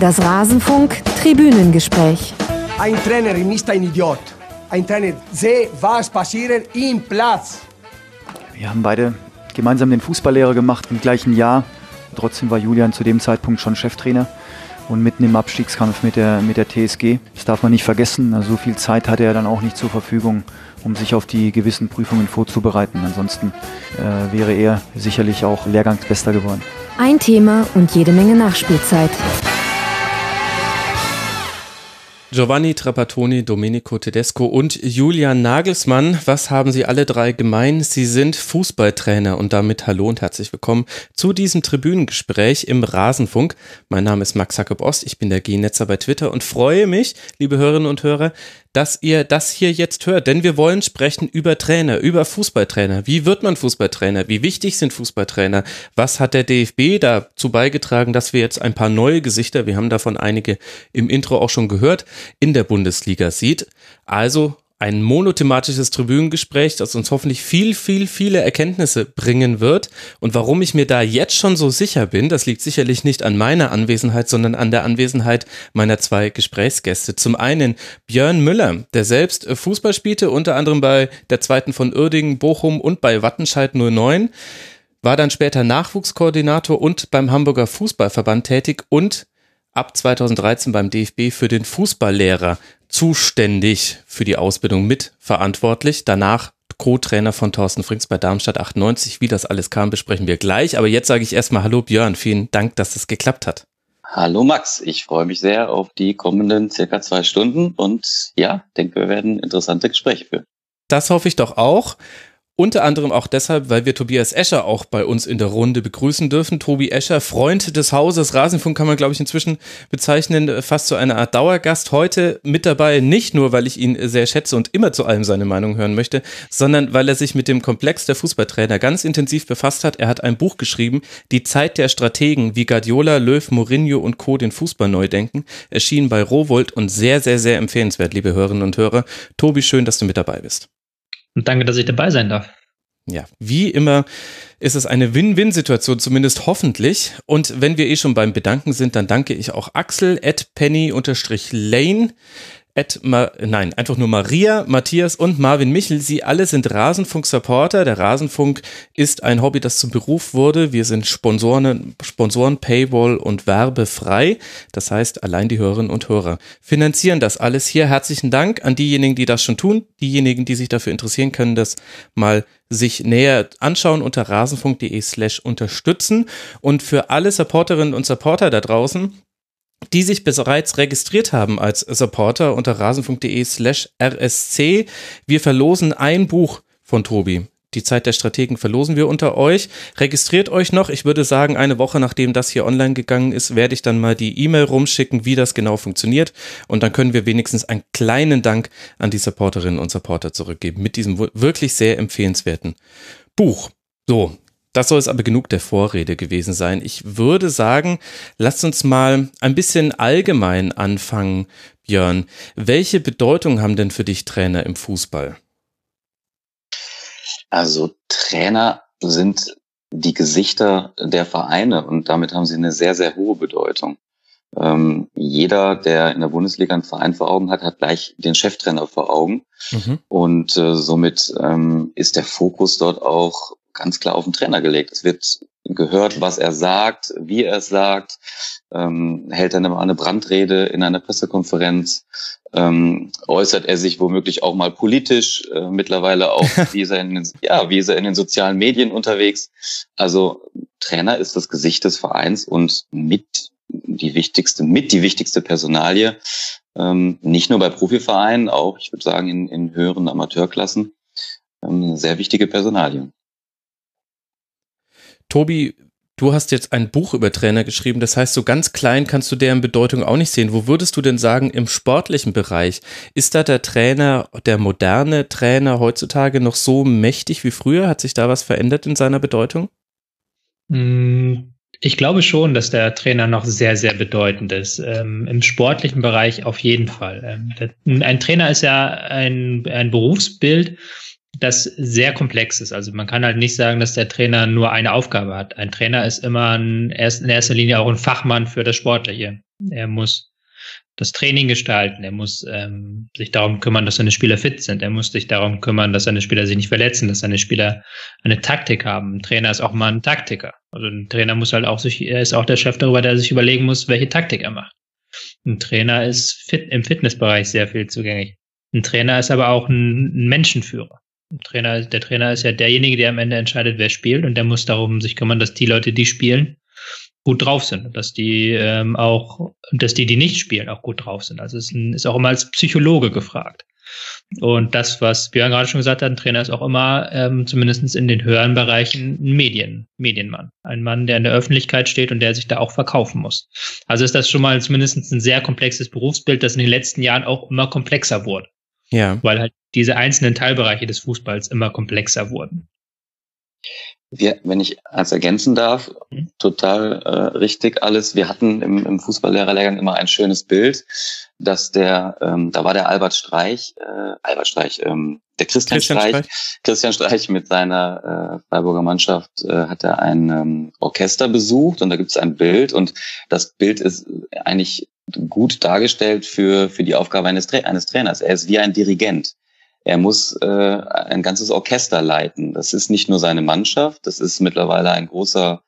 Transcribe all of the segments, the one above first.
Das Rasenfunk Tribünengespräch. Ein Trainer ist ein Idiot. Ein Trainer sehe, was passiert im Platz. Wir haben beide gemeinsam den Fußballlehrer gemacht im gleichen Jahr. Trotzdem war Julian zu dem Zeitpunkt schon Cheftrainer und mitten im Abstiegskampf mit der, mit der TSG. Das darf man nicht vergessen. Also so viel Zeit hatte er dann auch nicht zur Verfügung, um sich auf die gewissen Prüfungen vorzubereiten. Ansonsten äh, wäre er sicherlich auch Lehrgangsbester geworden. Ein Thema und jede Menge Nachspielzeit. Giovanni Trapattoni, Domenico Tedesco und Julian Nagelsmann. Was haben sie alle drei gemein? Sie sind Fußballtrainer und damit hallo und herzlich willkommen zu diesem Tribünengespräch im Rasenfunk. Mein Name ist Max Jakob Ost, ich bin der G-Netzer bei Twitter und freue mich, liebe Hörerinnen und Hörer, dass ihr das hier jetzt hört, denn wir wollen sprechen über Trainer, über Fußballtrainer. Wie wird man Fußballtrainer? Wie wichtig sind Fußballtrainer? Was hat der DFB dazu beigetragen, dass wir jetzt ein paar neue Gesichter, wir haben davon einige im Intro auch schon gehört, in der Bundesliga sieht? Also ein monothematisches Tribünengespräch, das uns hoffentlich viel, viel, viele Erkenntnisse bringen wird. Und warum ich mir da jetzt schon so sicher bin, das liegt sicherlich nicht an meiner Anwesenheit, sondern an der Anwesenheit meiner zwei Gesprächsgäste. Zum einen Björn Müller, der selbst Fußball spielte, unter anderem bei der zweiten von Uerdingen, Bochum und bei Wattenscheid 09, war dann später Nachwuchskoordinator und beim Hamburger Fußballverband tätig und ab 2013 beim DFB für den Fußballlehrer zuständig für die Ausbildung mitverantwortlich. Danach Co-Trainer von Thorsten Frings bei Darmstadt 98. Wie das alles kam, besprechen wir gleich. Aber jetzt sage ich erstmal Hallo Björn, vielen Dank, dass es geklappt hat. Hallo Max, ich freue mich sehr auf die kommenden circa zwei Stunden und ja, denke, wir werden interessante Gespräche führen. Das hoffe ich doch auch. Unter anderem auch deshalb, weil wir Tobias Escher auch bei uns in der Runde begrüßen dürfen. Tobi Escher, Freund des Hauses, Rasenfunk kann man, glaube ich, inzwischen bezeichnen, fast zu einer Art Dauergast. Heute mit dabei, nicht nur, weil ich ihn sehr schätze und immer zu allem seine Meinung hören möchte, sondern weil er sich mit dem Komplex der Fußballtrainer ganz intensiv befasst hat. Er hat ein Buch geschrieben, Die Zeit der Strategen, wie Guardiola, Löw, Mourinho und Co. den Fußball neu denken, erschien bei Rowold und sehr, sehr, sehr empfehlenswert, liebe Hörerinnen und Hörer. Tobi, schön, dass du mit dabei bist. Und danke, dass ich dabei sein darf. Ja, wie immer ist es eine Win-Win-Situation, zumindest hoffentlich. Und wenn wir eh schon beim Bedanken sind, dann danke ich auch Axel at penny-lane at Ma nein, einfach nur Maria, Matthias und Marvin Michel. Sie alle sind Rasenfunk-Supporter. Der Rasenfunk ist ein Hobby, das zum Beruf wurde. Wir sind Sponsoren, Sponsoren, Paywall und werbefrei. Das heißt, allein die Hörerinnen und Hörer finanzieren das alles hier. Herzlichen Dank an diejenigen, die das schon tun. Diejenigen, die sich dafür interessieren, können das mal sich näher anschauen unter rasenfunk.de slash unterstützen. Und für alle Supporterinnen und Supporter da draußen, die sich bereits registriert haben als Supporter unter rasenfunk.de slash rsc. Wir verlosen ein Buch von Tobi. Die Zeit der Strategen verlosen wir unter euch. Registriert euch noch. Ich würde sagen, eine Woche nachdem das hier online gegangen ist, werde ich dann mal die E-Mail rumschicken, wie das genau funktioniert. Und dann können wir wenigstens einen kleinen Dank an die Supporterinnen und Supporter zurückgeben mit diesem wirklich sehr empfehlenswerten Buch. So, das soll es aber genug der Vorrede gewesen sein. Ich würde sagen, lasst uns mal ein bisschen allgemein anfangen, Björn. Welche Bedeutung haben denn für dich Trainer im Fußball? Also Trainer sind die Gesichter der Vereine und damit haben sie eine sehr, sehr hohe Bedeutung. Ähm, jeder, der in der Bundesliga einen Verein vor Augen hat, hat gleich den Cheftrainer vor Augen. Mhm. Und äh, somit ähm, ist der Fokus dort auch ganz klar auf den Trainer gelegt. Es wird gehört, was er sagt, wie er es sagt, ähm, hält er eine Brandrede in einer Pressekonferenz, ähm, äußert er sich womöglich auch mal politisch, äh, mittlerweile auch, wie ist, er in den, ja, wie ist er in den sozialen Medien unterwegs. Also Trainer ist das Gesicht des Vereins und mit die wichtigste, mit die wichtigste Personalie, ähm, nicht nur bei Profivereinen, auch ich würde sagen in, in höheren Amateurklassen, ähm, sehr wichtige Personalien. Tobi, du hast jetzt ein Buch über Trainer geschrieben, das heißt, so ganz klein kannst du deren Bedeutung auch nicht sehen. Wo würdest du denn sagen, im sportlichen Bereich, ist da der Trainer, der moderne Trainer heutzutage noch so mächtig wie früher? Hat sich da was verändert in seiner Bedeutung? Hm, ich glaube schon, dass der Trainer noch sehr, sehr bedeutend ist. Ähm, Im sportlichen Bereich auf jeden Fall. Ähm, ein Trainer ist ja ein, ein Berufsbild, das sehr komplex ist. Also man kann halt nicht sagen, dass der Trainer nur eine Aufgabe hat. Ein Trainer ist immer ein, erst in erster Linie auch ein Fachmann für das Sportliche. Er muss das Training gestalten. Er muss ähm, sich darum kümmern, dass seine Spieler fit sind. Er muss sich darum kümmern, dass seine Spieler sich nicht verletzen, dass seine Spieler eine Taktik haben. Ein Trainer ist auch mal ein Taktiker. Also ein Trainer muss halt auch sich, er ist auch der Chef darüber, der sich überlegen muss, welche Taktik er macht. Ein Trainer ist fit, im Fitnessbereich sehr viel zugänglich. Ein Trainer ist aber auch ein Menschenführer. Trainer, der Trainer ist ja derjenige, der am Ende entscheidet, wer spielt und der muss darum sich kümmern, dass die Leute, die spielen, gut drauf sind, dass die ähm, auch, dass die, die nicht spielen, auch gut drauf sind. Also es ist auch immer als Psychologe gefragt. Und das, was Björn gerade schon gesagt hat, ein Trainer ist auch immer, ähm, zumindest in den höheren Bereichen, ein Medien, Medienmann. Ein Mann, der in der Öffentlichkeit steht und der sich da auch verkaufen muss. Also ist das schon mal zumindest ein sehr komplexes Berufsbild, das in den letzten Jahren auch immer komplexer wurde. Ja. Weil halt diese einzelnen Teilbereiche des Fußballs immer komplexer wurden. Wir, wenn ich als ergänzen darf, mhm. total äh, richtig alles. Wir hatten im, im Fußballlehrerlehrgang immer ein schönes Bild, dass der, ähm, da war der Albert Streich, äh, Albert Streich, ähm, der Christian, Christian Streich, Streich, Christian Streich mit seiner äh, Freiburger Mannschaft äh, hat er ein ähm, Orchester besucht und da gibt es ein Bild und das Bild ist eigentlich gut dargestellt für für die Aufgabe eines, Tra eines Trainers. Er ist wie ein Dirigent. Er muss äh, ein ganzes Orchester leiten. Das ist nicht nur seine Mannschaft, das ist mittlerweile ein großer,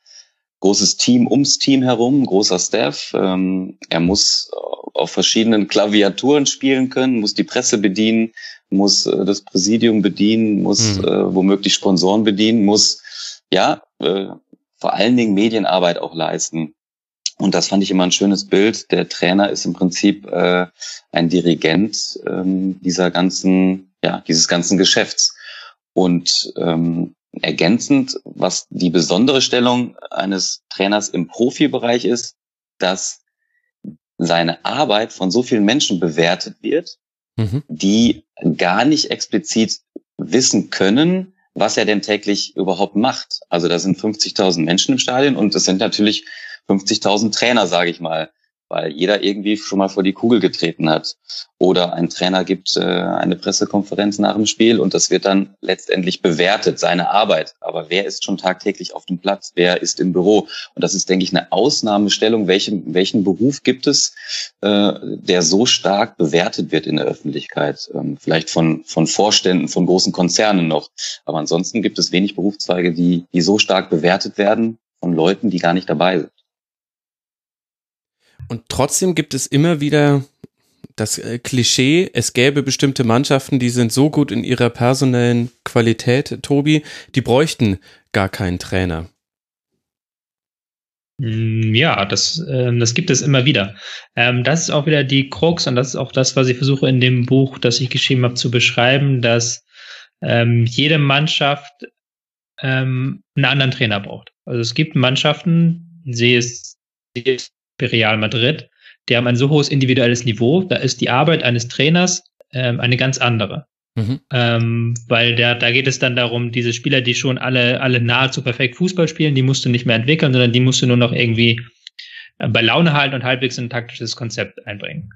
großes Team ums Team herum, großer Staff. Ähm, er muss auf verschiedenen Klaviaturen spielen können, muss die Presse bedienen, muss äh, das Präsidium bedienen, muss mhm. äh, womöglich Sponsoren bedienen, muss ja äh, vor allen Dingen Medienarbeit auch leisten. Und das fand ich immer ein schönes Bild. Der Trainer ist im Prinzip äh, ein Dirigent ähm, dieser ganzen ja, dieses ganzen Geschäfts. Und ähm, ergänzend, was die besondere Stellung eines Trainers im Profibereich ist, dass seine Arbeit von so vielen Menschen bewertet wird, mhm. die gar nicht explizit wissen können, was er denn täglich überhaupt macht. Also da sind 50.000 Menschen im Stadion und es sind natürlich 50.000 Trainer, sage ich mal, weil jeder irgendwie schon mal vor die Kugel getreten hat. Oder ein Trainer gibt äh, eine Pressekonferenz nach dem Spiel und das wird dann letztendlich bewertet, seine Arbeit. Aber wer ist schon tagtäglich auf dem Platz? Wer ist im Büro? Und das ist, denke ich, eine Ausnahmestellung. Welchen, welchen Beruf gibt es, äh, der so stark bewertet wird in der Öffentlichkeit? Ähm, vielleicht von, von Vorständen, von großen Konzernen noch. Aber ansonsten gibt es wenig Berufszweige, die, die so stark bewertet werden von Leuten, die gar nicht dabei sind. Und trotzdem gibt es immer wieder das äh, Klischee, es gäbe bestimmte Mannschaften, die sind so gut in ihrer personellen Qualität, Tobi, die bräuchten gar keinen Trainer. Mm, ja, das, äh, das gibt es immer wieder. Ähm, das ist auch wieder die Krux und das ist auch das, was ich versuche in dem Buch, das ich geschrieben habe, zu beschreiben, dass ähm, jede Mannschaft ähm, einen anderen Trainer braucht. Also es gibt Mannschaften, sie ist, sie ist Real Madrid, die haben ein so hohes individuelles Niveau, da ist die Arbeit eines Trainers ähm, eine ganz andere. Mhm. Ähm, weil der, da geht es dann darum, diese Spieler, die schon alle, alle nahezu perfekt Fußball spielen, die musst du nicht mehr entwickeln, sondern die musst du nur noch irgendwie äh, bei Laune halten und halbwegs ein taktisches Konzept einbringen.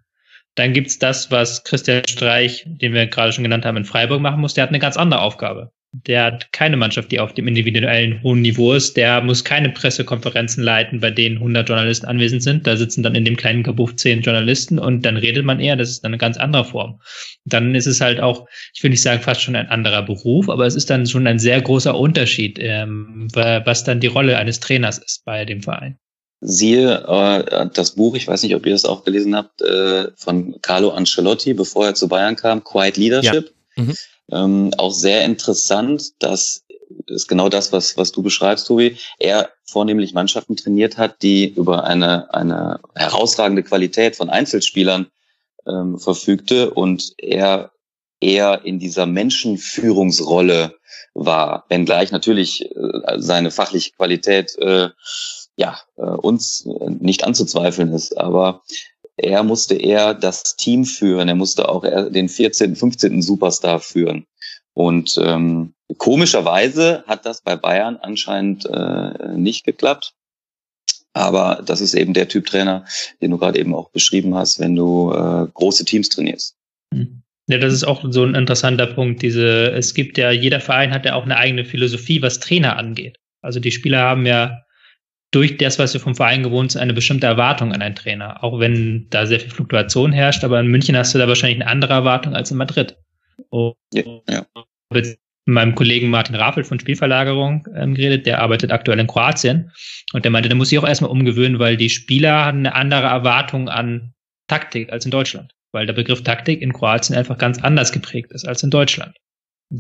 Dann gibt's das, was Christian Streich, den wir gerade schon genannt haben, in Freiburg machen muss. Der hat eine ganz andere Aufgabe der hat keine Mannschaft, die auf dem individuellen hohen Niveau ist. Der muss keine Pressekonferenzen leiten, bei denen 100 Journalisten anwesend sind. Da sitzen dann in dem kleinen Kabuff 10 Journalisten und dann redet man eher. Das ist dann eine ganz andere Form. Dann ist es halt auch, ich will nicht sagen fast schon ein anderer Beruf, aber es ist dann schon ein sehr großer Unterschied, ähm, was dann die Rolle eines Trainers ist bei dem Verein. Siehe äh, das Buch, ich weiß nicht, ob ihr das auch gelesen habt, äh, von Carlo Ancelotti, bevor er zu Bayern kam, Quiet Leadership. Ja. Mhm. Ähm, auch sehr interessant, dass ist genau das, was, was du beschreibst, Tobi. Er vornehmlich Mannschaften trainiert hat, die über eine, eine herausragende Qualität von Einzelspielern ähm, verfügte und er eher in dieser Menschenführungsrolle war, wenngleich natürlich äh, seine fachliche Qualität äh, ja äh, uns nicht anzuzweifeln ist. Aber er musste eher das Team führen, er musste auch den 14., 15. Superstar führen. Und ähm, komischerweise hat das bei Bayern anscheinend äh, nicht geklappt. Aber das ist eben der Typ Trainer, den du gerade eben auch beschrieben hast, wenn du äh, große Teams trainierst. Hm. Ja, das ist auch so ein interessanter Punkt. Diese, es gibt ja, jeder Verein hat ja auch eine eigene Philosophie, was Trainer angeht. Also die Spieler haben ja durch das, was wir vom Verein gewohnt sind, eine bestimmte Erwartung an einen Trainer. Auch wenn da sehr viel Fluktuation herrscht, aber in München hast du da wahrscheinlich eine andere Erwartung als in Madrid. Und ja, ja. mit meinem Kollegen Martin Raffel von Spielverlagerung ähm, geredet, der arbeitet aktuell in Kroatien und der meinte, der muss sich auch erstmal umgewöhnen, weil die Spieler haben eine andere Erwartung an Taktik als in Deutschland, weil der Begriff Taktik in Kroatien einfach ganz anders geprägt ist als in Deutschland.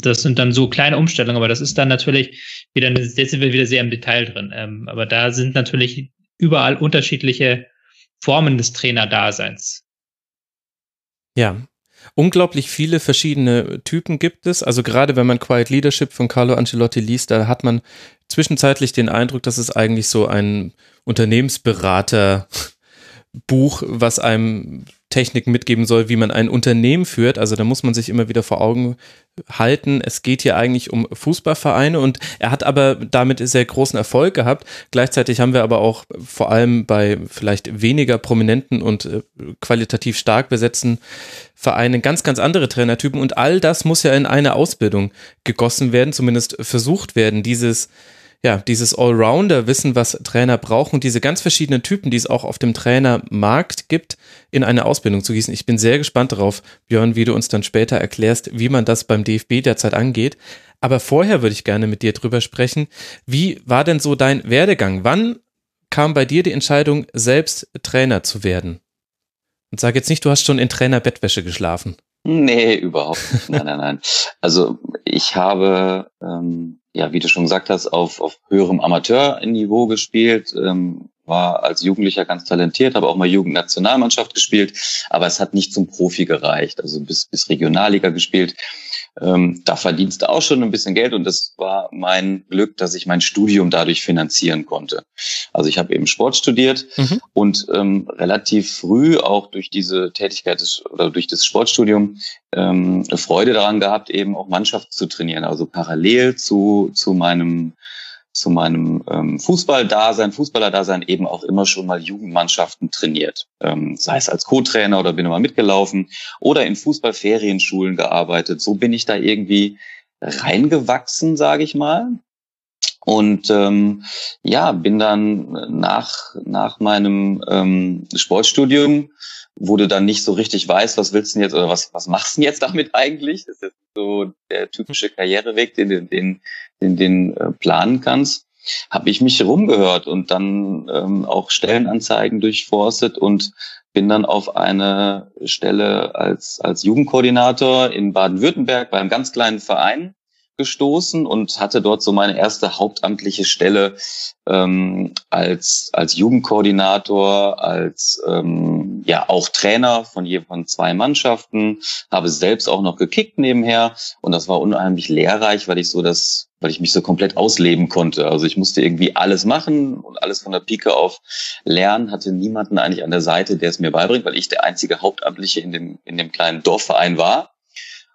Das sind dann so kleine Umstellungen, aber das ist dann natürlich wieder, jetzt sind wir wieder sehr im Detail drin. Ähm, aber da sind natürlich überall unterschiedliche Formen des Trainerdaseins. Ja, unglaublich viele verschiedene Typen gibt es. Also gerade wenn man Quiet Leadership von Carlo Ancelotti liest, da hat man zwischenzeitlich den Eindruck, dass es eigentlich so ein Unternehmensberater Buch, was einem Techniken mitgeben soll, wie man ein Unternehmen führt. Also da muss man sich immer wieder vor Augen halten. Es geht hier eigentlich um Fußballvereine und er hat aber damit sehr großen Erfolg gehabt. Gleichzeitig haben wir aber auch vor allem bei vielleicht weniger prominenten und äh, qualitativ stark besetzten Vereinen ganz, ganz andere Trainertypen und all das muss ja in eine Ausbildung gegossen werden, zumindest versucht werden, dieses ja, dieses Allrounder-Wissen, was Trainer brauchen diese ganz verschiedenen Typen, die es auch auf dem Trainermarkt gibt, in eine Ausbildung zu gießen. Ich bin sehr gespannt darauf, Björn, wie du uns dann später erklärst, wie man das beim DFB derzeit angeht. Aber vorher würde ich gerne mit dir drüber sprechen. Wie war denn so dein Werdegang? Wann kam bei dir die Entscheidung, selbst Trainer zu werden? Und sag jetzt nicht, du hast schon in Trainerbettwäsche geschlafen. Nee, überhaupt nicht. Nein, nein, nein. Also ich habe, ähm, ja, wie du schon gesagt hast, auf, auf höherem Amateurniveau gespielt, ähm, war als Jugendlicher ganz talentiert, habe auch mal Jugendnationalmannschaft gespielt, aber es hat nicht zum Profi gereicht, also bis, bis Regionalliga gespielt ähm, da verdienst du auch schon ein bisschen Geld und das war mein Glück, dass ich mein Studium dadurch finanzieren konnte. Also ich habe eben Sport studiert mhm. und ähm, relativ früh auch durch diese Tätigkeit des, oder durch das Sportstudium ähm, Freude daran gehabt, eben auch Mannschaft zu trainieren. Also parallel zu, zu meinem zu meinem ähm, Fußball-Dasein, Fußballer-Dasein eben auch immer schon mal Jugendmannschaften trainiert. Ähm, sei es als Co-Trainer oder bin immer mitgelaufen oder in Fußballferienschulen gearbeitet. So bin ich da irgendwie reingewachsen, sage ich mal. Und ähm, ja, bin dann nach, nach meinem ähm, Sportstudium, wo du dann nicht so richtig weißt, was willst du denn jetzt oder was, was machst du denn jetzt damit eigentlich? Das ist so der typische Karriereweg, den, den, den, den äh, planen kannst, habe ich mich rumgehört und dann ähm, auch Stellenanzeigen durchforstet und bin dann auf eine Stelle als, als Jugendkoordinator in Baden-Württemberg bei einem ganz kleinen Verein gestoßen und hatte dort so meine erste hauptamtliche Stelle ähm, als als Jugendkoordinator, als ähm, ja auch Trainer von je von zwei Mannschaften, habe selbst auch noch gekickt nebenher und das war unheimlich lehrreich, weil ich so das weil ich mich so komplett ausleben konnte. Also ich musste irgendwie alles machen und alles von der Pike auf lernen, hatte niemanden eigentlich an der Seite, der es mir beibringt, weil ich der einzige Hauptamtliche in dem, in dem kleinen Dorfverein war.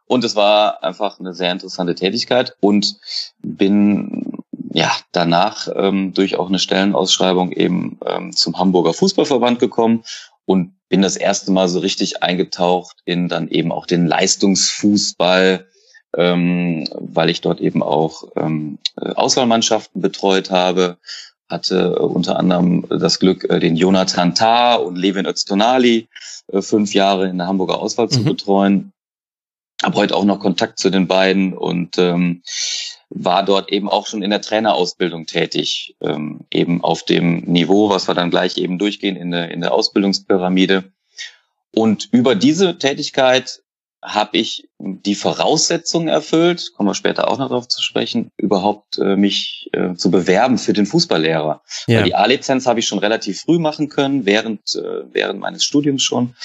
Und es war einfach eine sehr interessante Tätigkeit und bin ja danach ähm, durch auch eine Stellenausschreibung eben ähm, zum Hamburger Fußballverband gekommen und bin das erste Mal so richtig eingetaucht in dann eben auch den Leistungsfußball, ähm, weil ich dort eben auch ähm, Auswahlmannschaften betreut habe, hatte unter anderem das Glück, äh, den Jonathan Tah und Levin Öztonali äh, fünf Jahre in der Hamburger Auswahl mhm. zu betreuen habe heute auch noch Kontakt zu den beiden und ähm, war dort eben auch schon in der Trainerausbildung tätig, ähm, eben auf dem Niveau, was wir dann gleich eben durchgehen in der, in der Ausbildungspyramide. Und über diese Tätigkeit habe ich die Voraussetzungen erfüllt, kommen wir später auch noch darauf zu sprechen, überhaupt äh, mich äh, zu bewerben für den Fußballlehrer. Ja. Weil die A-Lizenz habe ich schon relativ früh machen können, während, äh, während meines Studiums schon.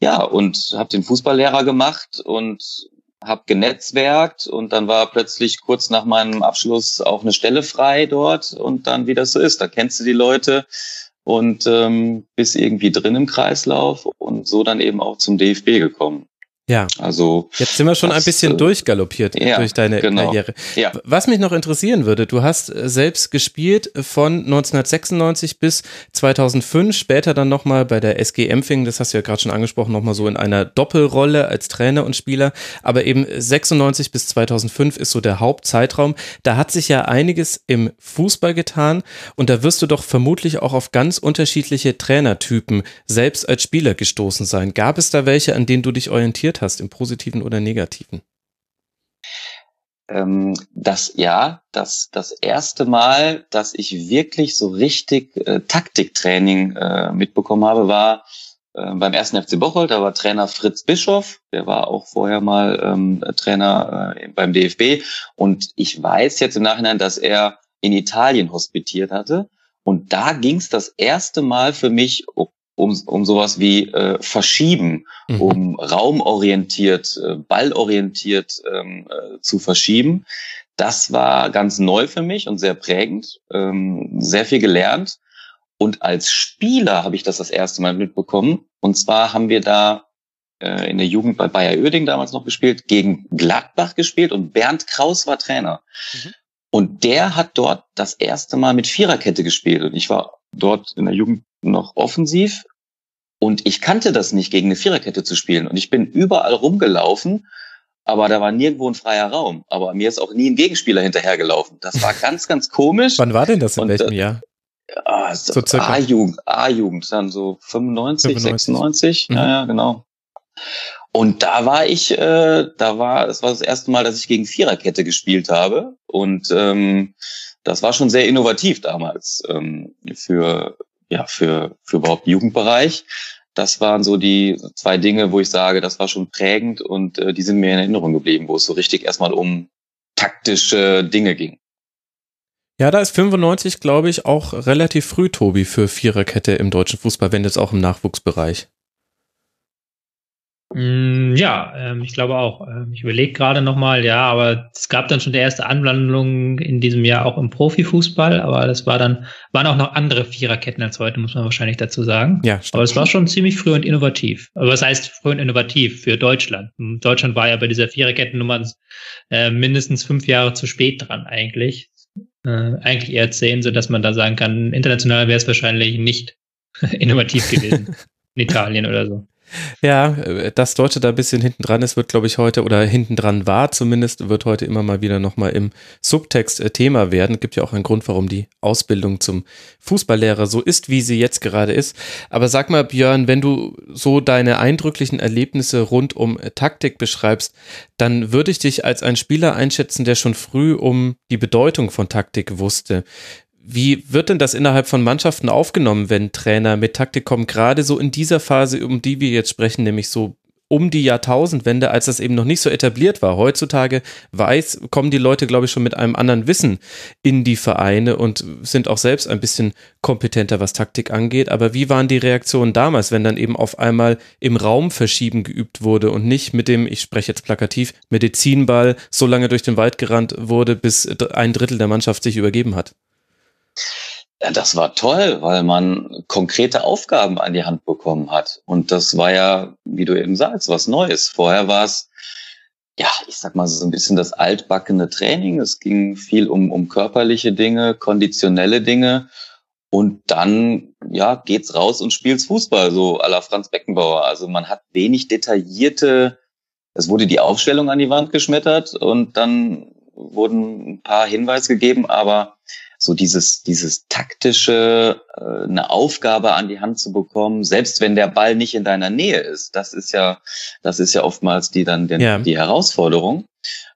Ja, und habe den Fußballlehrer gemacht und habe genetzwerkt und dann war plötzlich kurz nach meinem Abschluss auch eine Stelle frei dort und dann wie das so ist, da kennst du die Leute und ähm, bist irgendwie drin im Kreislauf und so dann eben auch zum DFB gekommen. Ja. Also jetzt sind wir schon das, ein bisschen äh, durchgaloppiert ja, durch deine genau. Karriere. Ja. Was mich noch interessieren würde, du hast äh, selbst gespielt von 1996 bis 2005, später dann nochmal bei der SG Empfing, das hast du ja gerade schon angesprochen, nochmal so in einer Doppelrolle als Trainer und Spieler, aber eben 96 bis 2005 ist so der Hauptzeitraum. Da hat sich ja einiges im Fußball getan und da wirst du doch vermutlich auch auf ganz unterschiedliche Trainertypen selbst als Spieler gestoßen sein. Gab es da welche, an denen du dich orientiert hast, im positiven oder negativen? Ähm, das ja, das das erste Mal, dass ich wirklich so richtig äh, Taktiktraining äh, mitbekommen habe, war äh, beim ersten FC Bocholt. Da war Trainer Fritz Bischoff, der war auch vorher mal ähm, Trainer äh, beim DFB. Und ich weiß jetzt im Nachhinein, dass er in Italien hospitiert hatte. Und da ging es das erste Mal für mich um, um sowas wie äh, verschieben, mhm. um raumorientiert, äh, ballorientiert ähm, äh, zu verschieben. Das war ganz neu für mich und sehr prägend, ähm, sehr viel gelernt. Und als Spieler habe ich das das erste Mal mitbekommen. Und zwar haben wir da äh, in der Jugend bei Bayer Oeding damals noch gespielt, gegen Gladbach gespielt und Bernd Kraus war Trainer. Mhm. Und der hat dort das erste Mal mit Viererkette gespielt. Und ich war dort in der Jugend noch offensiv. Und ich kannte das nicht, gegen eine Viererkette zu spielen. Und ich bin überall rumgelaufen, aber da war nirgendwo ein freier Raum. Aber mir ist auch nie ein Gegenspieler hinterhergelaufen. Das war ganz, ganz komisch. Wann war denn das in Und, welchem äh, Jahr? Ah, so A-Jugend, A-Jugend, dann so 95, 95. 96, mhm. ja, ja, genau. Und da war ich, äh, da war, das war das erste Mal, dass ich gegen Viererkette gespielt habe. Und ähm, das war schon sehr innovativ damals ähm, für, ja, für, für überhaupt Jugendbereich. Das waren so die zwei Dinge, wo ich sage, das war schon prägend und äh, die sind mir in Erinnerung geblieben, wo es so richtig erstmal um taktische Dinge ging. Ja, da ist 95, glaube ich, auch relativ früh, Tobi, für Viererkette im deutschen Fußball, wenn jetzt auch im Nachwuchsbereich. Mm, ja, ähm, ich glaube auch. Ähm, ich überlege gerade nochmal, ja, aber es gab dann schon die erste Anwandlung in diesem Jahr auch im Profifußball, aber das war dann, waren auch noch andere Viererketten als heute, muss man wahrscheinlich dazu sagen. Ja, stimmt. Aber es war schon ziemlich früh und innovativ. Aber was heißt früh und innovativ für Deutschland? Deutschland war ja bei dieser Viererkettennummer äh, mindestens fünf Jahre zu spät dran eigentlich. Äh, eigentlich eher zehn, so dass man da sagen kann, international wäre es wahrscheinlich nicht innovativ gewesen. in Italien oder so. Ja, äh, dass Deutsche da ein bisschen hinten dran ist, wird, glaube ich, heute, oder hinten dran war zumindest, wird heute immer mal wieder nochmal im Subtext äh, Thema werden. Gibt ja auch einen Grund, warum die Ausbildung zum Fußballlehrer so ist, wie sie jetzt gerade ist. Aber sag mal, Björn, wenn du so deine eindrücklichen Erlebnisse rund um äh, Taktik beschreibst, dann würde ich dich als ein Spieler einschätzen, der schon früh um die Bedeutung von Taktik wusste. Wie wird denn das innerhalb von Mannschaften aufgenommen, wenn Trainer mit Taktik kommen? Gerade so in dieser Phase, um die wir jetzt sprechen, nämlich so um die Jahrtausendwende, als das eben noch nicht so etabliert war. Heutzutage weiß, kommen die Leute, glaube ich, schon mit einem anderen Wissen in die Vereine und sind auch selbst ein bisschen kompetenter, was Taktik angeht. Aber wie waren die Reaktionen damals, wenn dann eben auf einmal im Raum verschieben geübt wurde und nicht mit dem, ich spreche jetzt plakativ, Medizinball so lange durch den Wald gerannt wurde, bis ein Drittel der Mannschaft sich übergeben hat? Ja, das war toll, weil man konkrete Aufgaben an die Hand bekommen hat. Und das war ja, wie du eben sagst, was Neues. Vorher war es, ja, ich sag mal so ein bisschen das altbackene Training. Es ging viel um, um körperliche Dinge, konditionelle Dinge. Und dann, ja, geht's raus und spielt's Fußball, so à la Franz Beckenbauer. Also man hat wenig detaillierte, es wurde die Aufstellung an die Wand geschmettert und dann wurden ein paar Hinweise gegeben, aber so dieses, dieses taktische, äh, eine Aufgabe an die Hand zu bekommen, selbst wenn der Ball nicht in deiner Nähe ist. Das ist ja, das ist ja oftmals die dann den, ja. die Herausforderung.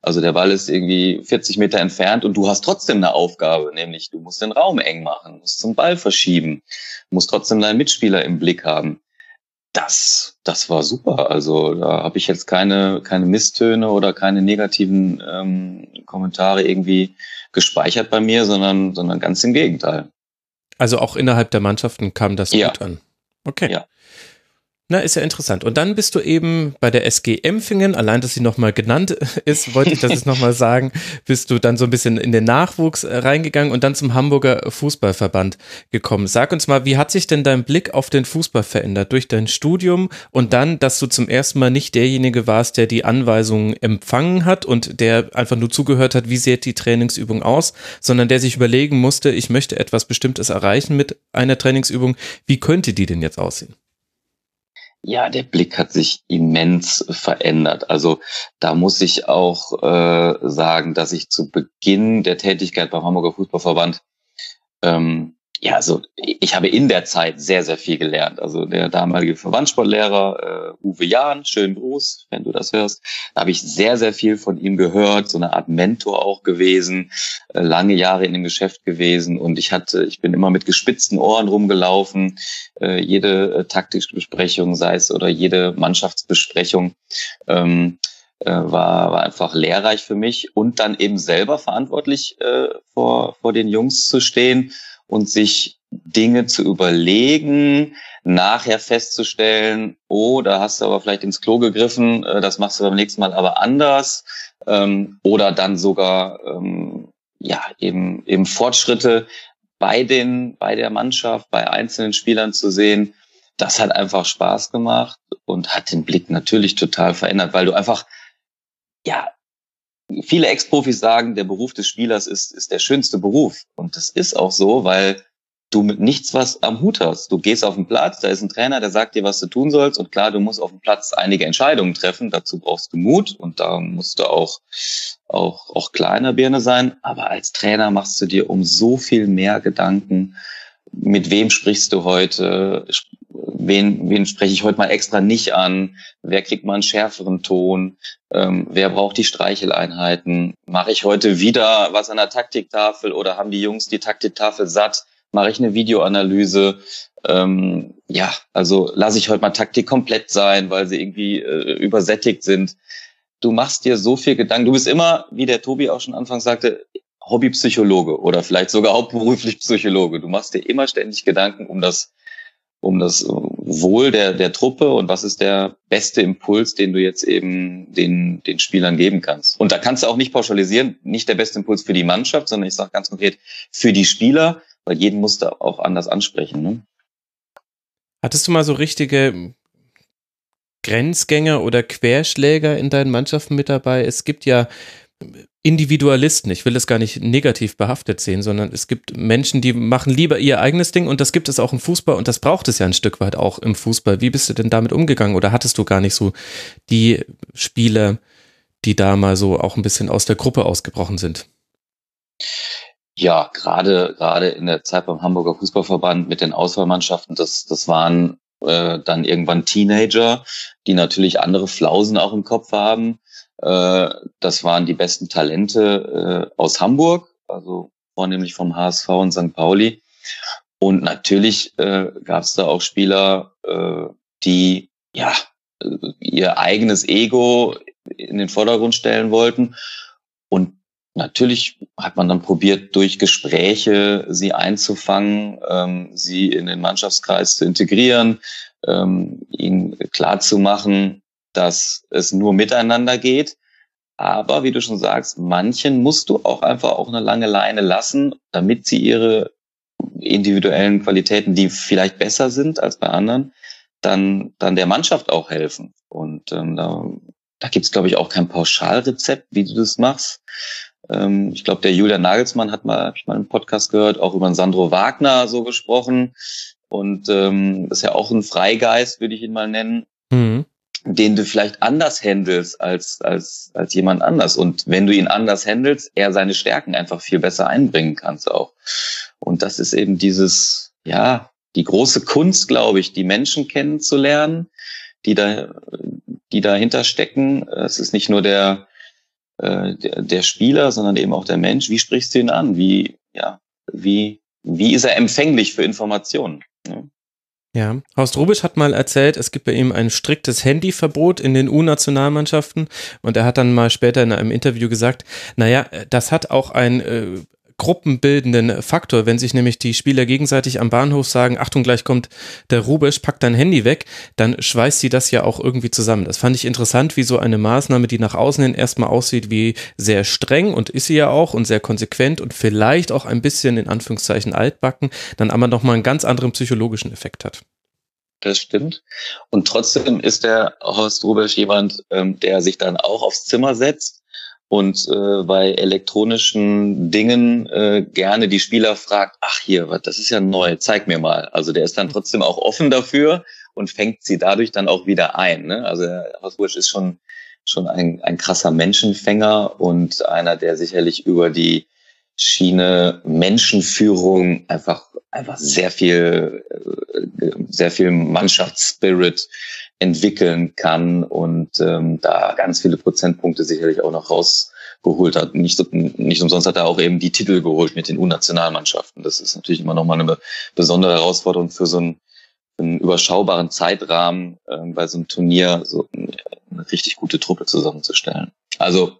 Also der Ball ist irgendwie 40 Meter entfernt und du hast trotzdem eine Aufgabe, nämlich du musst den Raum eng machen, musst zum Ball verschieben, musst trotzdem deinen Mitspieler im Blick haben. Das, das war super. Also da habe ich jetzt keine, keine Misstöne oder keine negativen ähm, Kommentare irgendwie gespeichert bei mir, sondern, sondern ganz im Gegenteil. Also auch innerhalb der Mannschaften kam das ja. gut an. Okay. Ja. Na, ist ja interessant. Und dann bist du eben bei der SG Empfingen, allein, dass sie nochmal genannt ist, wollte ich das jetzt nochmal sagen, bist du dann so ein bisschen in den Nachwuchs äh, reingegangen und dann zum Hamburger Fußballverband gekommen. Sag uns mal, wie hat sich denn dein Blick auf den Fußball verändert durch dein Studium und dann, dass du zum ersten Mal nicht derjenige warst, der die Anweisungen empfangen hat und der einfach nur zugehört hat, wie sieht die Trainingsübung aus, sondern der sich überlegen musste, ich möchte etwas Bestimmtes erreichen mit einer Trainingsübung. Wie könnte die denn jetzt aussehen? Ja, der Blick hat sich immens verändert. Also da muss ich auch äh, sagen, dass ich zu Beginn der Tätigkeit beim Hamburger Fußballverband ähm, ja, also ich habe in der Zeit sehr, sehr viel gelernt. Also der damalige Verbandssportlehrer äh, Uwe Jahn, schönen Gruß, wenn du das hörst, da habe ich sehr, sehr viel von ihm gehört, so eine Art Mentor auch gewesen, äh, lange Jahre in dem Geschäft gewesen und ich hatte, ich bin immer mit gespitzten Ohren rumgelaufen, äh, jede äh, Taktikbesprechung, sei es oder jede Mannschaftsbesprechung. Ähm, äh, war, war einfach lehrreich für mich und dann eben selber verantwortlich äh, vor, vor den Jungs zu stehen und sich Dinge zu überlegen, nachher festzustellen, oh, da hast du aber vielleicht ins Klo gegriffen, äh, das machst du beim nächsten Mal aber anders. Ähm, oder dann sogar ähm, ja eben eben Fortschritte bei den bei der Mannschaft, bei einzelnen Spielern zu sehen. Das hat einfach Spaß gemacht und hat den Blick natürlich total verändert, weil du einfach ja viele Ex-Profis sagen, der Beruf des Spielers ist, ist der schönste Beruf. Und das ist auch so, weil du mit nichts was am Hut hast. Du gehst auf den Platz, da ist ein Trainer, der sagt dir, was du tun sollst. Und klar, du musst auf dem Platz einige Entscheidungen treffen. Dazu brauchst du Mut und da musst du auch, auch, auch kleiner Birne sein. Aber als Trainer machst du dir um so viel mehr Gedanken. Mit wem sprichst du heute? Wen, wen spreche ich heute mal extra nicht an? Wer kriegt mal einen schärferen Ton? Ähm, wer braucht die Streicheleinheiten? Mache ich heute wieder was an der Taktiktafel oder haben die Jungs die Taktiktafel satt? Mache ich eine Videoanalyse? Ähm, ja, also lasse ich heute mal Taktik komplett sein, weil sie irgendwie äh, übersättigt sind. Du machst dir so viel Gedanken. Du bist immer, wie der Tobi auch schon anfangs sagte, Hobbypsychologe oder vielleicht sogar hauptberuflich Psychologe. Du machst dir immer ständig Gedanken um das um das Wohl der, der Truppe und was ist der beste Impuls, den du jetzt eben den, den Spielern geben kannst. Und da kannst du auch nicht pauschalisieren, nicht der beste Impuls für die Mannschaft, sondern ich sage ganz konkret für die Spieler, weil jeden musst du auch anders ansprechen. Ne? Hattest du mal so richtige Grenzgänger oder Querschläger in deinen Mannschaften mit dabei? Es gibt ja Individualisten. Ich will das gar nicht negativ behaftet sehen, sondern es gibt Menschen, die machen lieber ihr eigenes Ding und das gibt es auch im Fußball und das braucht es ja ein Stück weit auch im Fußball. Wie bist du denn damit umgegangen oder hattest du gar nicht so die Spieler, die da mal so auch ein bisschen aus der Gruppe ausgebrochen sind? Ja, gerade gerade in der Zeit beim Hamburger Fußballverband mit den Auswahlmannschaften, das das waren äh, dann irgendwann Teenager, die natürlich andere Flausen auch im Kopf haben äh, das waren die besten Talente äh, aus Hamburg, also vornehmlich vom HSV und St. Pauli. Und natürlich äh, gab es da auch Spieler, äh, die ja ihr eigenes Ego in den Vordergrund stellen wollten. Und natürlich hat man dann probiert, durch Gespräche sie einzufangen, ähm, sie in den Mannschaftskreis zu integrieren, ähm, ihnen klarzumachen, dass es nur miteinander geht. Aber wie du schon sagst, manchen musst du auch einfach auch eine lange Leine lassen, damit sie ihre individuellen Qualitäten, die vielleicht besser sind als bei anderen, dann, dann der Mannschaft auch helfen. Und ähm, da, da gibt es, glaube ich, auch kein Pauschalrezept, wie du das machst. Ähm, ich glaube, der Julian Nagelsmann hat mal, hab ich mal einen Podcast gehört, auch über Sandro Wagner so gesprochen. Und ähm, ist ja auch ein Freigeist, würde ich ihn mal nennen. Mhm den du vielleicht anders handelst als, als, als jemand anders. Und wenn du ihn anders handelst, er seine Stärken einfach viel besser einbringen kannst auch. Und das ist eben dieses, ja, die große Kunst, glaube ich, die Menschen kennenzulernen, die da, die dahinter stecken. Es ist nicht nur der, äh, der, Spieler, sondern eben auch der Mensch. Wie sprichst du ihn an? Wie, ja, wie, wie ist er empfänglich für Informationen? Ja, Horst Rubisch hat mal erzählt, es gibt bei ihm ein striktes Handyverbot in den U-Nationalmannschaften. Und er hat dann mal später in einem Interview gesagt, naja, das hat auch ein äh, gruppenbildenden Faktor. Wenn sich nämlich die Spieler gegenseitig am Bahnhof sagen, Achtung, gleich kommt der Rubisch, pack dein Handy weg, dann schweißt sie das ja auch irgendwie zusammen. Das fand ich interessant, wie so eine Maßnahme, die nach außen hin erstmal aussieht wie sehr streng und ist sie ja auch und sehr konsequent und vielleicht auch ein bisschen in Anführungszeichen altbacken, dann aber nochmal einen ganz anderen psychologischen Effekt hat. Das stimmt. Und trotzdem ist der Horst Rubisch jemand, ähm, der sich dann auch aufs Zimmer setzt und äh, bei elektronischen Dingen äh, gerne die Spieler fragt, ach hier, was, das ist ja neu, zeig mir mal. Also der ist dann trotzdem auch offen dafür und fängt sie dadurch dann auch wieder ein. Ne? Also Hausbursch ist schon schon ein, ein krasser Menschenfänger und einer, der sicherlich über die Schiene Menschenführung einfach einfach sehr viel äh, sehr viel Mannschaftsspirit entwickeln kann und ähm, da ganz viele Prozentpunkte sicherlich auch noch rausgeholt hat. Nicht, nicht umsonst hat er auch eben die Titel geholt mit den U-Nationalmannschaften. Das ist natürlich immer nochmal eine besondere Herausforderung für so einen, einen überschaubaren Zeitrahmen äh, bei so einem Turnier so eine richtig gute Truppe zusammenzustellen. Also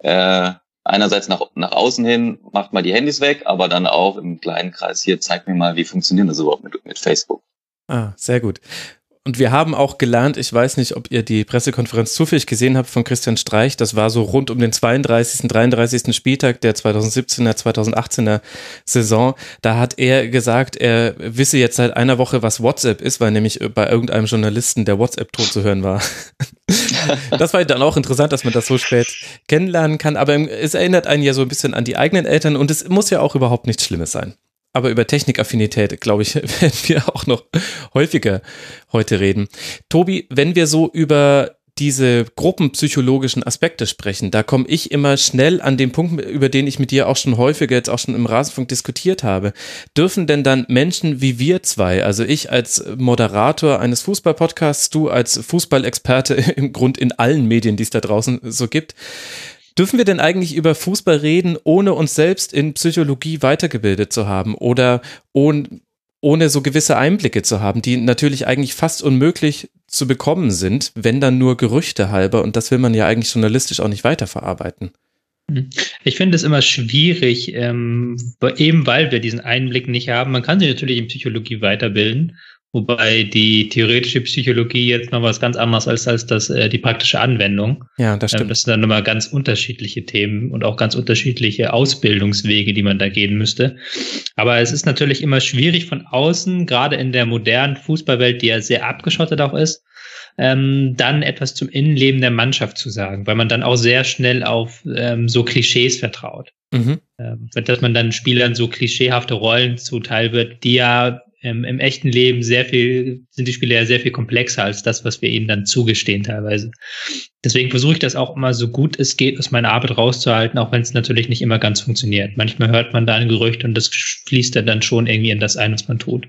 äh, einerseits nach, nach außen hin macht mal die Handys weg, aber dann auch im kleinen Kreis hier zeigt mir mal, wie funktioniert das überhaupt mit, mit Facebook. Ah, sehr gut. Und wir haben auch gelernt, ich weiß nicht, ob ihr die Pressekonferenz zufällig gesehen habt von Christian Streich, das war so rund um den 32., 33. Spieltag der 2017er, 2018er Saison. Da hat er gesagt, er wisse jetzt seit einer Woche, was WhatsApp ist, weil nämlich bei irgendeinem Journalisten der WhatsApp-Ton zu hören war. das war dann auch interessant, dass man das so spät kennenlernen kann, aber es erinnert einen ja so ein bisschen an die eigenen Eltern und es muss ja auch überhaupt nichts Schlimmes sein aber über Technikaffinität, glaube ich, werden wir auch noch häufiger heute reden. Tobi, wenn wir so über diese gruppenpsychologischen Aspekte sprechen, da komme ich immer schnell an den Punkt, über den ich mit dir auch schon häufiger jetzt auch schon im Rasenfunk diskutiert habe. Dürfen denn dann Menschen wie wir zwei, also ich als Moderator eines Fußballpodcasts, du als Fußballexperte im Grund in allen Medien, die es da draußen so gibt, Dürfen wir denn eigentlich über Fußball reden, ohne uns selbst in Psychologie weitergebildet zu haben oder ohne, ohne so gewisse Einblicke zu haben, die natürlich eigentlich fast unmöglich zu bekommen sind, wenn dann nur Gerüchte halber und das will man ja eigentlich journalistisch auch nicht weiterverarbeiten. Hm. Ich finde es immer schwierig, ähm, eben weil wir diesen Einblick nicht haben. Man kann sich natürlich in Psychologie weiterbilden Wobei die theoretische Psychologie jetzt noch was ganz anderes als, als das, äh, die praktische Anwendung. Ja, das ähm, stimmt. das sind dann nochmal ganz unterschiedliche Themen und auch ganz unterschiedliche Ausbildungswege, die man da gehen müsste. Aber es ist natürlich immer schwierig von außen, gerade in der modernen Fußballwelt, die ja sehr abgeschottet auch ist, ähm, dann etwas zum Innenleben der Mannschaft zu sagen, weil man dann auch sehr schnell auf ähm, so Klischees vertraut. Mhm. Ähm, dass man dann Spielern so klischeehafte Rollen zuteil wird, die ja ähm, im echten Leben sehr viel, sind die Spiele ja sehr viel komplexer als das, was wir ihnen dann zugestehen teilweise. Deswegen versuche ich das auch immer so gut es geht, aus meiner Arbeit rauszuhalten, auch wenn es natürlich nicht immer ganz funktioniert. Manchmal hört man da ein Gerücht und das fließt dann schon irgendwie in das ein, was man tut.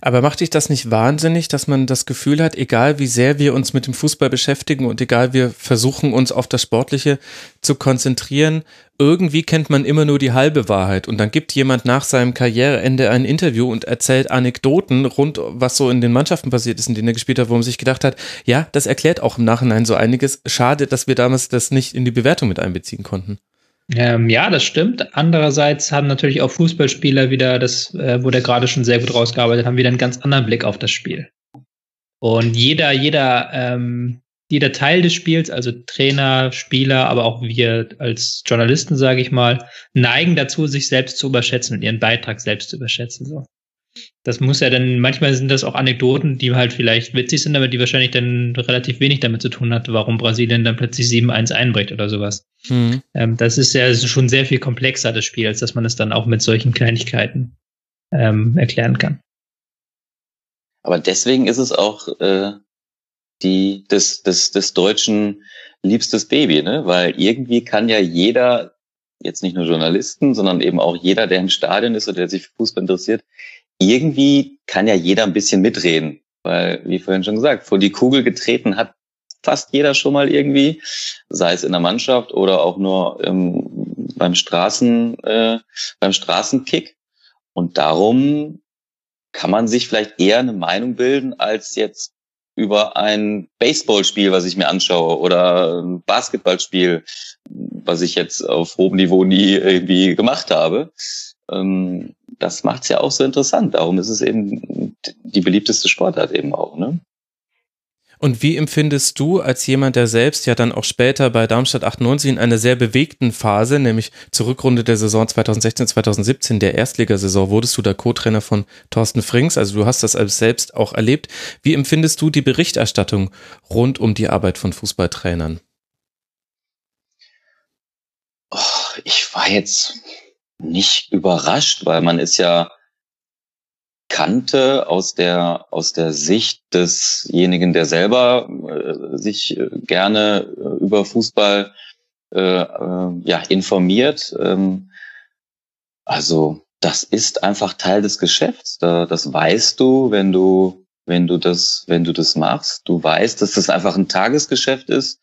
Aber macht dich das nicht wahnsinnig, dass man das Gefühl hat, egal wie sehr wir uns mit dem Fußball beschäftigen und egal wir versuchen uns auf das Sportliche zu konzentrieren, irgendwie kennt man immer nur die halbe Wahrheit und dann gibt jemand nach seinem Karriereende ein Interview und erzählt Anekdoten rund, was so in den Mannschaften passiert ist, in denen er gespielt hat, wo man sich gedacht hat, ja, das erklärt auch im Nachhinein so einiges. Schade, dass wir damals das nicht in die Bewertung mit einbeziehen konnten. Ähm, ja, das stimmt. Andererseits haben natürlich auch Fußballspieler wieder, das äh, wurde gerade schon sehr gut rausgearbeitet, haben wieder einen ganz anderen Blick auf das Spiel. Und jeder, jeder, ähm, jeder Teil des Spiels, also Trainer, Spieler, aber auch wir als Journalisten, sage ich mal, neigen dazu, sich selbst zu überschätzen und ihren Beitrag selbst zu überschätzen. So. Das muss ja dann, manchmal sind das auch Anekdoten, die halt vielleicht witzig sind, aber die wahrscheinlich dann relativ wenig damit zu tun hat, warum Brasilien dann plötzlich 7-1 einbricht oder sowas. Mhm. Ähm, das ist ja schon sehr viel komplexer, das Spiel, als dass man es dann auch mit solchen Kleinigkeiten ähm, erklären kann. Aber deswegen ist es auch äh, die des, des, des Deutschen liebstes Baby, ne? Weil irgendwie kann ja jeder, jetzt nicht nur Journalisten, sondern eben auch jeder, der im Stadion ist oder der sich für Fußball interessiert, irgendwie kann ja jeder ein bisschen mitreden. Weil, wie vorhin schon gesagt, vor die Kugel getreten hat fast jeder schon mal irgendwie, sei es in der Mannschaft oder auch nur ähm, beim Straßen, äh, beim Straßenkick. Und darum kann man sich vielleicht eher eine Meinung bilden, als jetzt über ein Baseballspiel, was ich mir anschaue, oder ein Basketballspiel, was ich jetzt auf hohem Niveau nie irgendwie gemacht habe. Ähm, das macht es ja auch so interessant. Darum ist es eben die beliebteste Sportart eben auch. Ne? Und wie empfindest du als jemand, der selbst ja dann auch später bei Darmstadt 98 in einer sehr bewegten Phase, nämlich zur Rückrunde der Saison 2016, 2017, der Erstligasaison, wurdest du da Co-Trainer von Thorsten Frings, also du hast das als selbst auch erlebt. Wie empfindest du die Berichterstattung rund um die Arbeit von Fußballtrainern? Oh, ich war jetzt nicht überrascht, weil man ist ja kannte aus der aus der Sicht desjenigen, der selber äh, sich äh, gerne äh, über Fußball äh, äh, ja informiert. Ähm, also das ist einfach Teil des Geschäfts. Da, das weißt du, wenn du wenn du das wenn du das machst. Du weißt, dass das einfach ein Tagesgeschäft ist.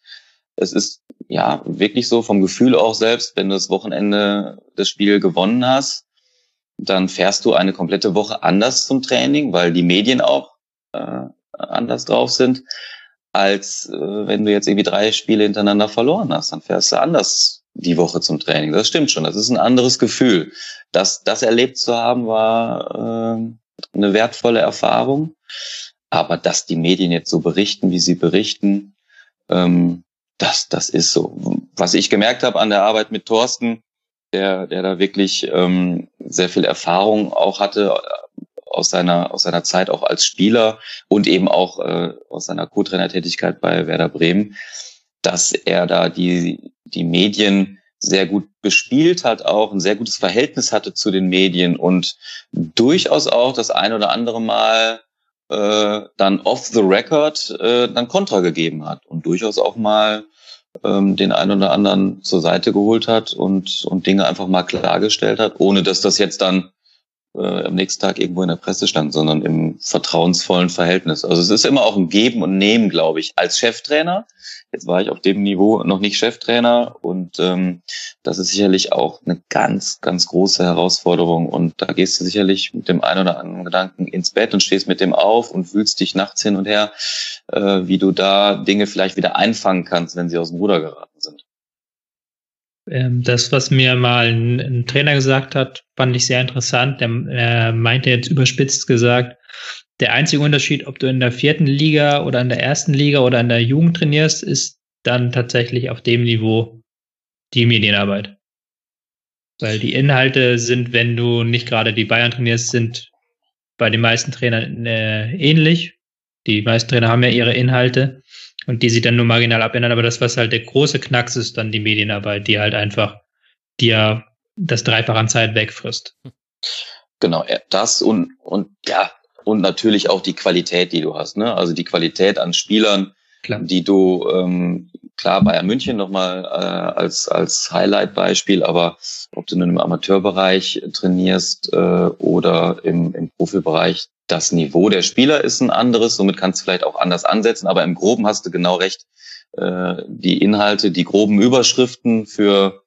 Es ist ja wirklich so vom Gefühl auch selbst, wenn du das Wochenende das Spiel gewonnen hast dann fährst du eine komplette Woche anders zum Training, weil die Medien auch äh, anders drauf sind, als äh, wenn du jetzt irgendwie drei Spiele hintereinander verloren hast. Dann fährst du anders die Woche zum Training. Das stimmt schon. Das ist ein anderes Gefühl. Das, das erlebt zu haben, war äh, eine wertvolle Erfahrung. Aber dass die Medien jetzt so berichten, wie sie berichten, ähm, das, das ist so. Was ich gemerkt habe an der Arbeit mit Thorsten, der, der da wirklich ähm, sehr viel Erfahrung auch hatte äh, aus seiner, aus seiner Zeit auch als Spieler und eben auch äh, aus seiner Co-Trainer-Tätigkeit bei Werder Bremen, dass er da die, die Medien sehr gut bespielt hat, auch ein sehr gutes Verhältnis hatte zu den Medien und durchaus auch das ein oder andere Mal äh, dann off the record äh, dann Kontra gegeben hat und durchaus auch mal ähm, den einen oder anderen zur Seite geholt hat und, und Dinge einfach mal klargestellt hat, ohne dass das jetzt dann äh, am nächsten Tag irgendwo in der Presse stand, sondern im vertrauensvollen Verhältnis. Also es ist immer auch ein Geben und Nehmen, glaube ich, als Cheftrainer. Jetzt war ich auf dem Niveau noch nicht Cheftrainer und ähm, das ist sicherlich auch eine ganz, ganz große Herausforderung. Und da gehst du sicherlich mit dem einen oder anderen Gedanken ins Bett und stehst mit dem auf und fühlst dich nachts hin und her, äh, wie du da Dinge vielleicht wieder einfangen kannst, wenn sie aus dem Ruder geraten das, was mir mal ein, ein, Trainer gesagt hat, fand ich sehr interessant. Der äh, meinte jetzt überspitzt gesagt, der einzige Unterschied, ob du in der vierten Liga oder in der ersten Liga oder in der Jugend trainierst, ist dann tatsächlich auf dem Niveau die Medienarbeit. Weil die Inhalte sind, wenn du nicht gerade die Bayern trainierst, sind bei den meisten Trainern äh, ähnlich. Die meisten Trainer haben ja ihre Inhalte und die sich dann nur marginal abändern. Aber das, was halt der große Knacks ist, dann die Medienarbeit, die halt einfach dir das Dreifach an Zeit wegfrisst. Genau, das und, und ja, und natürlich auch die Qualität, die du hast. Ne? Also die Qualität an Spielern, klar. die du, ähm, klar, Bayern München nochmal äh, als, als Highlight-Beispiel, aber ob du nun im Amateurbereich trainierst äh, oder im, im Profibereich, das Niveau der Spieler ist ein anderes, somit kannst du vielleicht auch anders ansetzen, aber im Groben hast du genau recht. Äh, die Inhalte, die groben Überschriften für,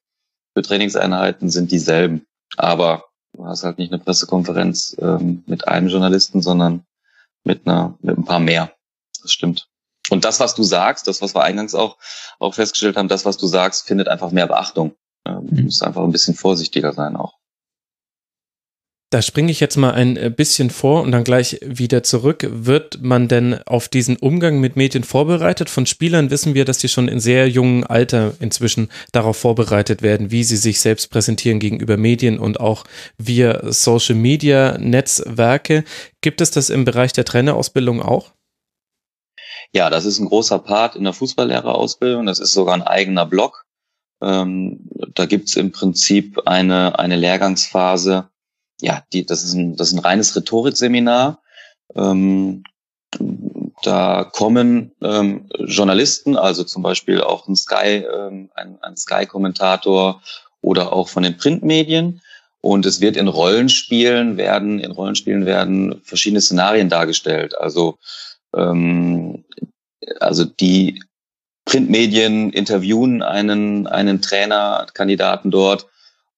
für Trainingseinheiten sind dieselben. Aber du hast halt nicht eine Pressekonferenz ähm, mit einem Journalisten, sondern mit einer, mit ein paar mehr. Das stimmt. Und das, was du sagst, das, was wir eingangs auch, auch festgestellt haben, das, was du sagst, findet einfach mehr Beachtung. Du mhm. musst einfach ein bisschen vorsichtiger sein auch. Da springe ich jetzt mal ein äh, bisschen vor und dann gleich wieder zurück. Wird man denn auf diesen Umgang mit Medien vorbereitet? Von Spielern wissen wir, dass die schon in sehr jungem Alter inzwischen darauf vorbereitet werden, wie sie sich selbst präsentieren gegenüber Medien und auch via Social Media Netzwerke. Gibt es das im Bereich der Trainerausbildung auch? Ja, das ist ein großer Part in der Fußballlehrerausbildung. Das ist sogar ein eigener Block. Ähm, da gibt's im Prinzip eine, eine Lehrgangsphase, ja, die, das ist ein, das ist ein reines Rhetorikseminar. Ähm, da kommen ähm, Journalisten, also zum Beispiel auch ein Sky, ähm, ein, ein Sky-Kommentator oder auch von den Printmedien. Und es wird in Rollenspielen werden, in Rollenspielen werden verschiedene Szenarien dargestellt. Also, ähm, also die Printmedien interviewen einen, einen Trainerkandidaten dort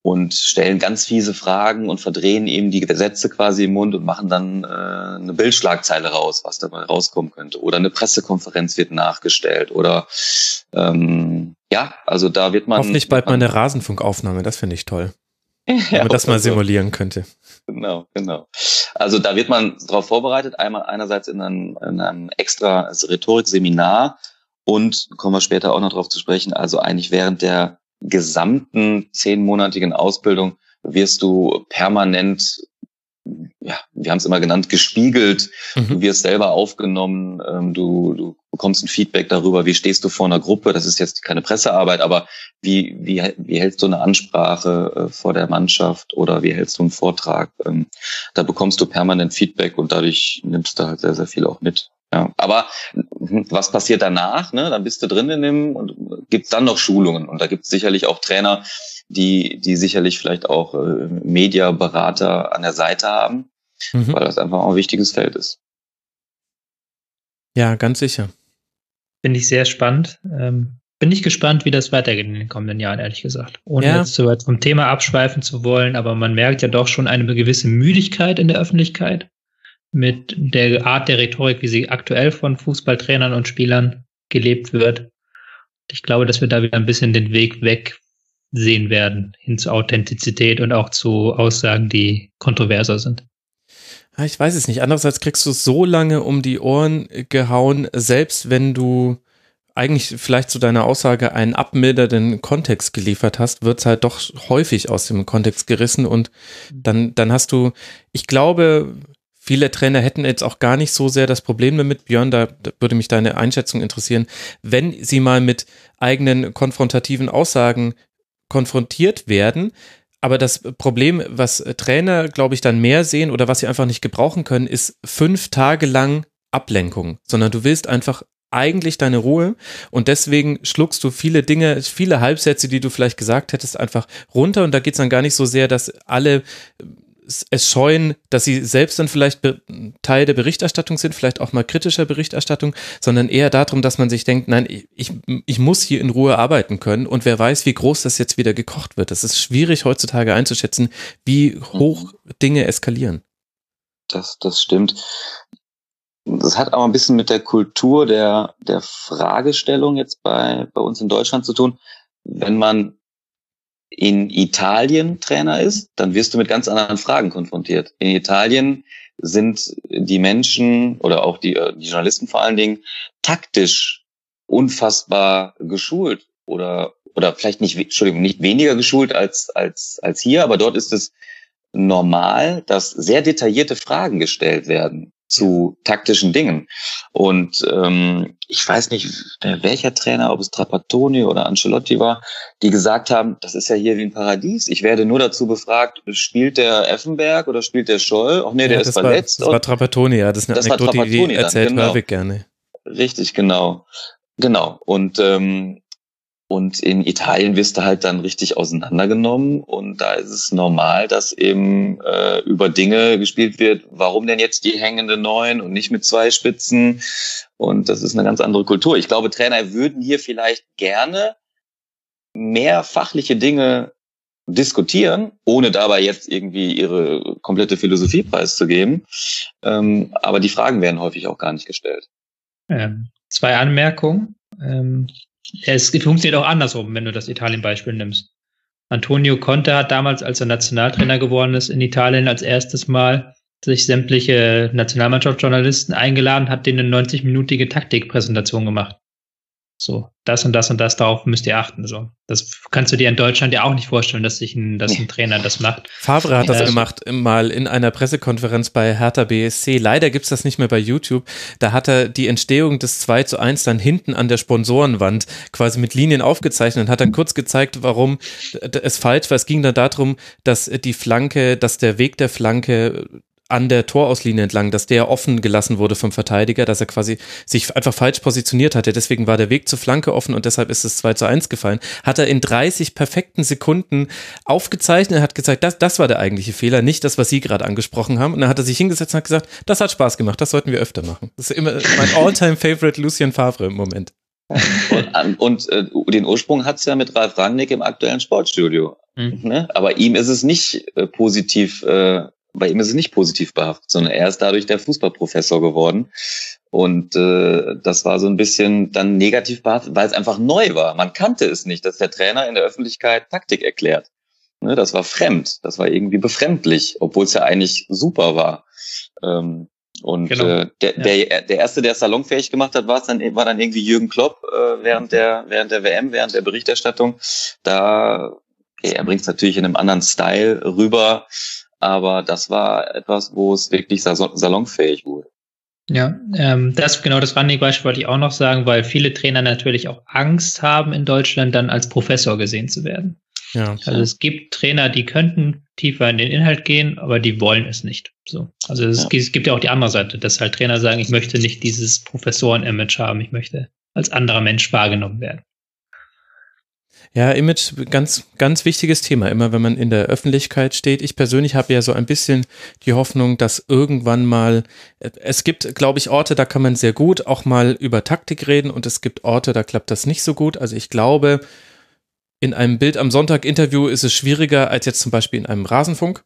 und stellen ganz fiese Fragen und verdrehen eben die Sätze quasi im Mund und machen dann äh, eine Bildschlagzeile raus, was dabei rauskommen könnte. Oder eine Pressekonferenz wird nachgestellt. Oder ähm, ja, also da wird man. Hoffentlich bald mal eine Rasenfunkaufnahme, das finde ich toll. Wenn ja, man das mal simulieren könnte. Genau, genau. Also da wird man darauf vorbereitet, einmal einerseits in einem, in einem extra Rhetorikseminar und kommen wir später auch noch darauf zu sprechen, also eigentlich während der gesamten zehnmonatigen Ausbildung wirst du permanent, ja, wir haben es immer genannt, gespiegelt. Mhm. Du wirst selber aufgenommen. Ähm, du, du bekommst ein Feedback darüber, wie stehst du vor einer Gruppe. Das ist jetzt keine Pressearbeit, aber wie, wie, wie hältst du eine Ansprache äh, vor der Mannschaft oder wie hältst du einen Vortrag? Ähm, da bekommst du permanent Feedback und dadurch nimmst du halt sehr, sehr viel auch mit. Ja, aber was passiert danach? Ne? Dann bist du drin in dem und gibt's dann noch Schulungen und da gibt's sicherlich auch Trainer, die die sicherlich vielleicht auch äh, Mediaberater an der Seite haben, Mhm. weil das einfach auch ein wichtiges Feld ist. Ja, ganz sicher. Finde ich sehr spannend. Ähm, bin ich gespannt, wie das weitergeht in den kommenden Jahren, ehrlich gesagt. Ohne Ja. jetzt so weit vom Thema abschweifen zu wollen, aber man merkt ja doch schon eine gewisse Müdigkeit in der Öffentlichkeit mit der Art der Rhetorik, wie sie aktuell von Fußballtrainern und Spielern gelebt wird. Ich glaube, dass wir da wieder ein bisschen den Weg weg sehen werden hin zu Authentizität und auch zu Aussagen, die kontroverser sind. Ja, Ich weiß es nicht. Andererseits kriegst du es so lange um die Ohren gehauen, selbst wenn du eigentlich vielleicht zu deiner Aussage einen abmildernden Kontext geliefert hast, wird es halt doch häufig aus dem Kontext gerissen und dann, dann hast du, ich glaube, viele Trainer hätten jetzt auch gar nicht so sehr das Problem damit, Björn, da, da würde mich deine Einschätzung interessieren, wenn sie mal mit eigenen konfrontativen Aussagen konfrontiert werden, aber das Problem, was Trainer, glaube ich, dann mehr sehen oder was sie einfach nicht gebrauchen können, ist fünf Tage lang Ablenkung, sondern du willst einfach eigentlich deine Ruhe. Und deswegen schluckst du viele Dinge, viele Halbsätze, die du vielleicht gesagt hättest, einfach runter. Und da geht es dann gar nicht so sehr, dass alle es scheuen, dass sie selbst dann vielleicht Teil der Berichterstattung sind, vielleicht auch mal kritischer Berichterstattung, sondern eher darum, dass man sich denkt, nein, ich, ich muss hier in Ruhe arbeiten können und wer weiß, wie groß das jetzt wieder gekocht wird. Das ist schwierig heutzutage einzuschätzen, wie hoch Dinge eskalieren. Das, das stimmt. Das hat aber ein bisschen mit der Kultur der, der Fragestellung jetzt bei, bei uns in Deutschland zu tun. Wenn man in Italien Trainer ist, dann wirst du mit ganz anderen Fragen konfrontiert. In Italien sind die Menschen oder auch die, äh, die Journalisten vor allen Dingen taktisch unfassbar geschult oder oder vielleicht nicht, Entschuldigung, nicht weniger geschult als als als hier, aber dort ist es normal, dass sehr detaillierte Fragen gestellt werden zu taktischen Dingen. Und ähm, ich weiß nicht, welcher Trainer, ob es Trapattoni oder Ancelotti war, die gesagt haben, das ist ja hier wie ein Paradies. Ich werde nur dazu befragt, spielt der Effenberg oder spielt der Scholl? Ach nee, der Ja, ist das war, verletzt. das war Trapattoni, ja, das ist eine Das war Anekdote, die Trapattoni dann, erzählt genau. Hörwig gerne. Richtig, genau. Genau. Und, ähm, und in Italien wirst du halt dann richtig auseinandergenommen und da ist es normal, dass eben äh, über Dinge gespielt wird, warum denn jetzt die hängende Neun und nicht mit zwei Spitzen? Und das ist eine ganz andere Kultur. Ich glaube, Trainer würden hier vielleicht gerne mehr fachliche Dinge diskutieren, ohne dabei jetzt irgendwie ihre komplette Philosophie preiszugeben. Ähm, aber die Fragen werden häufig auch gar nicht gestellt. Ähm, zwei Anmerkungen. Ähm, es funktioniert auch andersrum, wenn du das Italien-Beispiel nimmst. Antonio Conte hat damals, als er Nationaltrainer geworden ist, in Italien als erstes Mal sich sämtliche Nationalmannschaftsjournalisten eingeladen, hat denen eine 90-minütige Taktikpräsentation gemacht. So, das und das und das, darauf müsst ihr achten. So, das kannst du dir in Deutschland ja auch nicht vorstellen, dass sich ein, dass ein Trainer das macht. Favre hat das Ja. gemacht, mal in einer Pressekonferenz bei Hertha BSC. Leider gibt's das nicht mehr bei YouTube. Da hat er die Entstehung des 2 zu 1 dann hinten an der Sponsorenwand quasi mit Linien aufgezeichnet und hat dann kurz gezeigt, warum es falsch war. Es ging dann darum, dass die Flanke, dass der Weg der Flanke an der Torauslinie entlang, dass der offen gelassen wurde vom Verteidiger, dass er quasi sich einfach falsch positioniert hatte. Deswegen war der Weg zur Flanke offen und deshalb ist es 2 zu 1 gefallen. Hat er in 30 perfekten Sekunden aufgezeichnet, hat gezeigt, das, das war der eigentliche Fehler, nicht das, was Sie gerade angesprochen haben. Und dann hat er sich hingesetzt und hat gesagt, das hat Spaß gemacht, das sollten wir öfter machen. Das ist immer mein all-time favorite Lucien Favre im Moment. und, und äh, den Ursprung hat's ja mit Ralf Rangnick im aktuellen Sportstudio. Mhm. Ne? Aber ihm ist es nicht äh, positiv, äh, bei ihm ist es nicht positiv behaftet, sondern er ist dadurch der Fußballprofessor geworden. Und äh, das war so ein bisschen dann negativ behaftet, weil es einfach neu war. Man kannte es nicht, dass der Trainer in der Öffentlichkeit Taktik erklärt. Ne? Das war fremd, das war irgendwie befremdlich, obwohl es ja eigentlich super war. Ähm, und genau. äh, der, ja. der, der erste, der es salonfähig gemacht hat, war es dann war dann irgendwie Jürgen Klopp äh, während der während der WM, während der Berichterstattung. Da okay, er bringt es natürlich in einem anderen Style rüber, aber das war etwas, wo es wirklich salonfähig wurde. Ja, ähm, das genau das Running-Beispiel wollte ich auch noch sagen, weil viele Trainer natürlich auch Angst haben, in Deutschland dann als Professor gesehen zu werden. Ja. Also es gibt Trainer, die könnten tiefer in den Inhalt gehen, aber die wollen es nicht. So. Also es, ja. es gibt ja auch die andere Seite, dass halt Trainer sagen, ich möchte nicht dieses Professoren-Image haben, ich möchte als anderer Mensch wahrgenommen werden. Ja, Image, ganz, ganz wichtiges Thema. Immer wenn man in der Öffentlichkeit steht. Ich persönlich habe ja so ein bisschen die Hoffnung, dass irgendwann mal, es gibt, glaube ich, Orte, da kann man sehr gut auch mal über Taktik reden und es gibt Orte, da klappt das nicht so gut. Also ich glaube, in einem Bild am Sonntag Interview ist es schwieriger als jetzt zum Beispiel in einem Rasenfunk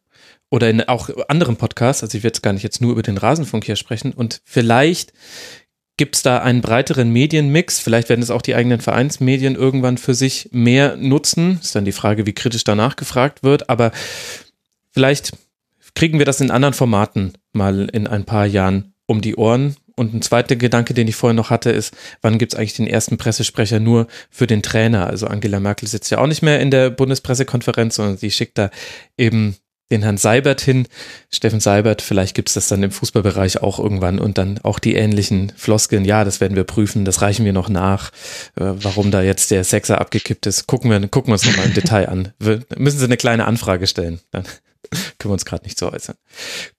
oder in auch anderen Podcasts. Also ich werde jetzt gar nicht jetzt nur über den Rasenfunk hier sprechen. Und vielleicht gibt es da einen breiteren Medienmix. Vielleicht werden es auch die eigenen Vereinsmedien irgendwann für sich mehr nutzen. Ist dann die Frage, wie kritisch danach gefragt wird. Aber vielleicht kriegen wir das in anderen Formaten mal in ein paar Jahren um die Ohren. Und ein zweiter Gedanke, den ich vorher noch hatte, ist, wann gibt es eigentlich den ersten Pressesprecher nur für den Trainer? Also Angela Merkel sitzt ja auch nicht mehr in der Bundespressekonferenz, sondern sie schickt da eben den Herrn Seibert hin. Steffen Seibert, vielleicht gibt es das dann im Fußballbereich auch irgendwann und dann auch die ähnlichen Floskeln. Ja, das werden wir prüfen, das reichen wir noch nach. Äh, warum da jetzt der Sechser abgekippt ist, gucken wir, gucken wir uns nochmal im Detail an. Wir, müssen Sie eine kleine Anfrage stellen. Dann können wir uns gerade nicht so äußern.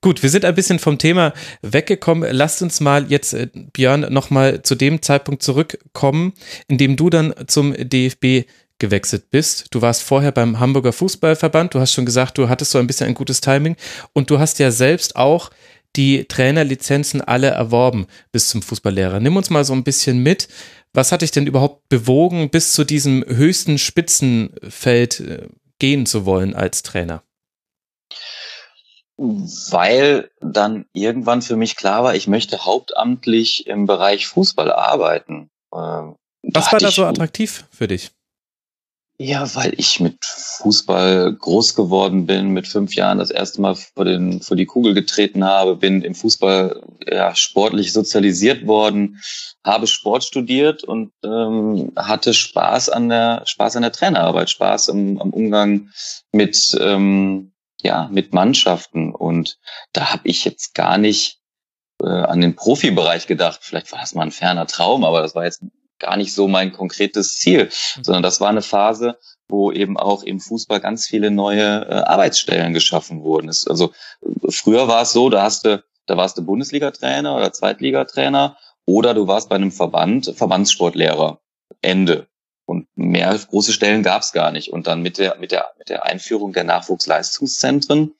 Gut, wir sind ein bisschen vom Thema weggekommen. Lasst uns mal jetzt, äh, Björn, nochmal zu dem Zeitpunkt zurückkommen, in dem du dann zum DFB gewechselt bist. Du warst vorher beim Hamburger Fußballverband. Du hast schon gesagt, du hattest so ein bisschen ein gutes Timing und du hast ja selbst auch die Trainerlizenzen alle erworben bis zum Fußballlehrer. Nimm uns mal so ein bisschen mit. Was hat dich denn überhaupt bewogen, bis zu diesem höchsten Spitzenfeld äh, gehen zu wollen als Trainer? Weil dann irgendwann für mich klar war, ich möchte hauptamtlich im Bereich Fußball arbeiten. Ähm, Was war da so attraktiv für dich? Ja, weil ich mit Fußball groß geworden bin, mit fünf Jahren das erste Mal vor, den, vor die Kugel getreten habe, bin im Fußball ja, sportlich sozialisiert worden, habe Sport studiert und ähm, hatte Spaß an der Spaß an der Trainerarbeit, Spaß im, am Umgang mit ähm, ja mit Mannschaften und da habe ich jetzt gar nicht äh, an den Profibereich gedacht. Vielleicht war das mal ein ferner Traum, aber das war jetzt gar nicht so mein konkretes Ziel, mhm. sondern das war eine Phase, wo eben auch im Fußball ganz viele neue äh, Arbeitsstellen geschaffen wurden. Es, also früher war es so, da hast du, da warst du Bundesliga-Trainer oder Zweitligatrainer oder du warst bei einem Verband Verbandssportlehrer. Ende. Und mehr große Stellen gab es gar nicht. Und dann mit der, mit der, mit der Einführung der Nachwuchsleistungszentren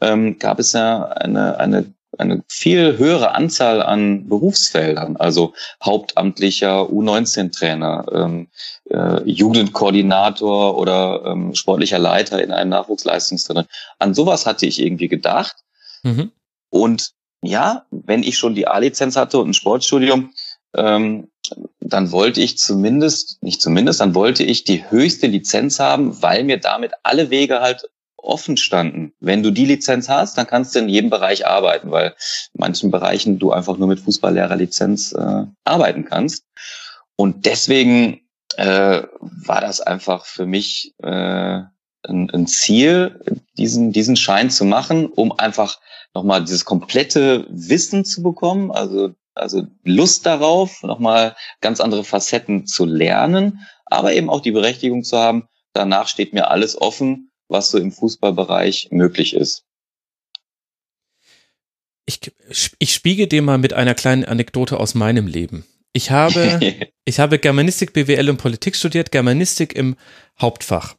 ähm, gab es ja eine, eine eine viel höhere Anzahl an Berufsfeldern, also hauptamtlicher U19-Trainer, ähm, äh, Jugendkoordinator oder ähm, sportlicher Leiter in einem Nachwuchsleistungszentrum. An sowas hatte ich irgendwie gedacht. Mhm. Und ja, wenn ich schon die A-Lizenz hatte und ein Sportstudium, ähm, dann wollte ich zumindest, nicht zumindest, dann wollte ich die höchste Lizenz haben, weil mir damit alle Wege halt offen standen. Wenn du die Lizenz hast, dann kannst du in jedem Bereich arbeiten, weil in manchen Bereichen du einfach nur mit Fußballlehrerlizenz äh, arbeiten kannst. Und deswegen äh, war das einfach für mich äh, ein, ein Ziel, diesen, diesen Schein zu machen, um einfach nochmal dieses komplette Wissen zu bekommen, also, also Lust darauf, nochmal ganz andere Facetten zu lernen, aber eben auch die Berechtigung zu haben, danach steht mir alles offen was so im Fußballbereich möglich ist. Ich, ich spiege dir mal mit einer kleinen Anekdote aus meinem Leben. Ich habe, ich habe Germanistik, BWL und Politik studiert, Germanistik im Hauptfach.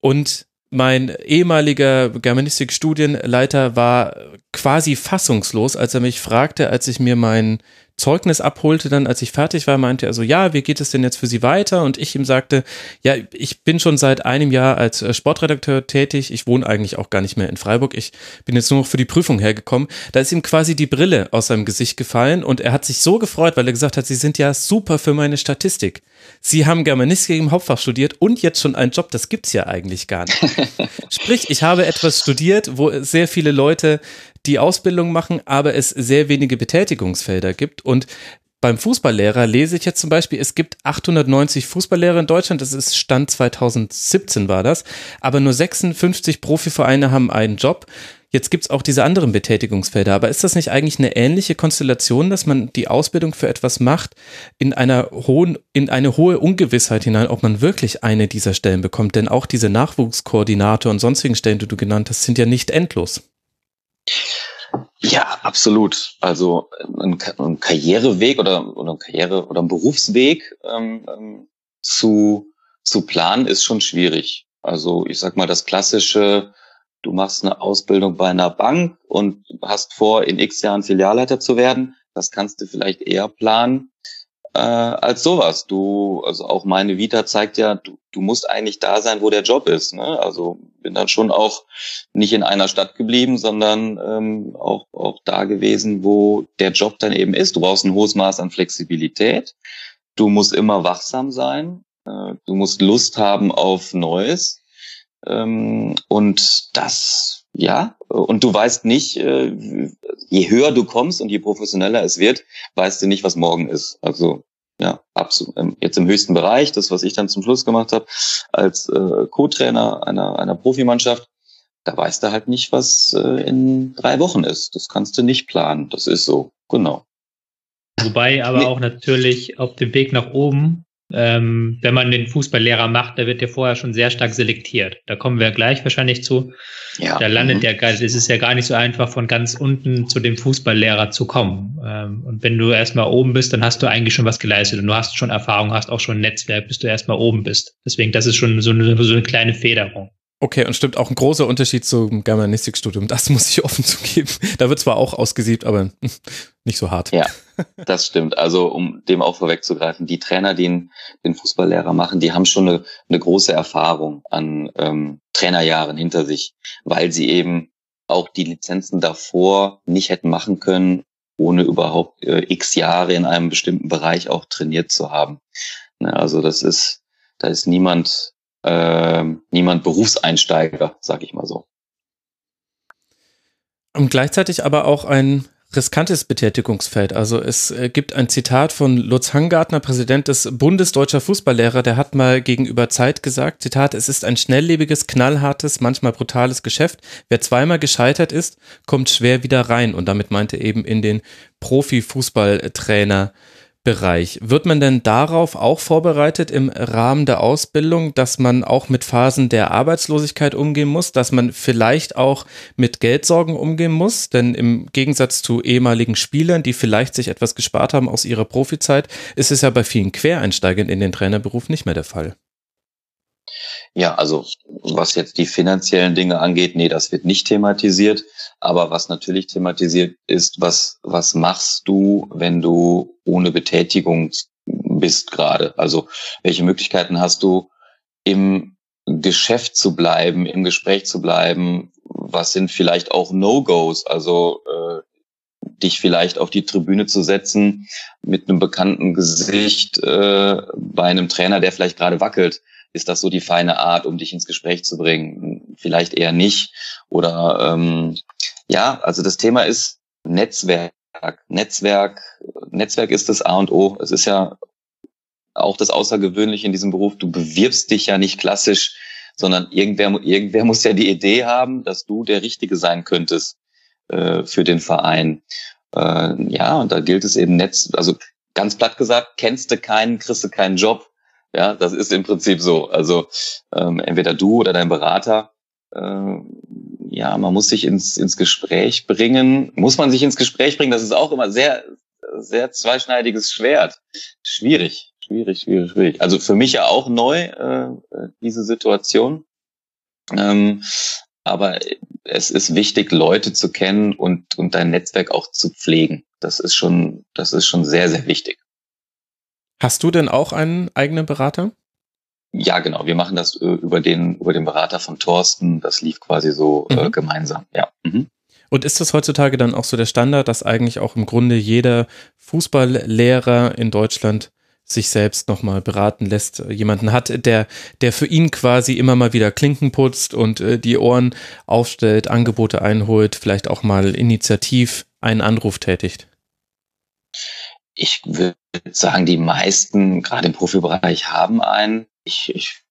Und mein ehemaliger Germanistik-Studienleiter war quasi fassungslos, als er mich fragte, als ich mir meinen Zeugnis abholte, dann als ich fertig war, meinte er so, ja, wie geht es denn jetzt für Sie weiter? Und ich ihm sagte, ja, ich bin schon seit einem Jahr als äh, Sportredakteur tätig. Ich wohne eigentlich auch gar nicht mehr in Freiburg. Ich bin jetzt nur noch für die Prüfung hergekommen. Da ist ihm quasi die Brille aus seinem Gesicht gefallen und er hat sich so gefreut, weil er gesagt hat, Sie sind ja super für meine Statistik. Sie haben Germanistik im Hauptfach studiert und jetzt schon einen Job. Das gibt's ja eigentlich gar nicht. Sprich, ich habe etwas studiert, wo sehr viele Leute die Ausbildung machen, aber es sehr wenige Betätigungsfelder gibt. Und beim Fußballlehrer lese ich jetzt zum Beispiel, es gibt 890 Fußballlehrer in Deutschland, das ist Stand 2017 war das, aber nur 56 Profivereine haben einen Job. Jetzt gibt es auch diese anderen Betätigungsfelder, aber ist das nicht eigentlich eine ähnliche Konstellation, dass man die Ausbildung für etwas macht in einer hohen, in eine hohe Ungewissheit hinein, ob man wirklich eine dieser Stellen bekommt? Denn auch diese Nachwuchskoordinator und sonstigen Stellen, die du genannt hast, sind ja nicht endlos. Ja, absolut. Also ein, ein Karriereweg oder, oder ein Karriere- oder ein Berufsweg ähm, ähm, zu, zu planen ist schon schwierig. Also ich sag mal, das klassische, du machst eine Ausbildung bei einer Bank und hast vor, in x Jahren Filialleiter zu werden, das kannst du vielleicht eher planen äh, als sowas. Du, also auch meine Vita zeigt ja, du, du musst eigentlich da sein, wo der Job ist. Ne? Also bin dann schon auch nicht in einer Stadt geblieben, sondern ähm, auch, auch da gewesen, wo der Job dann eben ist. Du brauchst ein hohes Maß an Flexibilität. Du musst immer wachsam sein. Äh, du musst Lust haben auf Neues. Ähm, und das, ja, und du weißt nicht, äh, je höher du kommst und je professioneller es wird, weißt du nicht, was morgen ist. Also ja, absolut. Ähm, jetzt im höchsten Bereich, das, was ich dann zum Schluss gemacht habe, als äh, Co-Trainer einer, einer Profimannschaft, da weißt du halt nicht, was äh, in drei Wochen ist. Das kannst du nicht planen. Das ist so, genau. Wobei aber nee. auch natürlich auf dem Weg nach oben ähm, wenn man den Fußballlehrer macht, da wird der vorher schon sehr stark selektiert. Da kommen wir gleich wahrscheinlich zu. Ja. Da landet mhm. der, es ist ja gar nicht so einfach, von ganz unten zu dem Fußballlehrer zu kommen. Ähm, und wenn du erstmal oben bist, dann hast du eigentlich schon was geleistet und du hast schon Erfahrung, hast auch schon ein Netzwerk, bis du erstmal oben bist. Deswegen, das ist schon so eine, so eine kleine Federung. Okay, und stimmt auch ein großer Unterschied zum Germanistikstudium. Das muss ich offen zugeben. Da wird zwar auch ausgesiebt, aber nicht so hart. Ja, das stimmt. Also um dem auch vorwegzugreifen, die Trainer, die den, Fußballlehrer machen, die haben schon eine, eine große Erfahrung an ähm, Trainerjahren hinter sich, weil sie eben auch die Lizenzen davor nicht hätten machen können, ohne überhaupt äh, x Jahre in einem bestimmten Bereich auch trainiert zu haben. Ne, also das ist, da ist niemand äh, niemand Berufseinsteiger, sag ich mal so. Und gleichzeitig aber auch ein riskantes Betätigungsfeld. Also es äh, gibt ein Zitat von Lutz Hangartner, Präsident des Bundes Deutscher Fußballlehrer, der hat mal gegenüber Zeit gesagt, Zitat, es ist ein schnelllebiges, knallhartes, manchmal brutales Geschäft. Wer zweimal gescheitert ist, kommt schwer wieder rein. Und damit meinte eben in den Profi-Fußballtrainer Bereich. Wird man denn darauf auch vorbereitet im Rahmen der Ausbildung, dass man auch mit Phasen der Arbeitslosigkeit umgehen muss, dass man vielleicht auch mit Geldsorgen umgehen muss? Denn im Gegensatz zu ehemaligen Spielern, die vielleicht sich etwas gespart haben aus ihrer Profizeit, ist es ja bei vielen Quereinsteigern in den Trainerberuf nicht mehr der Fall. Ja, also was jetzt die finanziellen Dinge angeht, nee, das wird nicht thematisiert. Aber was natürlich thematisiert ist, was, was machst du, wenn du ohne Betätigung bist gerade? Also welche Möglichkeiten hast du, im Geschäft zu bleiben, im Gespräch zu bleiben? Was sind vielleicht auch No-Gos? Also äh, dich vielleicht auf die Tribüne zu setzen mit einem bekannten Gesicht äh, bei einem Trainer, der vielleicht gerade wackelt ist das so die feine Art, um dich ins Gespräch zu bringen? Vielleicht eher nicht. Oder ähm, ja, also das Thema ist Netzwerk. Netzwerk, Netzwerk ist das A und O. Es ist ja auch das Außergewöhnliche in diesem Beruf. Du bewirbst dich ja nicht klassisch, sondern irgendwer, irgendwer muss ja die Idee haben, dass du der Richtige sein könntest äh, für den Verein. Äh, ja, und da gilt es eben Netz, also ganz platt gesagt, kennst du keinen, kriegst du keinen Job. Ja, das ist im Prinzip so. Also ähm, entweder du oder dein Berater. Äh, ja, man muss sich ins, ins Gespräch bringen. Muss man sich ins Gespräch bringen? Das ist auch immer sehr, sehr zweischneidiges Schwert. Schwierig, schwierig, schwierig, schwierig. Also für mich ja auch neu, äh, diese Situation. Ähm, aber es ist wichtig, Leute zu kennen und, und dein Netzwerk auch zu pflegen. Das ist schon, das ist schon sehr, sehr wichtig. Hast du denn auch einen eigenen Berater? Ja, genau. Wir machen das äh, über den, über den Berater von Thorsten. Das lief quasi so äh, mhm. äh, gemeinsam, ja. Mhm. Und ist das heutzutage dann auch so der Standard, dass eigentlich auch im Grunde jeder Fußballlehrer in Deutschland sich selbst nochmal beraten lässt, jemanden hat, der, der für ihn quasi immer mal wieder Klinken putzt und äh, die Ohren aufstellt, Angebote einholt, vielleicht auch mal initiativ einen Anruf tätigt? Ich würde sagen, die meisten, gerade im Profibereich, haben einen. Ich, ich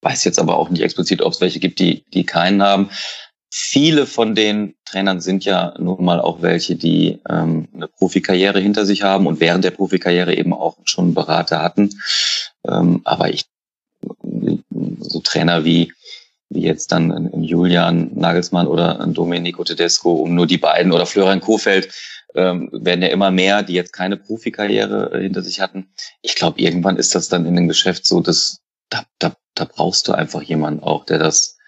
weiß jetzt aber auch nicht explizit, ob es welche gibt, die, die keinen haben viele von den Trainern sind ja nun mal auch welche, die ähm, eine Profikarriere hinter sich haben und während der Profikarriere eben auch schon Berater hatten. Ähm, aber ich, so Trainer wie, wie jetzt dann ein Julian Nagelsmann oder Domenico Tedesco, um nur die beiden oder Florian Kofeld, ähm, werden ja immer mehr, die jetzt keine Profikarriere äh, hinter sich hatten. Ich glaube, irgendwann ist das dann in dem Geschäft so, dass da, da, da brauchst du einfach jemanden auch, der das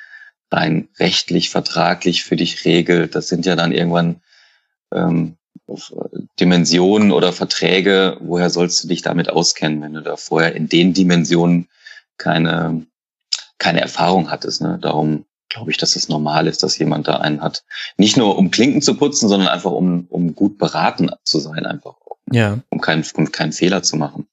rein rechtlich, vertraglich für dich regelt. Das sind ja dann irgendwann ähm, Dimensionen oder Verträge. Woher sollst du dich damit auskennen, wenn du da vorher in den Dimensionen keine, keine Erfahrung hattest? Ne? Darum glaube ich, dass es normal ist, dass jemand da einen hat. Nicht nur um Klinken zu putzen, sondern einfach um, um gut beraten zu sein, einfach. Ja. Um keinen, um keinen Fehler zu machen.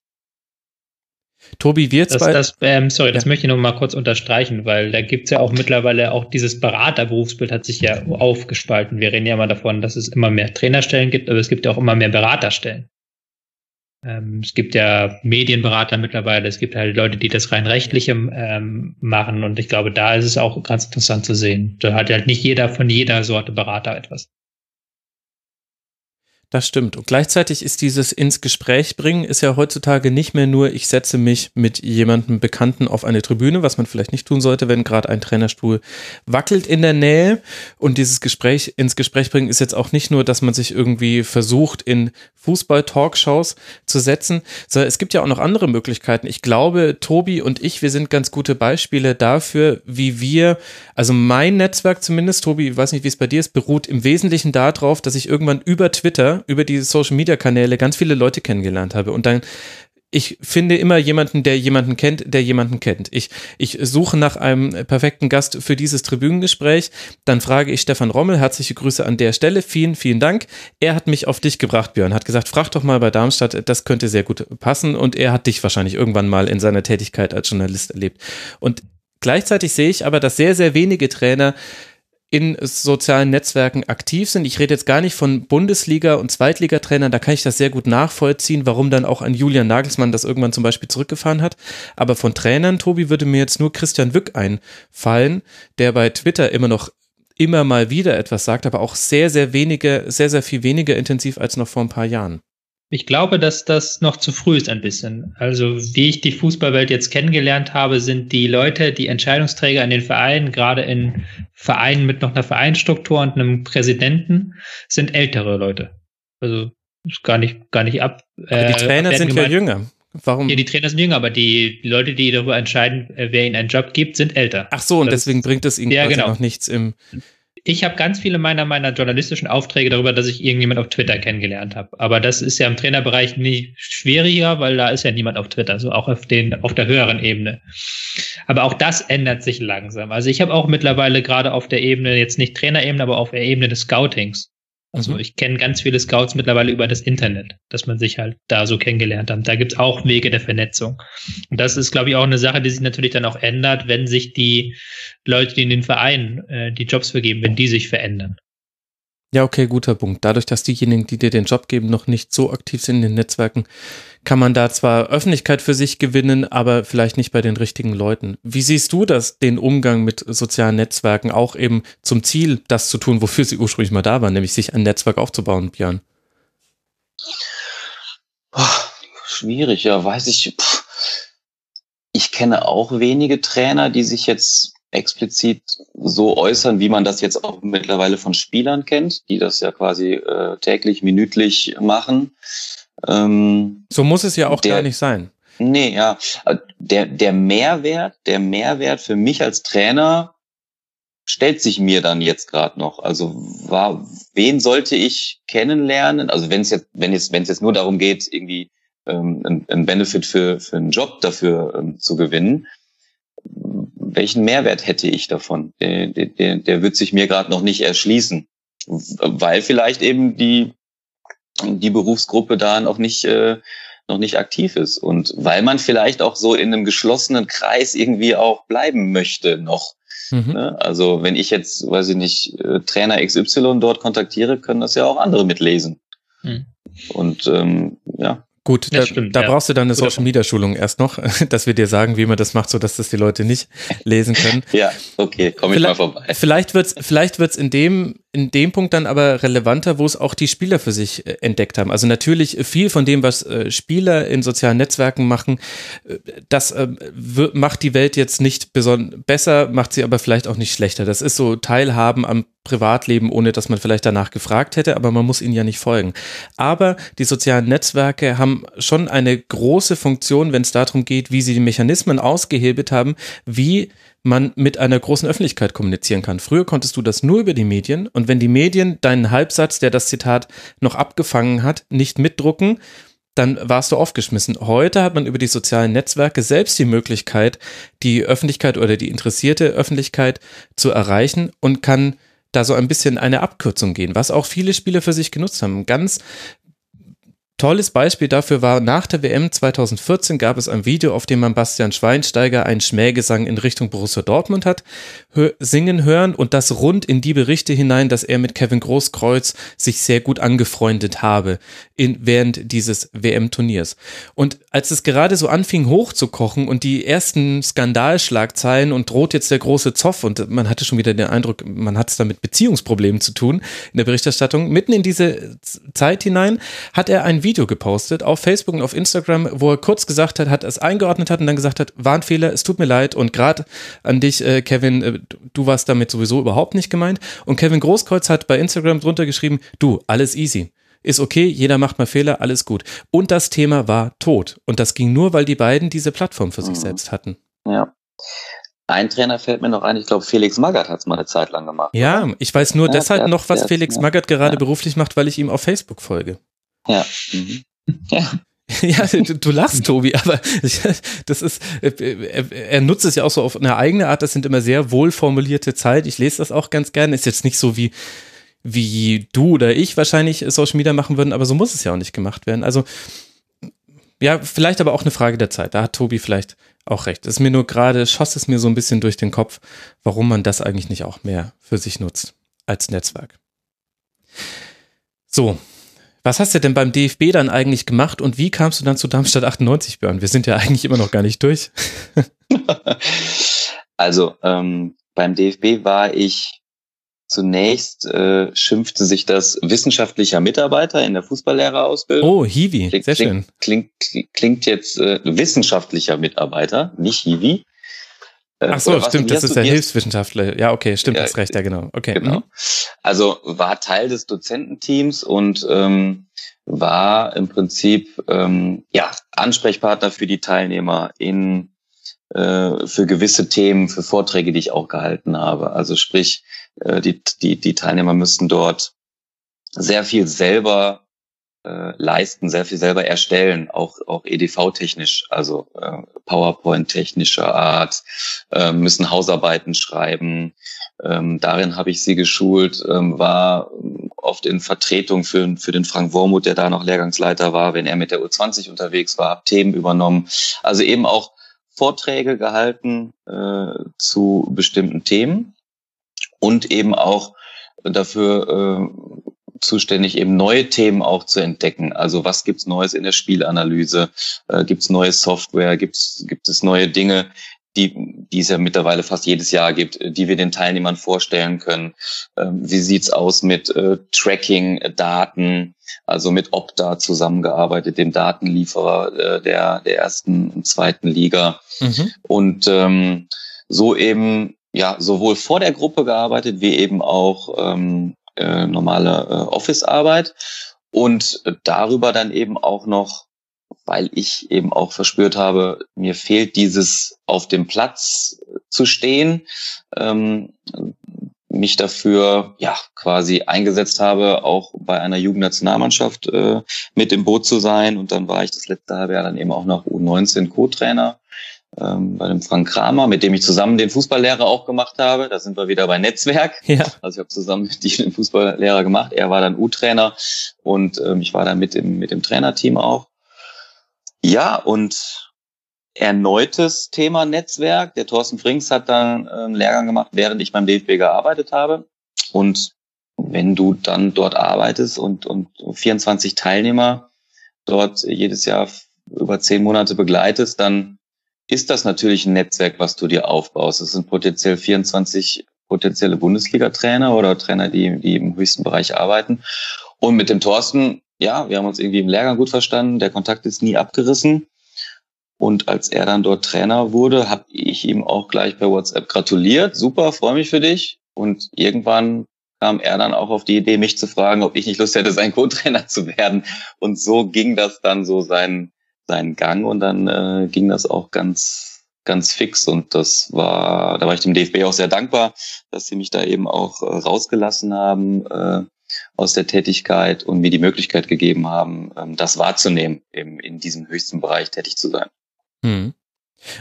Tobi, wir zwei. Das, ähm, sorry, ja. das möchte ich noch mal kurz unterstreichen, weil da gibt's ja auch mittlerweile auch dieses Beraterberufsbild hat sich ja aufgespalten. Wir reden ja immer davon, dass es immer mehr Trainerstellen gibt, aber es gibt ja auch immer mehr Beraterstellen. Ähm, es gibt ja Medienberater mittlerweile, es gibt halt Leute, die das rein rechtliche ähm, machen und ich glaube, da ist es auch ganz interessant zu sehen. Da hat halt nicht jeder von jeder Sorte Berater etwas. Das stimmt. Und gleichzeitig ist dieses ins Gespräch bringen, ist ja heutzutage nicht mehr nur, ich setze mich mit jemandem Bekannten auf eine Tribüne, was man vielleicht nicht tun sollte, wenn gerade ein Trainerstuhl wackelt in der Nähe. Und dieses Gespräch ins Gespräch bringen ist jetzt auch nicht nur, dass man sich irgendwie versucht, in Fußball-Talkshows zu setzen, sondern es gibt ja auch noch andere Möglichkeiten. Ich glaube, Tobi und ich, wir sind ganz gute Beispiele dafür, wie wir, also mein Netzwerk zumindest, Tobi, ich weiß nicht, wie es bei dir ist, beruht im Wesentlichen darauf, dass ich irgendwann über Twitter über diese Social Media Kanäle ganz viele Leute kennengelernt habe und dann ich finde immer jemanden, der jemanden kennt, der jemanden kennt. Ich, ich suche nach einem perfekten Gast für dieses Tribünengespräch. Dann frage ich Stefan Rommel, herzliche Grüße an der Stelle. Vielen, vielen Dank. Er hat mich auf dich gebracht, Björn. Hat gesagt, frag doch mal bei Darmstadt, das könnte sehr gut passen. Und er hat dich wahrscheinlich irgendwann mal in seiner Tätigkeit als Journalist erlebt. Und gleichzeitig sehe ich aber, dass sehr, sehr wenige Trainer in sozialen Netzwerken aktiv sind. Ich rede jetzt gar nicht von Bundesliga- und Zweitligatrainern, da kann ich das sehr gut nachvollziehen, warum dann auch ein Julian Nagelsmann das irgendwann zum Beispiel zurückgefahren hat. Aber von Trainern, Tobi, würde mir jetzt nur Christian Wück einfallen, der bei Twitter immer noch immer mal wieder etwas sagt, aber auch sehr, sehr wenige, sehr, sehr viel weniger intensiv als noch vor ein paar Jahren. Ich glaube, dass das noch zu früh ist ein bisschen. Also wie ich die Fußballwelt jetzt kennengelernt habe, sind die Leute, die Entscheidungsträger in den Vereinen, gerade in Vereinen mit noch einer Vereinsstruktur und einem Präsidenten, sind ältere Leute. Also ist gar nicht, gar nicht ab. Aber die äh, Trainer sind gemeint, ja jünger. Warum? Ja, die Trainer sind jünger, aber die Leute, die darüber entscheiden, äh, wer ihnen einen Job gibt, sind älter. Ach so, und das deswegen bringt es ihnen ja, genau. noch nichts im ich habe ganz viele meiner meiner journalistischen Aufträge darüber, dass ich irgendjemand auf Twitter kennengelernt habe. Aber das ist ja im Trainerbereich nie schwieriger, weil da ist ja niemand auf Twitter, so auch auf den auf der höheren Ebene. Aber auch das ändert sich langsam. Also ich habe auch mittlerweile gerade auf der Ebene jetzt nicht Trainerebene, aber auf der Ebene des Scoutings also mhm. ich kenne ganz viele Scouts mittlerweile über das Internet, dass man sich halt da so kennengelernt hat. Da gibt's auch Wege der Vernetzung. Und das ist, glaube ich, auch eine Sache, die sich natürlich dann auch ändert, wenn sich die Leute, die in den Vereinen äh, die Jobs vergeben, wenn die sich verändern. Ja, okay, guter Punkt. Dadurch, dass diejenigen, die dir den Job geben, noch nicht so aktiv sind in den Netzwerken, kann man da zwar Öffentlichkeit für sich gewinnen, aber vielleicht nicht bei den richtigen Leuten. Wie siehst du das, den Umgang mit sozialen Netzwerken, auch eben zum Ziel, das zu tun, wofür sie ursprünglich mal da waren, nämlich sich ein Netzwerk aufzubauen, Björn? Oh, schwierig, ja, weiß ich. Pff. Ich kenne auch wenige Trainer, die sich jetzt explizit so äußern, wie man das jetzt auch mittlerweile von Spielern kennt, die das ja quasi äh, täglich, minütlich machen. Ähm, so muss es ja auch der, gar nicht sein. Nee, ja. Der, der Mehrwert, der Mehrwert für mich als Trainer stellt sich mir dann jetzt gerade noch? Also war, wen sollte ich kennenlernen? Also wenn es jetzt, wenn jetzt, wenn es jetzt nur darum geht, irgendwie ähm, ein, ein Benefit für, für einen Job dafür ähm, zu gewinnen, welchen Mehrwert hätte ich davon? Der, der, der wird sich mir gerade noch nicht erschließen, weil vielleicht eben die, die Berufsgruppe da noch nicht, äh, noch nicht aktiv ist und weil man vielleicht auch so in einem geschlossenen Kreis irgendwie auch bleiben möchte noch. Mhm. Ne? Also wenn ich jetzt, weiß ich nicht, äh, Trainer XY dort kontaktiere, können das ja auch andere mitlesen. Mhm. Und ähm, ja, Gut, da, stimmt, da ja. brauchst du dann eine Social Media Schulung erst noch, dass wir dir sagen, wie man das macht, so dass das die Leute nicht lesen können. ja, okay, komm ich mal vorbei. Vielleicht wird's, vielleicht wird's in dem in dem Punkt dann aber relevanter, wo es auch die Spieler für sich äh, entdeckt haben. Also natürlich viel von dem, was äh, Spieler in sozialen Netzwerken machen, äh, das macht die Welt jetzt nicht besser, macht sie aber vielleicht auch nicht schlechter. Das ist so Teilhaben am Privatleben, ohne dass man vielleicht danach gefragt hätte, aber man muss ihnen ja nicht folgen. Aber die sozialen Netzwerke haben schon eine große Funktion, wenn es darum geht, wie sie die Mechanismen ausgehebelt haben, wie man mit einer großen Öffentlichkeit kommunizieren kann. Früher konntest du das nur über die Medien und wenn die Medien deinen Halbsatz, der das Zitat noch abgefangen hat, nicht mitdrucken, dann warst du aufgeschmissen. Heute hat man über die sozialen Netzwerke selbst die Möglichkeit, die Öffentlichkeit oder die interessierte Öffentlichkeit zu erreichen und kann da so ein bisschen eine Abkürzung gehen, was auch viele Spieler für sich genutzt haben. Ganz Tolles Beispiel dafür war, nach der WM 2014 gab es ein Video, auf dem man Bastian Schweinsteiger einen Schmähgesang in Richtung Borussia Dortmund hat singen hören und das rund in die Berichte hinein, dass er mit Kevin Großkreuz sich sehr gut angefreundet habe in, während dieses WM-Turniers. Und als es gerade so anfing hochzukochen und die ersten Skandalschlagzeilen und droht jetzt der große Zoff und man hatte schon wieder den Eindruck, man hat es da mit Beziehungsproblemen zu tun in der Berichterstattung, mitten in diese Zeit hinein hat er ein Video gepostet auf Facebook und auf Instagram, wo er kurz gesagt hat, hat es eingeordnet hat und dann gesagt hat, war ein Fehler, es tut mir leid und gerade an dich, äh, Kevin, äh, du warst damit sowieso überhaupt nicht gemeint. Und Kevin Großkreuz hat bei Instagram drunter geschrieben, du, alles easy. Ist okay, jeder macht mal Fehler, alles gut. Und das Thema war tot. Und das ging nur, weil die beiden diese Plattform für sich mhm. selbst hatten. Ja. Ein Trainer fällt mir noch ein, ich glaube, Felix Magath hat es mal eine Zeit lang gemacht. Ja, ich weiß nur ja, deshalb noch, was Felix ja. Magath gerade ja. beruflich macht, weil ich ihm auf Facebook folge. Ja. Mhm. Ja. Ja, du, du lachst, Tobi, aber das ist, er, er, nutzt es ja auch so auf eine eigene Art. Das sind immer sehr wohlformulierte Zeit. Ich lese das auch ganz gerne. Ist jetzt nicht so wie, wie du oder ich wahrscheinlich Social Media machen würden, aber so muss es ja auch nicht gemacht werden. Also, ja, vielleicht aber auch eine Frage der Zeit. Da hat Tobi vielleicht auch recht. Es ist mir nur gerade, schoss es mir so ein bisschen durch den Kopf, warum man das eigentlich nicht auch mehr für sich nutzt als Netzwerk. So, was hast du denn beim DFB dann eigentlich gemacht und wie kamst du dann zu Darmstadt 98, Björn? Wir sind ja eigentlich immer noch gar nicht durch. also ähm, beim DFB war ich zunächst, äh, schimpfte sich das wissenschaftlicher Mitarbeiter in der Fußballlehrerausbildung. Oh, Hiwi, klingt, sehr schön. Klingt, klingt, klingt jetzt äh, wissenschaftlicher Mitarbeiter, nicht Hiwi. Äh, Ach so, stimmt, das ist der Hilfswissenschaftler. Ja, okay, stimmt, ja, hast recht, ja, genau. Okay. Genau. Mhm. Also war Teil des Dozententeams und ähm, war im Prinzip ähm, ja Ansprechpartner für die Teilnehmer in äh, für gewisse Themen, für Vorträge, die ich auch gehalten habe. Also sprich, äh, die, die, die Teilnehmer müssten dort sehr viel selber äh, leisten, sehr viel selber erstellen, auch, auch EDV-technisch, also äh, PowerPoint-technischer Art, äh, müssen Hausarbeiten schreiben. Ähm, darin habe ich sie geschult, ähm, war oft in Vertretung für, für den Frank Wormuth, der da noch Lehrgangsleiter war, wenn er mit der U20 unterwegs war, habe Themen übernommen. Also eben auch Vorträge gehalten äh, zu bestimmten Themen und eben auch dafür äh, zuständig, eben neue Themen auch zu entdecken. Also was gibt's Neues in der Spielanalyse? Äh, gibt's neue Software? Gibt's, gibt es neue Dinge, die, die es ja mittlerweile fast jedes Jahr gibt, die wir den Teilnehmern vorstellen können? Ähm, wie sieht's aus mit äh, Tracking-Daten? Also mit Opta zusammengearbeitet, dem Datenlieferer äh, der, der ersten und zweiten Liga. Mhm. Und ähm, so eben ja sowohl vor der Gruppe gearbeitet wie eben auch ähm, äh, normale äh, Office-Arbeit und darüber dann eben auch noch, weil ich eben auch verspürt habe, mir fehlt dieses auf dem Platz zu stehen, ähm, mich dafür ja quasi eingesetzt habe, auch bei einer Jugendnationalmannschaft äh, mit im Boot zu sein. Und dann war ich das letzte halbe Jahr dann eben auch noch U19 Co-Trainer ähm, bei dem Frank Kramer, mit dem ich zusammen den Fußballlehrer auch gemacht habe. Da sind wir wieder bei Netzwerk. Ja. Also ich habe zusammen mit ihm den Fußballlehrer gemacht. Er war dann U-Trainer und ähm, ich war dann mit dem, mit dem Trainerteam auch. Ja, und erneutes Thema Netzwerk. Der Thorsten Frings hat dann einen Lehrgang gemacht, während ich beim DFB gearbeitet habe. Und wenn du dann dort arbeitest und, und 24 Teilnehmer dort jedes Jahr über zehn Monate begleitest, dann ist das natürlich ein Netzwerk, was du dir aufbaust. Es sind potenziell 24 potenzielle Bundesliga-Trainer oder Trainer, die, die im höchsten Bereich arbeiten. Und mit dem Thorsten, ja, wir haben uns irgendwie im Lehrgang gut verstanden. Der Kontakt ist nie abgerissen. Und als er dann dort Trainer wurde, habe ich ihm auch gleich per WhatsApp gratuliert. Super, freue mich für dich. Und irgendwann kam er dann auch auf die Idee, mich zu fragen, ob ich nicht Lust hätte, sein Co-Trainer zu werden. Und so ging das dann so seinen, seinen Gang und dann äh, ging das auch ganz, ganz fix. Und das war, da war ich dem DFB auch sehr dankbar, dass sie mich da eben auch äh, rausgelassen haben. Äh, aus der Tätigkeit und mir die Möglichkeit gegeben haben, ähm, das wahrzunehmen, eben in diesem höchsten Bereich tätig zu sein. Hm.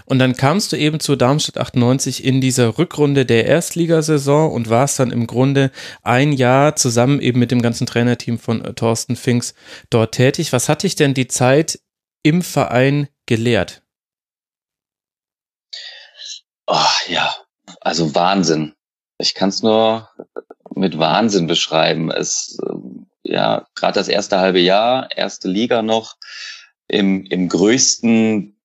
Und dann kamst du eben zu Darmstadt 98 in dieser Rückrunde der Erstligasaison und warst dann im Grunde ein Jahr zusammen eben mit dem ganzen Trainerteam von äh, Thorsten Finks dort tätig. Was hat dich denn die Zeit im Verein gelehrt? Oh, ja, also Wahnsinn. Ich kann es nur mit Wahnsinn beschreiben. Es, ähm, ja, gerade das erste halbe Jahr, erste Liga noch, im, im größten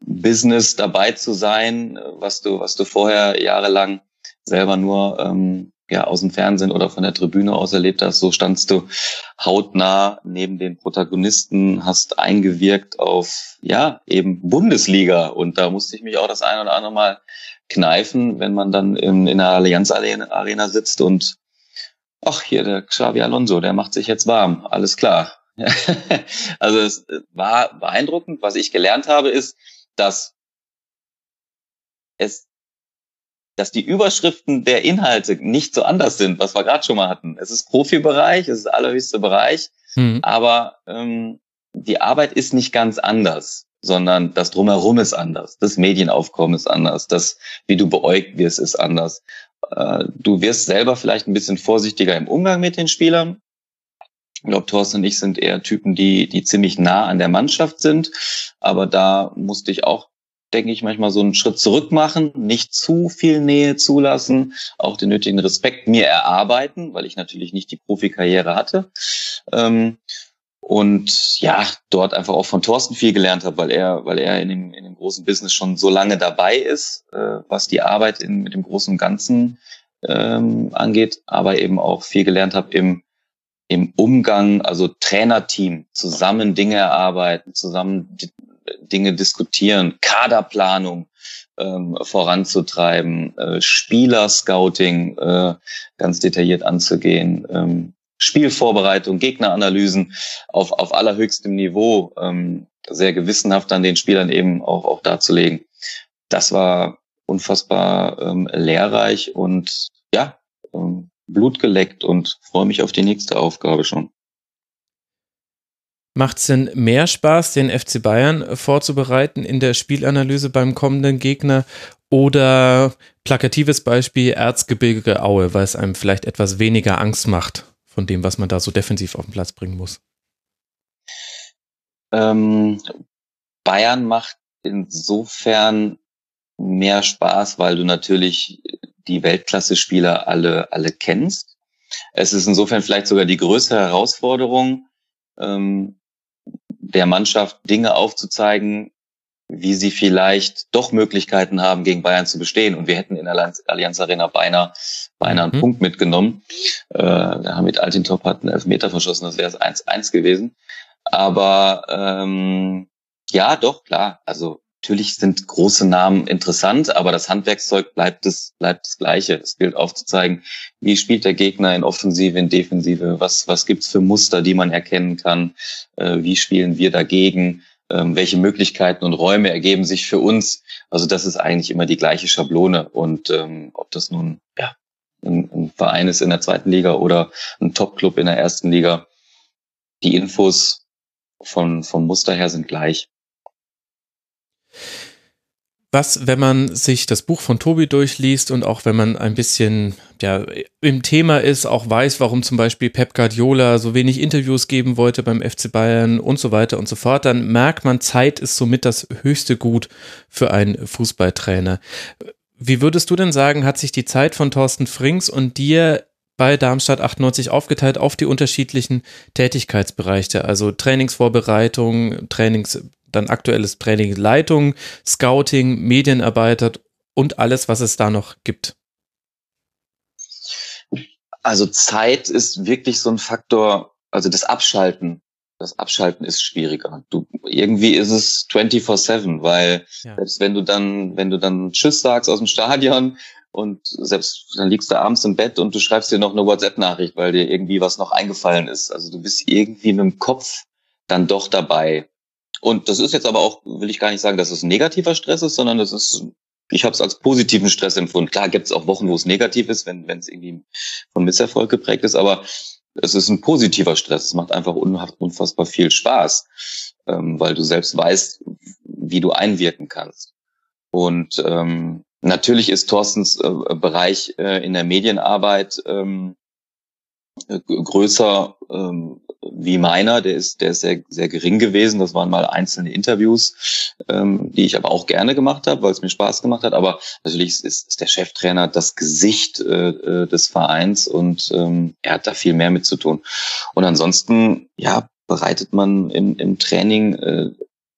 Business dabei zu sein, was du, was du vorher jahrelang selber nur ähm, ja, aus dem Fernsehen oder von der Tribüne aus erlebt hast. So standst du hautnah neben den Protagonisten, hast eingewirkt auf, ja, eben Bundesliga. Und da musste ich mich auch das eine oder andere Mal kneifen, wenn man dann in, in der Allianz Arena sitzt und, ach, hier der Xavi Alonso, der macht sich jetzt warm. Alles klar. also es war beeindruckend. Was ich gelernt habe, ist, dass es dass die Überschriften der Inhalte nicht so anders sind, was wir gerade schon mal hatten. Es ist Profibereich, es ist der allerhöchste Bereich, mhm. aber ähm, die Arbeit ist nicht ganz anders, sondern das drumherum ist anders. Das Medienaufkommen ist anders. Das, wie du beäugt wirst, ist anders. Äh, du wirst selber vielleicht ein bisschen vorsichtiger im Umgang mit den Spielern. Ich glaube, Thorsten und ich sind eher Typen, die, die ziemlich nah an der Mannschaft sind. Aber da musste ich auch, denke ich, manchmal so einen Schritt zurück machen, nicht zu viel Nähe zulassen, auch den nötigen Respekt mir erarbeiten, weil ich natürlich nicht die Profikarriere hatte. Ähm, und ja, dort einfach auch von Thorsten viel gelernt habe, weil er, weil er in dem, in dem großen Business schon so lange dabei ist, äh, was die Arbeit in, mit dem großen Ganzen ähm, angeht, aber eben auch viel gelernt habe im im Umgang, also Trainerteam, zusammen Dinge erarbeiten, zusammen Dinge diskutieren, Kaderplanung ähm, voranzutreiben, äh, Spielerscouting äh, ganz detailliert anzugehen, ähm, Spielvorbereitung, Gegneranalysen auf, auf allerhöchstem Niveau, ähm, sehr gewissenhaft an den Spielern eben auch, auch darzulegen. Das war unfassbar ähm, lehrreich und ja, ähm, Blut und freue mich auf die nächste Aufgabe schon. Macht es denn mehr Spaß, den FC Bayern vorzubereiten in der Spielanalyse beim kommenden Gegner oder plakatives Beispiel Erzgebirge Aue, weil es einem vielleicht etwas weniger Angst macht von dem, was man da so defensiv auf den Platz bringen muss? Ähm, Bayern macht insofern mehr Spaß, weil du natürlich die Weltklasse-Spieler alle, alle kennst. Es ist insofern vielleicht sogar die größte Herausforderung, ähm, der Mannschaft Dinge aufzuzeigen, wie sie vielleicht doch Möglichkeiten haben, gegen Bayern zu bestehen. Und wir hätten in der Allianz Arena beinahe, beinahe einen mhm. Punkt mitgenommen. Äh, haben mit Altintop hat einen Elfmeter verschossen, das wäre es 1-1 gewesen. Aber ähm, ja, doch, klar. Also Natürlich sind große Namen interessant, aber das Handwerkszeug bleibt das, bleibt das Gleiche. Es gilt aufzuzeigen, wie spielt der Gegner in Offensive, in Defensive, was, was gibt's für Muster, die man erkennen kann, äh, wie spielen wir dagegen, ähm, welche Möglichkeiten und Räume ergeben sich für uns. Also das ist eigentlich immer die gleiche Schablone. Und ähm, ob das nun ja, ein, ein Verein ist in der zweiten Liga oder ein Top-Club in der ersten Liga. Die Infos von, vom Muster her sind gleich. Was, wenn man sich das Buch von Tobi durchliest und auch wenn man ein bisschen ja, im Thema ist, auch weiß, warum zum Beispiel Pep Guardiola so wenig Interviews geben wollte beim FC Bayern und so weiter und so fort, dann merkt man, Zeit ist somit das höchste Gut für einen Fußballtrainer. Wie würdest du denn sagen, hat sich die Zeit von Thorsten Frings und dir bei Darmstadt 98 aufgeteilt auf die unterschiedlichen Tätigkeitsbereiche, also Trainingsvorbereitung, Trainings dann aktuelles Training, Leitung, Scouting, Medienarbeit und alles, was es da noch gibt? Also Zeit ist wirklich so ein Faktor, also das Abschalten. Das Abschalten ist schwieriger. Du, irgendwie ist es 24-7, weil ja. selbst wenn du dann, wenn du dann Tschüss sagst aus dem Stadion und selbst dann liegst du abends im Bett und du schreibst dir noch eine WhatsApp-Nachricht, weil dir irgendwie was noch eingefallen ist. Also du bist irgendwie mit dem Kopf dann doch dabei. Und das ist jetzt aber auch, will ich gar nicht sagen, dass es negativer Stress ist, sondern das ist, ich habe es als positiven Stress empfunden. Klar gibt es auch Wochen, wo es negativ ist, wenn es irgendwie von Misserfolg geprägt ist, aber es ist ein positiver Stress. Es macht einfach unfassbar viel Spaß, ähm, weil du selbst weißt, wie du einwirken kannst. Und ähm, natürlich ist Thorstens äh, Bereich äh, in der Medienarbeit ähm, größer ähm, wie meiner, der ist, der ist sehr, sehr gering gewesen. Das waren mal einzelne Interviews, ähm, die ich aber auch gerne gemacht habe, weil es mir Spaß gemacht hat. Aber natürlich ist, ist der Cheftrainer das Gesicht äh, äh, des Vereins und ähm, er hat da viel mehr mit zu tun. Und ansonsten, ja, bereitet man im, im Training äh,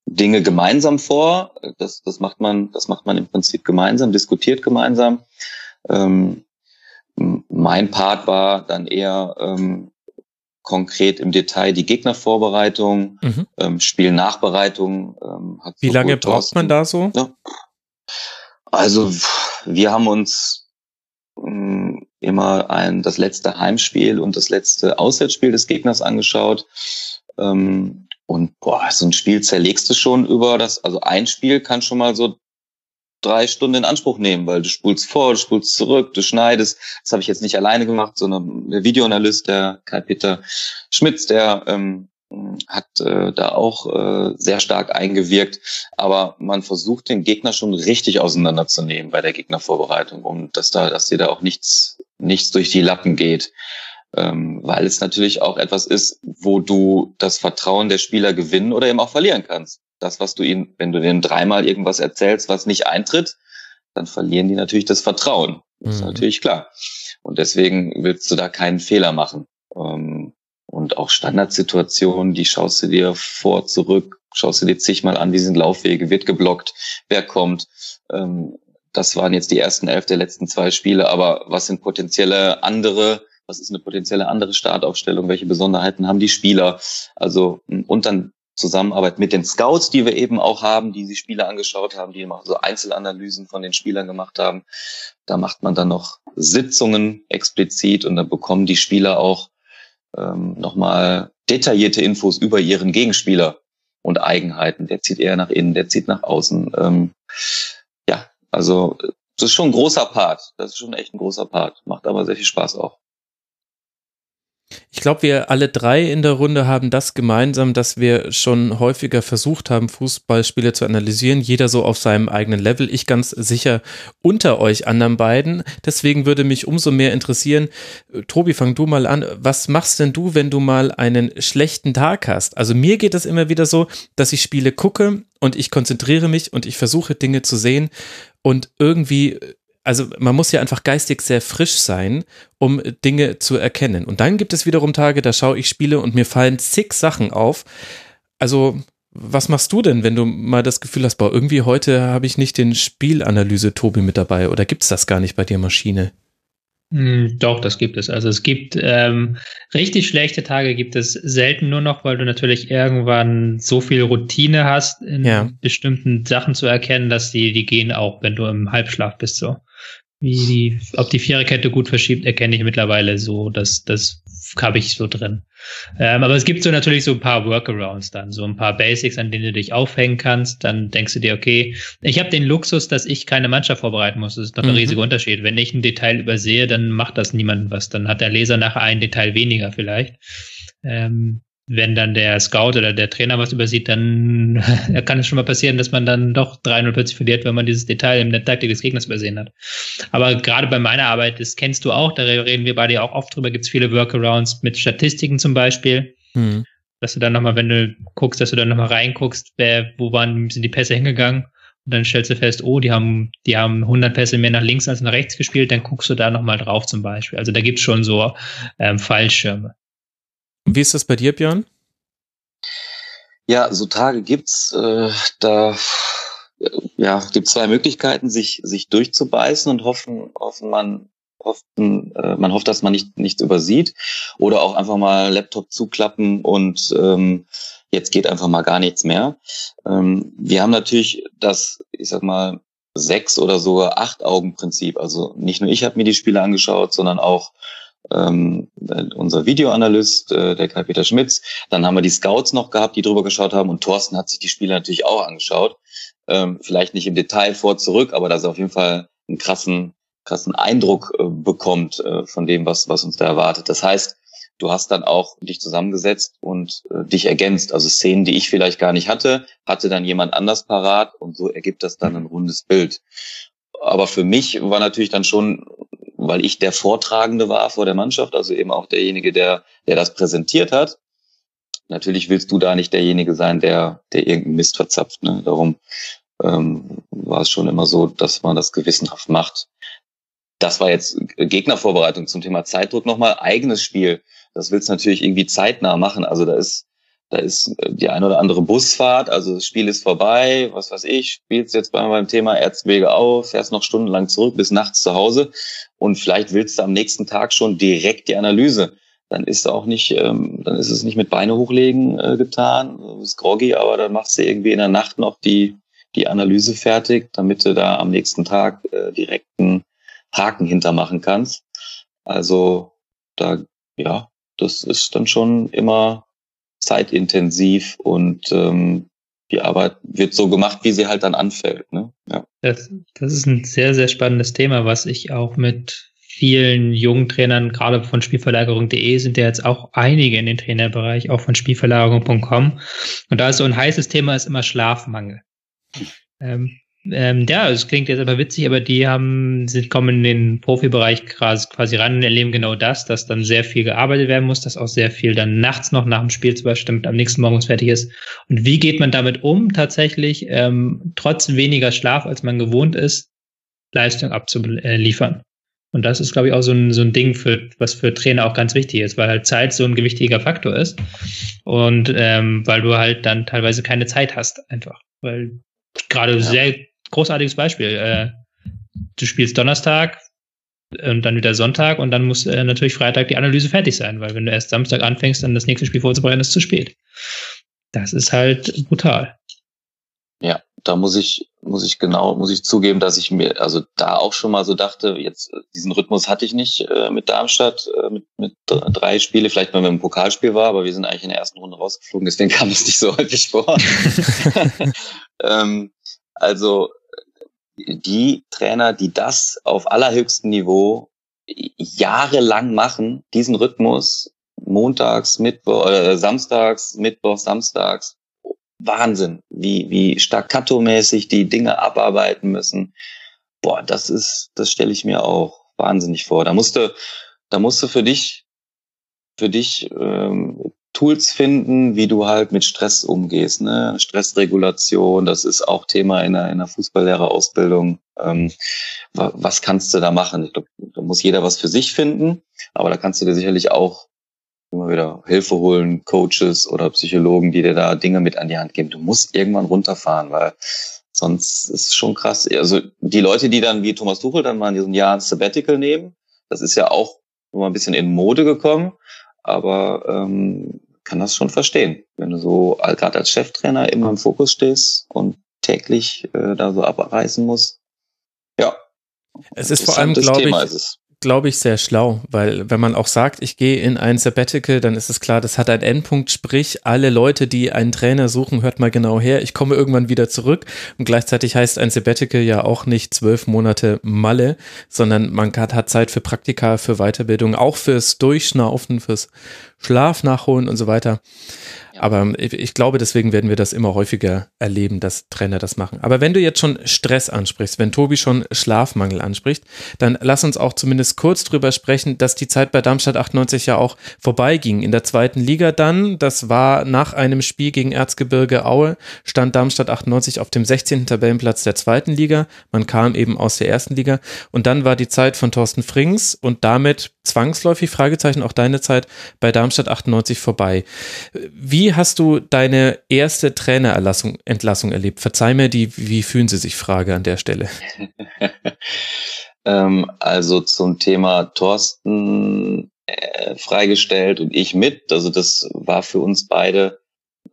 Dinge gemeinsam vor. Das, das macht man, das macht man im Prinzip gemeinsam, diskutiert gemeinsam. Ähm, mein Part war dann eher ähm, konkret im Detail die Gegnervorbereitung, mhm. ähm, Spielnachbereitung. Ähm, Wie lange braucht man da so? Ja. Also wir haben uns ähm, immer ein das letzte Heimspiel und das letzte Auswärtsspiel des Gegners angeschaut. Ähm, und boah, so ein Spiel zerlegst du schon über das, also ein Spiel kann schon mal so drei Stunden in Anspruch nehmen, weil du spulst vor, du spulst zurück, du schneidest. Das habe ich jetzt nicht alleine gemacht, sondern der Videoanalyst, der Kai-Peter Schmitz, der ähm, hat äh, da auch äh, sehr stark eingewirkt. Aber man versucht den Gegner schon richtig auseinanderzunehmen bei der Gegnervorbereitung, um dass da, dass dir da auch nichts, nichts durch die Lappen geht. Ähm, weil es natürlich auch etwas ist, wo du das Vertrauen der Spieler gewinnen oder eben auch verlieren kannst das, was du ihnen, wenn du denen dreimal irgendwas erzählst, was nicht eintritt, dann verlieren die natürlich das Vertrauen. Das ist mhm. natürlich klar. Und deswegen willst du da keinen Fehler machen. Ähm, und auch Standardsituationen, die schaust du dir vor, zurück, schaust du dir zigmal an, wie sind Laufwege, wird geblockt, wer kommt. Ähm, das waren jetzt die ersten elf der letzten zwei Spiele, aber was sind potenzielle andere, was ist eine potenzielle andere Startaufstellung, welche Besonderheiten haben die Spieler? Also, und dann Zusammenarbeit mit den Scouts, die wir eben auch haben, die die Spieler angeschaut haben, die so Einzelanalysen von den Spielern gemacht haben. Da macht man dann noch Sitzungen explizit und dann bekommen die Spieler auch ähm, nochmal detaillierte Infos über ihren Gegenspieler und Eigenheiten. Der zieht eher nach innen, der zieht nach außen. Ähm, ja, also das ist schon ein großer Part. Das ist schon echt ein großer Part. Macht aber sehr viel Spaß auch. Ich glaube, wir alle drei in der Runde haben das gemeinsam, dass wir schon häufiger versucht haben, Fußballspiele zu analysieren. Jeder so auf seinem eigenen Level. Ich ganz sicher unter euch anderen beiden. Deswegen würde mich umso mehr interessieren, Tobi, fang du mal an. Was machst denn du, wenn du mal einen schlechten Tag hast? Also mir geht es immer wieder so, dass ich Spiele gucke und ich konzentriere mich und ich versuche Dinge zu sehen und irgendwie also man muss ja einfach geistig sehr frisch sein, um Dinge zu erkennen. Und dann gibt es wiederum Tage, da schaue ich Spiele und mir fallen zig Sachen auf. Also was machst du denn, wenn du mal das Gefühl hast, boah, irgendwie heute habe ich nicht den Spielanalyse-Tobi mit dabei oder gibt es das gar nicht bei dir Maschine? Hm, doch, das gibt es. Also es gibt ähm, richtig schlechte Tage gibt es selten nur noch, weil du natürlich irgendwann so viel Routine hast, in ja. bestimmten Sachen zu erkennen, dass die, die gehen auch, wenn du im Halbschlaf bist. So wie die, ob die Viererkette gut verschiebt, erkenne ich mittlerweile so, dass das habe ich so drin. Ähm, aber es gibt so natürlich so ein paar Workarounds dann, so ein paar Basics, an denen du dich aufhängen kannst. Dann denkst du dir, okay, ich habe den Luxus, dass ich keine Mannschaft vorbereiten muss. Das ist doch ein mhm. riesiger Unterschied. Wenn ich ein Detail übersehe, dann macht das niemandem was. Dann hat der Leser nachher ein Detail weniger vielleicht. Ähm, wenn dann der Scout oder der Trainer was übersieht, dann kann es schon mal passieren, dass man dann doch 3-0 plötzlich verliert, wenn man dieses Detail in der Taktik des Gegners übersehen hat. Aber gerade bei meiner Arbeit, das kennst du auch, da reden wir beide ja auch oft drüber, gibt es viele Workarounds mit Statistiken zum Beispiel. Mhm. Dass du dann nochmal, wenn du guckst, dass du dann nochmal reinguckst, wer, wo waren, sind die Pässe hingegangen? Und dann stellst du fest, oh, die haben, die haben 100 Pässe mehr nach links als nach rechts gespielt, dann guckst du da nochmal drauf zum Beispiel. Also da gibt's schon so ähm, Fallschirme. Wie ist das bei dir, Björn? Ja, so Tage gibt's. Äh, da ja, gibt zwei Möglichkeiten, sich sich durchzubeißen und hoffen, hoffen man hoffen, äh, man hofft, dass man nicht nichts übersieht oder auch einfach mal Laptop zuklappen und ähm, jetzt geht einfach mal gar nichts mehr. Ähm, wir haben natürlich das, ich sag mal sechs oder sogar acht Augen Prinzip. Also nicht nur ich habe mir die Spiele angeschaut, sondern auch ähm, unser Videoanalyst, äh, der Kai-Peter Schmitz. Dann haben wir die Scouts noch gehabt, die drüber geschaut haben und Thorsten hat sich die Spiele natürlich auch angeschaut. Ähm, vielleicht nicht im Detail vor zurück, aber dass er auf jeden Fall einen krassen, krassen Eindruck äh, bekommt äh, von dem, was, was uns da erwartet. Das heißt, du hast dann auch dich zusammengesetzt und äh, dich ergänzt. Also Szenen, die ich vielleicht gar nicht hatte, hatte dann jemand anders parat und so ergibt das dann ein rundes Bild. Aber für mich war natürlich dann schon weil ich der Vortragende war vor der Mannschaft, also eben auch derjenige, der, der das präsentiert hat. Natürlich willst du da nicht derjenige sein, der, der irgendeinen Mist verzapft. Ne? Darum ähm, war es schon immer so, dass man das gewissenhaft macht. Das war jetzt Gegnervorbereitung zum Thema Zeitdruck nochmal. Eigenes Spiel. Das willst du natürlich irgendwie zeitnah machen. Also da ist da ist die ein oder andere Busfahrt, also das Spiel ist vorbei, was weiß ich, spielst jetzt beim Thema Erzwege auf, fährst noch stundenlang zurück bis nachts zu Hause und vielleicht willst du am nächsten Tag schon direkt die Analyse. Dann ist auch nicht, ähm, dann ist es nicht mit Beine hochlegen äh, getan, du bist groggy, aber dann machst du irgendwie in der Nacht noch die, die Analyse fertig, damit du da am nächsten Tag äh, direkt einen Haken hintermachen kannst. Also da, ja, das ist dann schon immer zeitintensiv und ähm, die Arbeit wird so gemacht, wie sie halt dann anfällt. Ne? Ja. Das, das ist ein sehr, sehr spannendes Thema, was ich auch mit vielen jungen Trainern, gerade von Spielverlagerung.de, sind ja jetzt auch einige in den Trainerbereich, auch von Spielverlagerung.com. Und da ist so ein heißes Thema, ist immer Schlafmangel. Ähm, ähm, ja, es klingt jetzt aber witzig, aber die haben, sind, kommen in den Profibereich quasi ran und erleben genau das, dass dann sehr viel gearbeitet werden muss, dass auch sehr viel dann nachts noch nach dem Spiel zum Beispiel damit am nächsten Morgen fertig ist. Und wie geht man damit um, tatsächlich, ähm, trotz weniger Schlaf, als man gewohnt ist, Leistung abzuliefern? Und das ist, glaube ich, auch so ein, so ein Ding, für, was für Trainer auch ganz wichtig ist, weil halt Zeit so ein gewichtiger Faktor ist. Und ähm, weil du halt dann teilweise keine Zeit hast, einfach. Weil gerade ja. sehr großartiges Beispiel. Äh, du spielst Donnerstag und dann wieder Sonntag und dann muss äh, natürlich Freitag die Analyse fertig sein, weil wenn du erst Samstag anfängst, dann das nächste Spiel vorzubereiten, ist zu spät. Das ist halt brutal. Ja, da muss ich, muss ich genau, muss ich zugeben, dass ich mir, also da auch schon mal so dachte, jetzt diesen Rhythmus hatte ich nicht äh, mit Darmstadt, äh, mit, mit drei Spiele, vielleicht wenn wir im Pokalspiel war, aber wir sind eigentlich in der ersten Runde rausgeflogen, deswegen kam es nicht so häufig vor. ähm, also die Trainer, die das auf allerhöchstem Niveau jahrelang machen, diesen Rhythmus, montags, Mittwoch, äh, samstags, Mittwoch, samstags, Wahnsinn, wie, wie staccato-mäßig die Dinge abarbeiten müssen. Boah, das ist, das stelle ich mir auch wahnsinnig vor. Da musste, da musste für dich, für dich ähm, Tools finden, wie du halt mit Stress umgehst. Ne? Stressregulation, das ist auch Thema in einer, in einer Fußballlehrerausbildung. Ähm, was kannst du da machen? Ich glaube, da muss jeder was für sich finden, aber da kannst du dir sicherlich auch immer wieder Hilfe holen, Coaches oder Psychologen, die dir da Dinge mit an die Hand geben. Du musst irgendwann runterfahren, weil sonst ist es schon krass. Also die Leute, die dann wie Thomas Tuchel dann mal in diesem Jahr ein Sabbatical nehmen, das ist ja auch nur mal ein bisschen in Mode gekommen aber ähm, kann das schon verstehen, wenn du so gerade als Cheftrainer immer im Fokus stehst und täglich äh, da so abreißen musst. Ja. Es ist vor allem, glaube ich, glaube ich, sehr schlau, weil wenn man auch sagt, ich gehe in ein Sabbatical, dann ist es klar, das hat einen Endpunkt, sprich, alle Leute, die einen Trainer suchen, hört mal genau her, ich komme irgendwann wieder zurück. Und gleichzeitig heißt ein Sabbatical ja auch nicht zwölf Monate Malle, sondern man hat, hat Zeit für Praktika, für Weiterbildung, auch fürs Durchschnaufen, fürs Schlaf nachholen und so weiter. Aber ich glaube, deswegen werden wir das immer häufiger erleben, dass Trainer das machen. Aber wenn du jetzt schon Stress ansprichst, wenn Tobi schon Schlafmangel anspricht, dann lass uns auch zumindest kurz drüber sprechen, dass die Zeit bei Darmstadt 98 ja auch vorbeiging. In der zweiten Liga dann, das war nach einem Spiel gegen Erzgebirge Aue, stand Darmstadt 98 auf dem 16. Tabellenplatz der zweiten Liga. Man kam eben aus der ersten Liga. Und dann war die Zeit von Thorsten Frings und damit zwangsläufig, Fragezeichen, auch deine Zeit bei Darmstadt 98 vorbei. Wie hast du deine erste Trainerentlassung Entlassung erlebt? Verzeih mir die, wie fühlen Sie sich Frage an der Stelle. ähm, also zum Thema Thorsten äh, freigestellt und ich mit. Also das war für uns beide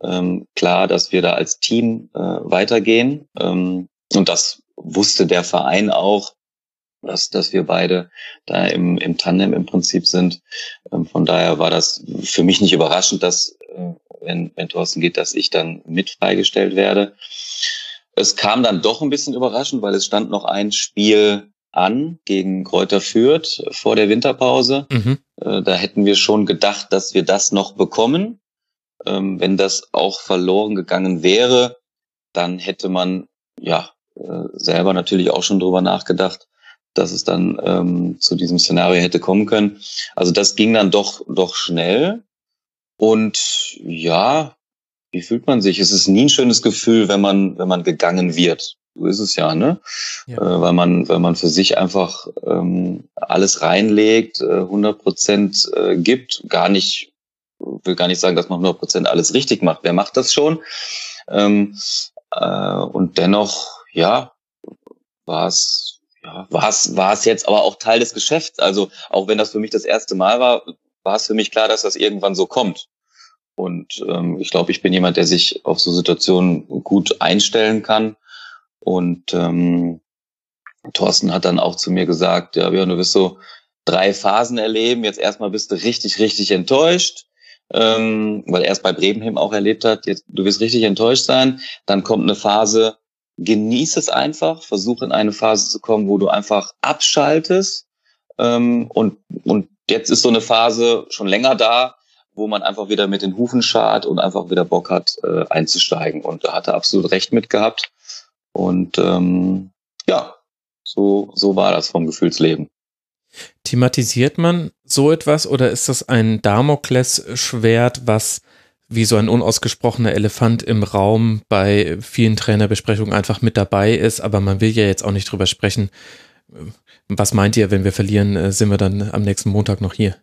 ähm, klar, dass wir da als Team äh, weitergehen. Ähm, und das wusste der Verein auch dass, dass wir beide da im, im Tandem im Prinzip sind. Ähm, von daher war das für mich nicht überraschend, dass, äh, wenn, wenn Thorsten geht, dass ich dann mit freigestellt werde. Es kam dann doch ein bisschen überraschend, weil es stand noch ein Spiel an gegen Kräuter Fürth vor der Winterpause. Mhm. Äh, da hätten wir schon gedacht, dass wir das noch bekommen. Ähm, wenn das auch verloren gegangen wäre, dann hätte man ja äh, selber natürlich auch schon drüber nachgedacht, dass es dann ähm, zu diesem Szenario hätte kommen können. Also das ging dann doch, doch schnell. Und ja, wie fühlt man sich? Es ist nie ein schönes Gefühl, wenn man, wenn man gegangen wird. So ist es ja, ne? Ja. Äh, weil man, weil man für sich einfach ähm, alles reinlegt, äh, 100 Prozent äh, gibt, gar nicht, will gar nicht sagen, dass man 100 Prozent alles richtig macht. Wer macht das schon? Ähm, äh, und dennoch, ja, war es ja, war es jetzt aber auch Teil des Geschäfts. Also auch wenn das für mich das erste Mal war, war es für mich klar, dass das irgendwann so kommt. Und ähm, ich glaube, ich bin jemand, der sich auf so Situationen gut einstellen kann. Und ähm, Thorsten hat dann auch zu mir gesagt, ja, Björn, du wirst so drei Phasen erleben. Jetzt erstmal bist du richtig, richtig enttäuscht, ähm, weil er es bei Bremenheim auch erlebt hat. Jetzt, du wirst richtig enttäuscht sein. Dann kommt eine Phase, genieß es einfach, versuch in eine Phase zu kommen, wo du einfach abschaltest. Ähm, und, und jetzt ist so eine Phase schon länger da, wo man einfach wieder mit den Hufen schart und einfach wieder Bock hat, äh, einzusteigen. Und da hat er absolut recht mit gehabt. Und ähm, ja, so, so war das vom Gefühlsleben. Thematisiert man so etwas oder ist das ein Damoklesschwert, was wie so ein unausgesprochener Elefant im Raum bei vielen Trainerbesprechungen einfach mit dabei ist, aber man will ja jetzt auch nicht drüber sprechen. Was meint ihr, wenn wir verlieren, äh, sind wir dann am nächsten Montag noch hier?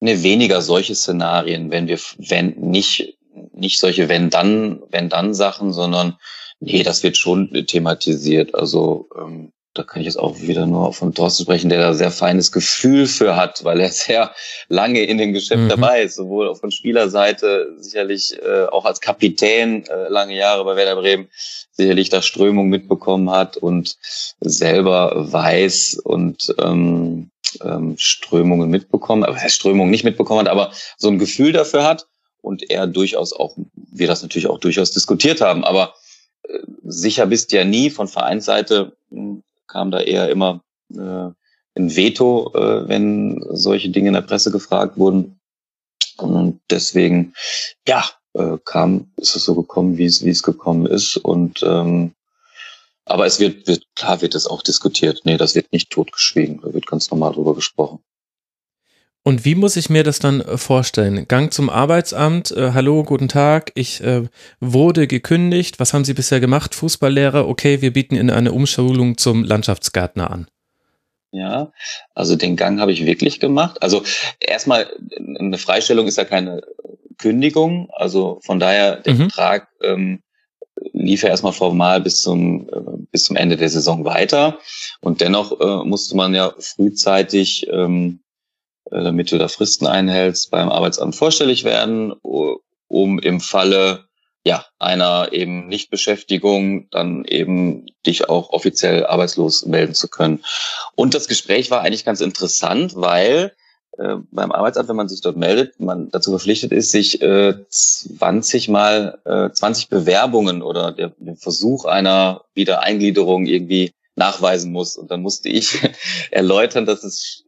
Ne, weniger solche Szenarien, wenn wir, wenn nicht, nicht solche wenn dann, wenn dann Sachen, sondern nee, das wird schon thematisiert. Also ähm, da kann ich jetzt auch wieder nur von Thorsten sprechen, der da sehr feines Gefühl für hat, weil er sehr lange in dem Geschäft mhm. dabei ist, sowohl von Spielerseite sicherlich äh, auch als Kapitän äh, lange Jahre bei Werder Bremen sicherlich da Strömung mitbekommen hat und selber weiß und ähm, ähm, Strömungen mitbekommen, aber Strömungen nicht mitbekommen hat, aber so ein Gefühl dafür hat und er durchaus auch, wir das natürlich auch durchaus diskutiert haben, aber äh, sicher bist ja nie von Vereinsseite hm, kam da eher immer äh, ein Veto, äh, wenn solche Dinge in der Presse gefragt wurden. Und deswegen, ja, äh, kam, ist es so gekommen, wie es, wie es gekommen ist. Und ähm, aber es wird, wird, klar wird es auch diskutiert. Nee, das wird nicht totgeschwiegen, da wird ganz normal drüber gesprochen. Und wie muss ich mir das dann äh, vorstellen? Gang zum Arbeitsamt, äh, hallo, guten Tag, ich äh, wurde gekündigt, was haben Sie bisher gemacht? Fußballlehrer, okay, wir bieten Ihnen eine Umschulung zum Landschaftsgärtner an. Ja, also den Gang habe ich wirklich gemacht. Also erstmal, eine Freistellung ist ja keine Kündigung, also von daher der mhm. Vertrag ähm, lief ja erstmal formal bis zum, äh, bis zum Ende der Saison weiter. Und dennoch äh, musste man ja frühzeitig ähm, äh, damit du da Fristen einhältst, beim Arbeitsamt vorstellig werden, um im Falle ja, einer eben Nichtbeschäftigung dann eben dich auch offiziell arbeitslos melden zu können. Und das Gespräch war eigentlich ganz interessant, weil äh, beim Arbeitsamt, wenn man sich dort meldet, man dazu verpflichtet ist, sich äh, 20 mal äh, 20 Bewerbungen oder der, den Versuch einer Wiedereingliederung irgendwie nachweisen muss. Und dann musste ich erläutern, dass es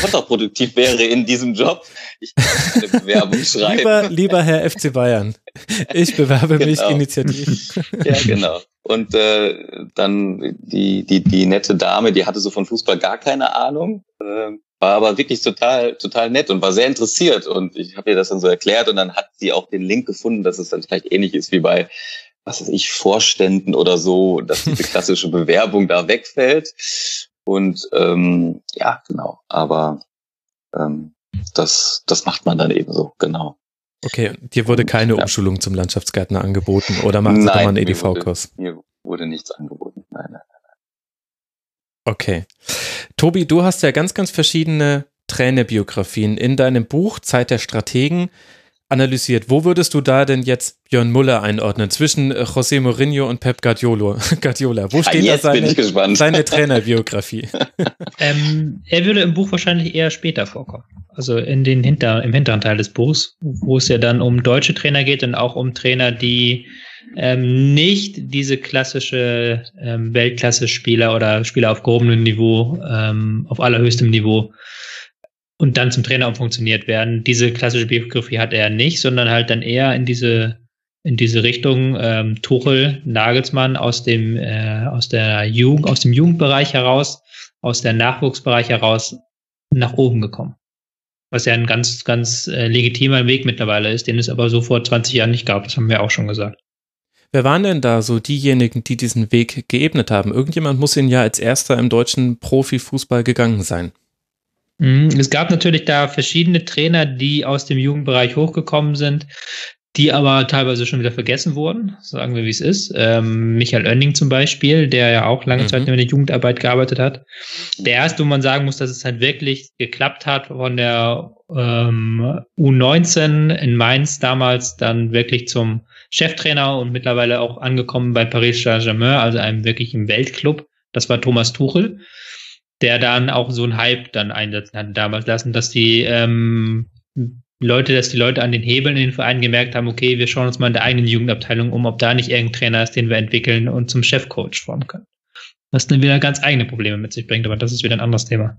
kontraproduktiv wäre in diesem Job. Ich kann eine Bewerbung schreiben. Lieber, lieber Herr FC Bayern, ich bewerbe mich genau. initiativ. Ja, genau. Und äh, dann die, die, die nette Dame, die hatte so von Fußball gar keine Ahnung, äh, war aber wirklich total, total nett und war sehr interessiert. Und ich habe ihr das dann so erklärt und dann hat sie auch den Link gefunden, dass es dann vielleicht ähnlich ist wie bei was weiß ich, Vorständen oder so, dass diese klassische Bewerbung da wegfällt. Und ähm, ja, genau. Aber ähm, das, das macht man dann eben so, genau. Okay, dir wurde keine ja. Umschulung zum Landschaftsgärtner angeboten oder Sie doch mal einen EDV-Kurs? Mir, mir wurde nichts angeboten. Nein, nein, nein. Okay. Tobi, du hast ja ganz, ganz verschiedene Trainerbiografien in deinem Buch Zeit der Strategen analysiert. Wo würdest du da denn jetzt Björn Muller einordnen zwischen äh, José Mourinho und Pep Guardiola? Guardiola. Wo steht ja, da seine, seine Trainerbiografie? ähm, er würde im Buch wahrscheinlich eher später vorkommen. Also in den Hinter, im hinteren Teil des Buchs, wo es ja dann um deutsche Trainer geht und auch um Trainer, die ähm, nicht diese klassische ähm, Weltklasse-Spieler oder Spieler auf gehobenem Niveau, ähm, auf allerhöchstem Niveau und dann zum Trainer umfunktioniert werden. Diese klassische Biografie hat er nicht, sondern halt dann eher in diese in diese Richtung ähm, Tuchel, Nagelsmann aus dem äh, aus der Jugend, aus dem Jugendbereich heraus, aus der Nachwuchsbereich heraus nach oben gekommen. Was ja ein ganz ganz äh, legitimer Weg mittlerweile ist, den es aber so vor 20 Jahren nicht gab. Das haben wir auch schon gesagt. Wer waren denn da so diejenigen, die diesen Weg geebnet haben? Irgendjemand muss ihn ja als erster im deutschen Profifußball gegangen sein. Mhm. Es gab natürlich da verschiedene Trainer, die aus dem Jugendbereich hochgekommen sind, die aber teilweise schon wieder vergessen wurden, sagen wir, wie es ist. Ähm, Michael Oenning zum Beispiel, der ja auch lange mhm. Zeit in der Jugendarbeit gearbeitet hat. Der erste, wo man sagen muss, dass es halt wirklich geklappt hat, von der ähm, U19 in Mainz damals dann wirklich zum Cheftrainer und mittlerweile auch angekommen bei Paris Saint-Germain, also einem wirklichen Weltclub. Das war Thomas Tuchel der dann auch so einen Hype dann einsetzen hat damals lassen, dass die ähm, Leute, dass die Leute an den Hebeln in den Vereinen gemerkt haben, okay, wir schauen uns mal in der eigenen Jugendabteilung um, ob da nicht irgendein Trainer ist, den wir entwickeln und zum Chefcoach formen können. Was dann wieder ganz eigene Probleme mit sich bringt, aber das ist wieder ein anderes Thema.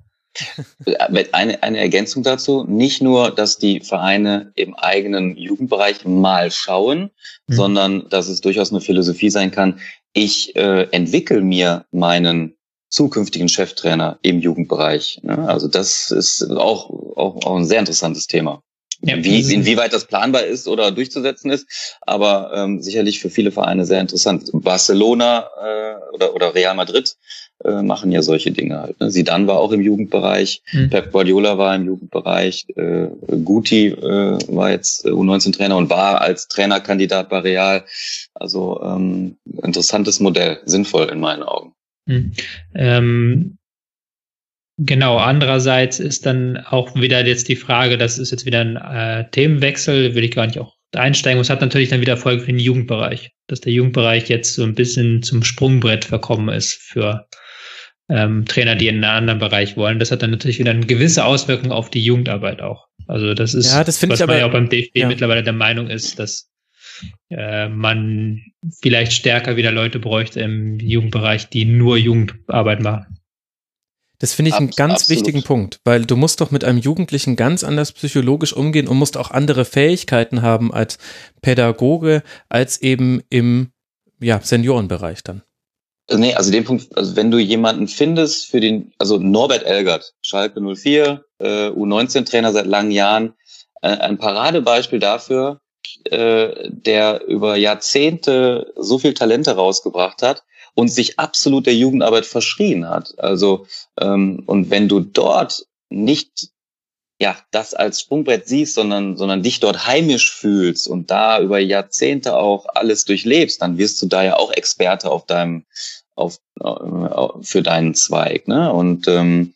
Eine, eine Ergänzung dazu, nicht nur, dass die Vereine im eigenen Jugendbereich mal schauen, mhm. sondern dass es durchaus eine Philosophie sein kann, ich äh, entwickle mir meinen zukünftigen Cheftrainer im Jugendbereich. Ne? Also das ist auch, auch, auch ein sehr interessantes Thema. Ja, Wie, inwieweit das planbar ist oder durchzusetzen ist, aber ähm, sicherlich für viele Vereine sehr interessant. Barcelona äh, oder, oder Real Madrid äh, machen ja solche Dinge halt. Ne? Zidane war auch im Jugendbereich, mhm. Pep Guardiola war im Jugendbereich, äh, Guti äh, war jetzt U19-Trainer und war als Trainerkandidat bei Real. Also ähm, interessantes Modell, sinnvoll in meinen Augen. Hm. Ähm, genau, andererseits ist dann auch wieder jetzt die Frage, das ist jetzt wieder ein äh, Themenwechsel, will ich gar nicht auch einsteigen. Es hat natürlich dann wieder Folge für den Jugendbereich, dass der Jugendbereich jetzt so ein bisschen zum Sprungbrett verkommen ist für ähm, Trainer, die in einen anderen Bereich wollen. Das hat dann natürlich wieder eine gewisse Auswirkung auf die Jugendarbeit auch. Also das ist, ja, das was ich man aber, ja auch beim DFB ja. mittlerweile der Meinung ist, dass äh, man vielleicht stärker wieder Leute bräuchte im Jugendbereich, die nur Jugendarbeit machen. Das finde ich einen ganz absolut. wichtigen Punkt, weil du musst doch mit einem Jugendlichen ganz anders psychologisch umgehen und musst auch andere Fähigkeiten haben als Pädagoge, als eben im ja, Seniorenbereich dann. Nee, also den Punkt, also wenn du jemanden findest für den, also Norbert Elgert, Schalke 04, äh, U19-Trainer seit langen Jahren, äh, ein Paradebeispiel dafür, äh, der über Jahrzehnte so viel Talente rausgebracht hat und sich absolut der Jugendarbeit verschrien hat. Also ähm, und wenn du dort nicht ja das als Sprungbrett siehst, sondern sondern dich dort heimisch fühlst und da über Jahrzehnte auch alles durchlebst, dann wirst du da ja auch Experte auf deinem auf, äh, für deinen Zweig. Ne? Und ähm,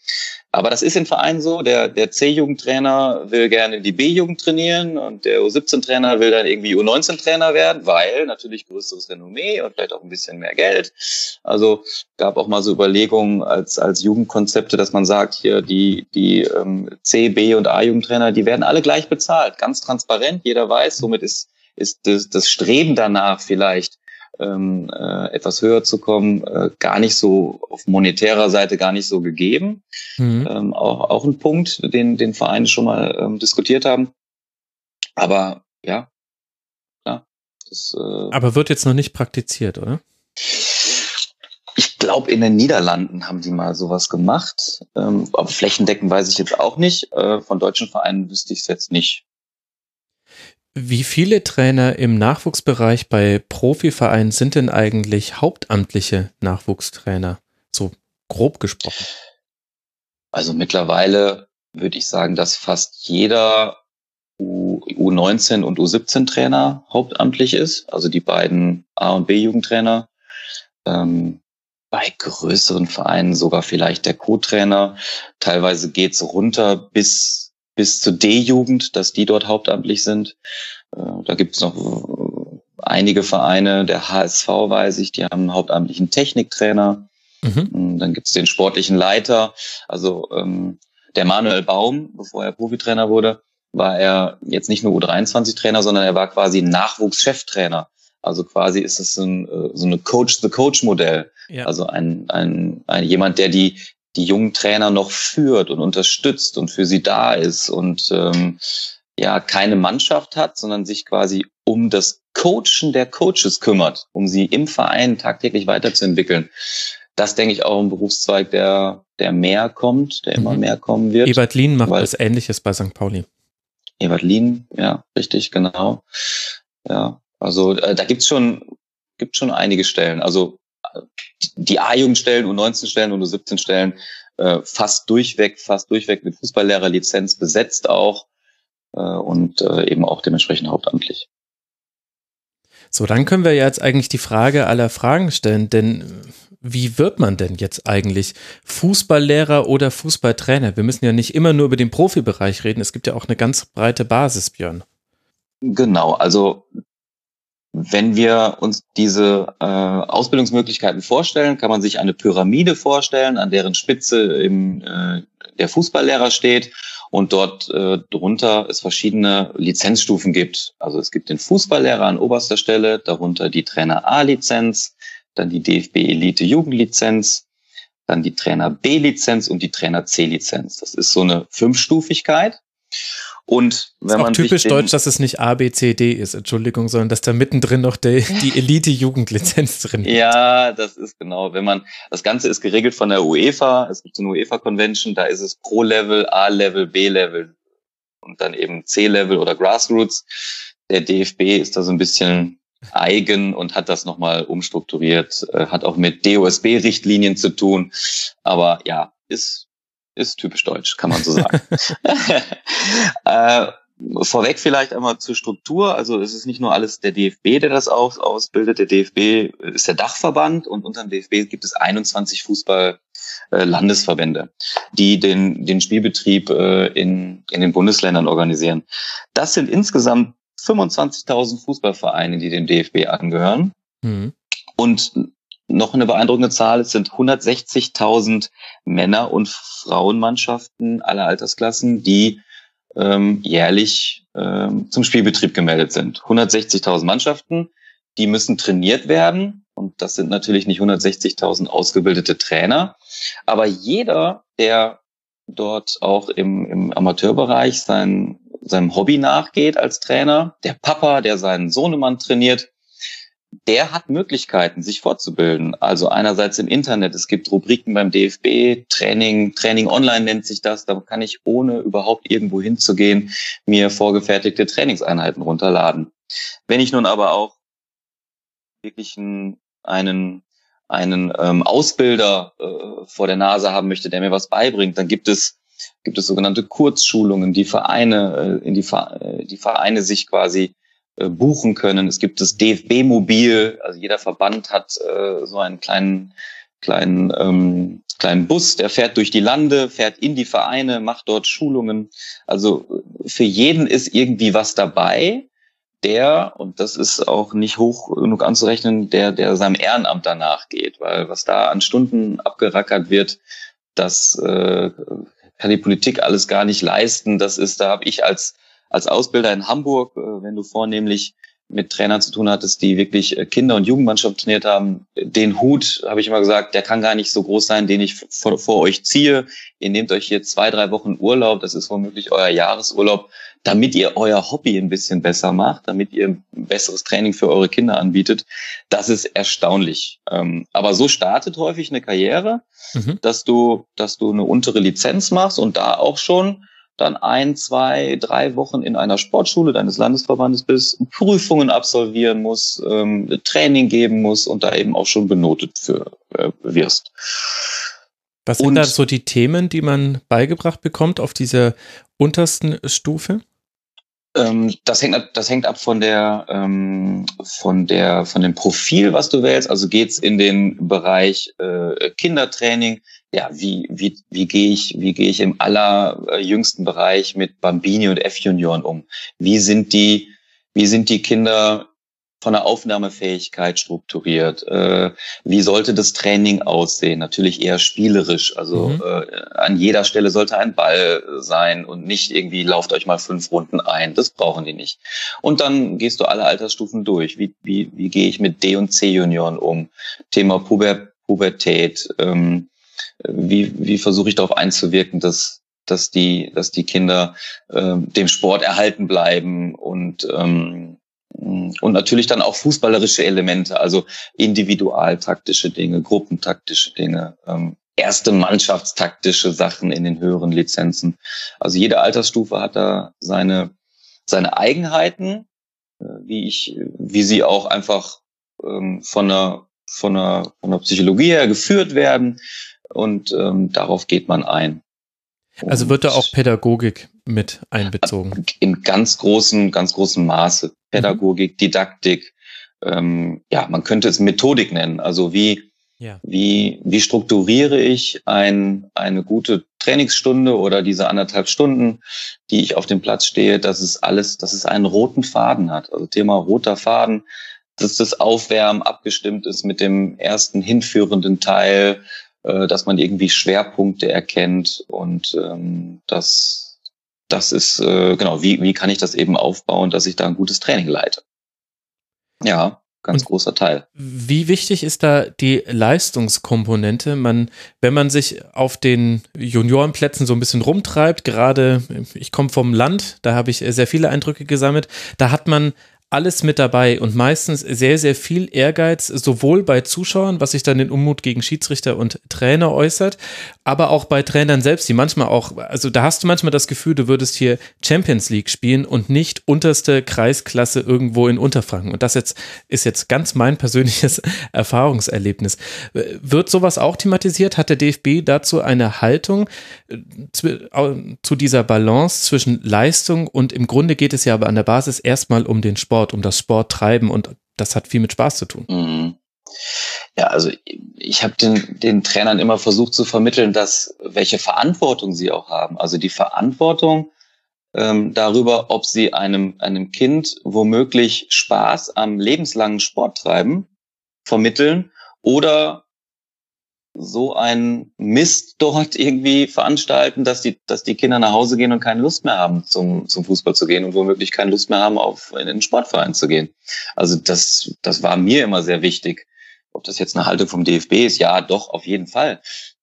aber das ist in Vereinen so, der, der C-Jugendtrainer will gerne die B-Jugend trainieren und der U17-Trainer will dann irgendwie U19-Trainer werden, weil natürlich größeres Renommee und vielleicht auch ein bisschen mehr Geld. Also gab auch mal so Überlegungen als, als Jugendkonzepte, dass man sagt, hier die, die ähm, C, B und A-Jugendtrainer, die werden alle gleich bezahlt, ganz transparent, jeder weiß, somit ist, ist das, das Streben danach vielleicht ähm, äh, etwas höher zu kommen, äh, gar nicht so auf monetärer Seite gar nicht so gegeben. Mhm. Ähm, auch, auch ein Punkt, den, den Vereine schon mal ähm, diskutiert haben. Aber ja, klar. Das, äh, Aber wird jetzt noch nicht praktiziert, oder? Ich glaube, in den Niederlanden haben die mal sowas gemacht. Ähm, aber flächendeckend weiß ich jetzt auch nicht. Äh, von deutschen Vereinen wüsste ich es jetzt nicht. Wie viele Trainer im Nachwuchsbereich bei Profivereinen sind denn eigentlich hauptamtliche Nachwuchstrainer? So grob gesprochen. Also mittlerweile würde ich sagen, dass fast jeder U U19 und U17 Trainer hauptamtlich ist. Also die beiden A und B Jugendtrainer. Ähm, bei größeren Vereinen sogar vielleicht der Co-Trainer. Teilweise geht's runter bis bis zur D-Jugend, dass die dort hauptamtlich sind. Äh, da gibt es noch äh, einige Vereine, der HSV weiß ich, die haben einen hauptamtlichen Techniktrainer. Mhm. Dann gibt es den sportlichen Leiter. Also ähm, der Manuel Baum, bevor er Profitrainer wurde, war er jetzt nicht nur U23-Trainer, sondern er war quasi Nachwuchscheftrainer. Also quasi ist es ein, äh, so eine Coach-the-Coach-Modell. Ja. Also ein, ein, ein jemand, der die die jungen Trainer noch führt und unterstützt und für sie da ist und ähm, ja keine Mannschaft hat, sondern sich quasi um das Coachen der Coaches kümmert, um sie im Verein tagtäglich weiterzuentwickeln. Das denke ich auch ein Berufszweig, der, der mehr kommt, der immer mhm. mehr kommen wird. Ebert Lien macht was Ähnliches bei St. Pauli. Ebert Lien, ja, richtig, genau. Ja, also äh, da gibt's schon, gibt schon einige Stellen. Also die A-Jugendstellen und 19 Stellen und 17 Stellen äh, fast durchweg, fast durchweg mit Fußballlehrerlizenz besetzt auch äh, und äh, eben auch dementsprechend hauptamtlich. So, dann können wir jetzt eigentlich die Frage aller Fragen stellen, denn wie wird man denn jetzt eigentlich Fußballlehrer oder Fußballtrainer? Wir müssen ja nicht immer nur über den Profibereich reden, es gibt ja auch eine ganz breite Basis, Björn. Genau, also wenn wir uns diese äh, Ausbildungsmöglichkeiten vorstellen, kann man sich eine Pyramide vorstellen, an deren Spitze im, äh, der Fußballlehrer steht und dort äh, drunter es verschiedene Lizenzstufen gibt. Also es gibt den Fußballlehrer an oberster Stelle, darunter die Trainer A-Lizenz, dann die DFB Elite Jugendlizenz, dann die Trainer B-Lizenz und die Trainer C-Lizenz. Das ist so eine Fünfstufigkeit. Und wenn ist auch man typisch deutsch, dass es nicht A, B, C, D ist, Entschuldigung, sondern dass da mittendrin noch die, die Elite-Jugendlizenz drin ist. Ja, das ist genau. Wenn man, das Ganze ist geregelt von der UEFA. Es gibt eine UEFA-Convention, da ist es Pro-Level, A-Level, B-Level und dann eben C-Level oder Grassroots. Der DFB ist da so ein bisschen eigen und hat das nochmal umstrukturiert, äh, hat auch mit DOSB-Richtlinien zu tun. Aber ja, ist ist typisch deutsch, kann man so sagen. äh, vorweg vielleicht einmal zur Struktur. Also es ist nicht nur alles der DFB, der das aus, ausbildet. Der DFB ist der Dachverband und unter dem DFB gibt es 21 Fußball äh, die den, den Spielbetrieb äh, in, in den Bundesländern organisieren. Das sind insgesamt 25.000 Fußballvereine, die dem DFB angehören. Mhm. Und noch eine beeindruckende Zahl, es sind 160.000 Männer- und Frauenmannschaften aller Altersklassen, die ähm, jährlich ähm, zum Spielbetrieb gemeldet sind. 160.000 Mannschaften, die müssen trainiert werden. Und das sind natürlich nicht 160.000 ausgebildete Trainer. Aber jeder, der dort auch im, im Amateurbereich sein, seinem Hobby nachgeht als Trainer, der Papa, der seinen Sohnemann trainiert, der hat Möglichkeiten, sich fortzubilden. Also einerseits im Internet, es gibt Rubriken beim DFB, Training, Training online nennt sich das, da kann ich ohne überhaupt irgendwo hinzugehen, mir vorgefertigte Trainingseinheiten runterladen. Wenn ich nun aber auch wirklich einen, einen, einen ähm, Ausbilder äh, vor der Nase haben möchte, der mir was beibringt, dann gibt es gibt es sogenannte Kurzschulungen, die Vereine, äh, in die, äh, die Vereine sich quasi äh, buchen können. Es gibt das DFB-Mobil, also jeder Verband hat äh, so einen kleinen kleinen, ähm, kleinen Bus, der fährt durch die Lande, fährt in die Vereine, macht dort Schulungen. Also für jeden ist irgendwie was dabei, der, und das ist auch nicht hoch genug anzurechnen, der, der seinem Ehrenamt danach geht, weil was da an Stunden abgerackert wird, das äh, kann die Politik alles gar nicht leisten. Das ist, da habe ich als, als Ausbilder in Hamburg, äh, wenn du vornehmlich mit Trainern zu tun hattest, die wirklich äh, Kinder- und Jugendmannschaft trainiert haben. Den Hut, habe ich immer gesagt, der kann gar nicht so groß sein, den ich vor, vor, euch ziehe. Ihr nehmt euch hier zwei, drei Wochen Urlaub, das ist womöglich euer Jahresurlaub, damit ihr euer Hobby ein bisschen besser macht, damit ihr ein besseres Training für eure Kinder anbietet. Das ist erstaunlich. Ähm, aber so startet häufig eine Karriere, mhm. dass du, dass du eine untere Lizenz machst und da auch schon dann ein, zwei, drei Wochen in einer Sportschule deines Landesverbandes bist, Prüfungen absolvieren muss, ähm, Training geben muss und da eben auch schon benotet für äh, wirst. Was sind und, da so die Themen, die man beigebracht bekommt auf dieser untersten Stufe? Ähm, das hängt ab, das hängt ab von der ähm, von der von dem Profil, was du wählst. Also geht's in den Bereich äh, Kindertraining. Ja, wie wie wie gehe ich wie gehe ich im allerjüngsten Bereich mit Bambini und F-Junioren um? Wie sind die wie sind die Kinder von der Aufnahmefähigkeit strukturiert? Äh, wie sollte das Training aussehen? Natürlich eher spielerisch. Also mhm. äh, an jeder Stelle sollte ein Ball sein und nicht irgendwie lauft euch mal fünf Runden ein. Das brauchen die nicht. Und dann gehst du alle Altersstufen durch. Wie, wie, wie gehe ich mit D und C Junioren um? Thema Puber Pubertät. Ähm, wie, wie versuche ich darauf einzuwirken, dass dass die, dass die Kinder äh, dem Sport erhalten bleiben und ähm, und natürlich dann auch fußballerische Elemente, also individualtaktische Dinge, gruppentaktische Dinge, ähm, erste mannschaftstaktische Sachen in den höheren Lizenzen. Also jede Altersstufe hat da seine, seine Eigenheiten, äh, wie ich, wie sie auch einfach ähm, von der, von der, von der Psychologie her geführt werden. Und ähm, darauf geht man ein. Also wird da auch Pädagogik mit einbezogen? In ganz großem, ganz großem Maße. Pädagogik, Didaktik, ähm, ja, man könnte es Methodik nennen. Also wie, ja. wie, wie strukturiere ich ein, eine gute Trainingsstunde oder diese anderthalb Stunden, die ich auf dem Platz stehe, dass es alles, dass es einen roten Faden hat. Also Thema roter Faden, dass das Aufwärmen abgestimmt ist mit dem ersten hinführenden Teil, äh, dass man irgendwie Schwerpunkte erkennt und ähm, das, das ist, äh, genau, wie, wie kann ich das eben aufbauen, dass ich da ein gutes Training leite. Ja, ganz und großer Teil. Wie wichtig ist da die Leistungskomponente? Man, wenn man sich auf den Juniorenplätzen so ein bisschen rumtreibt, gerade ich komme vom Land, da habe ich sehr viele Eindrücke gesammelt, da hat man alles mit dabei und meistens sehr, sehr viel Ehrgeiz, sowohl bei Zuschauern, was sich dann den Unmut gegen Schiedsrichter und Trainer äußert, aber auch bei Trainern selbst, die manchmal auch, also da hast du manchmal das Gefühl, du würdest hier Champions League spielen und nicht unterste Kreisklasse irgendwo in Unterfranken. Und das jetzt ist jetzt ganz mein persönliches Erfahrungserlebnis. Wird sowas auch thematisiert? Hat der DFB dazu eine Haltung äh, zu dieser Balance zwischen Leistung und im Grunde geht es ja aber an der Basis erstmal um den Sport. Sport, um das Sporttreiben und das hat viel mit Spaß zu tun. Mhm. Ja, also ich habe den, den Trainern immer versucht zu vermitteln, dass welche Verantwortung sie auch haben. Also die Verantwortung ähm, darüber, ob sie einem, einem Kind womöglich Spaß am lebenslangen Sporttreiben vermitteln oder so ein Mist dort irgendwie veranstalten, dass die, dass die Kinder nach Hause gehen und keine Lust mehr haben, zum, zum Fußball zu gehen und womöglich keine Lust mehr haben, auf in den Sportverein zu gehen. Also das, das war mir immer sehr wichtig. Ob das jetzt eine Haltung vom DFB ist, ja, doch, auf jeden Fall.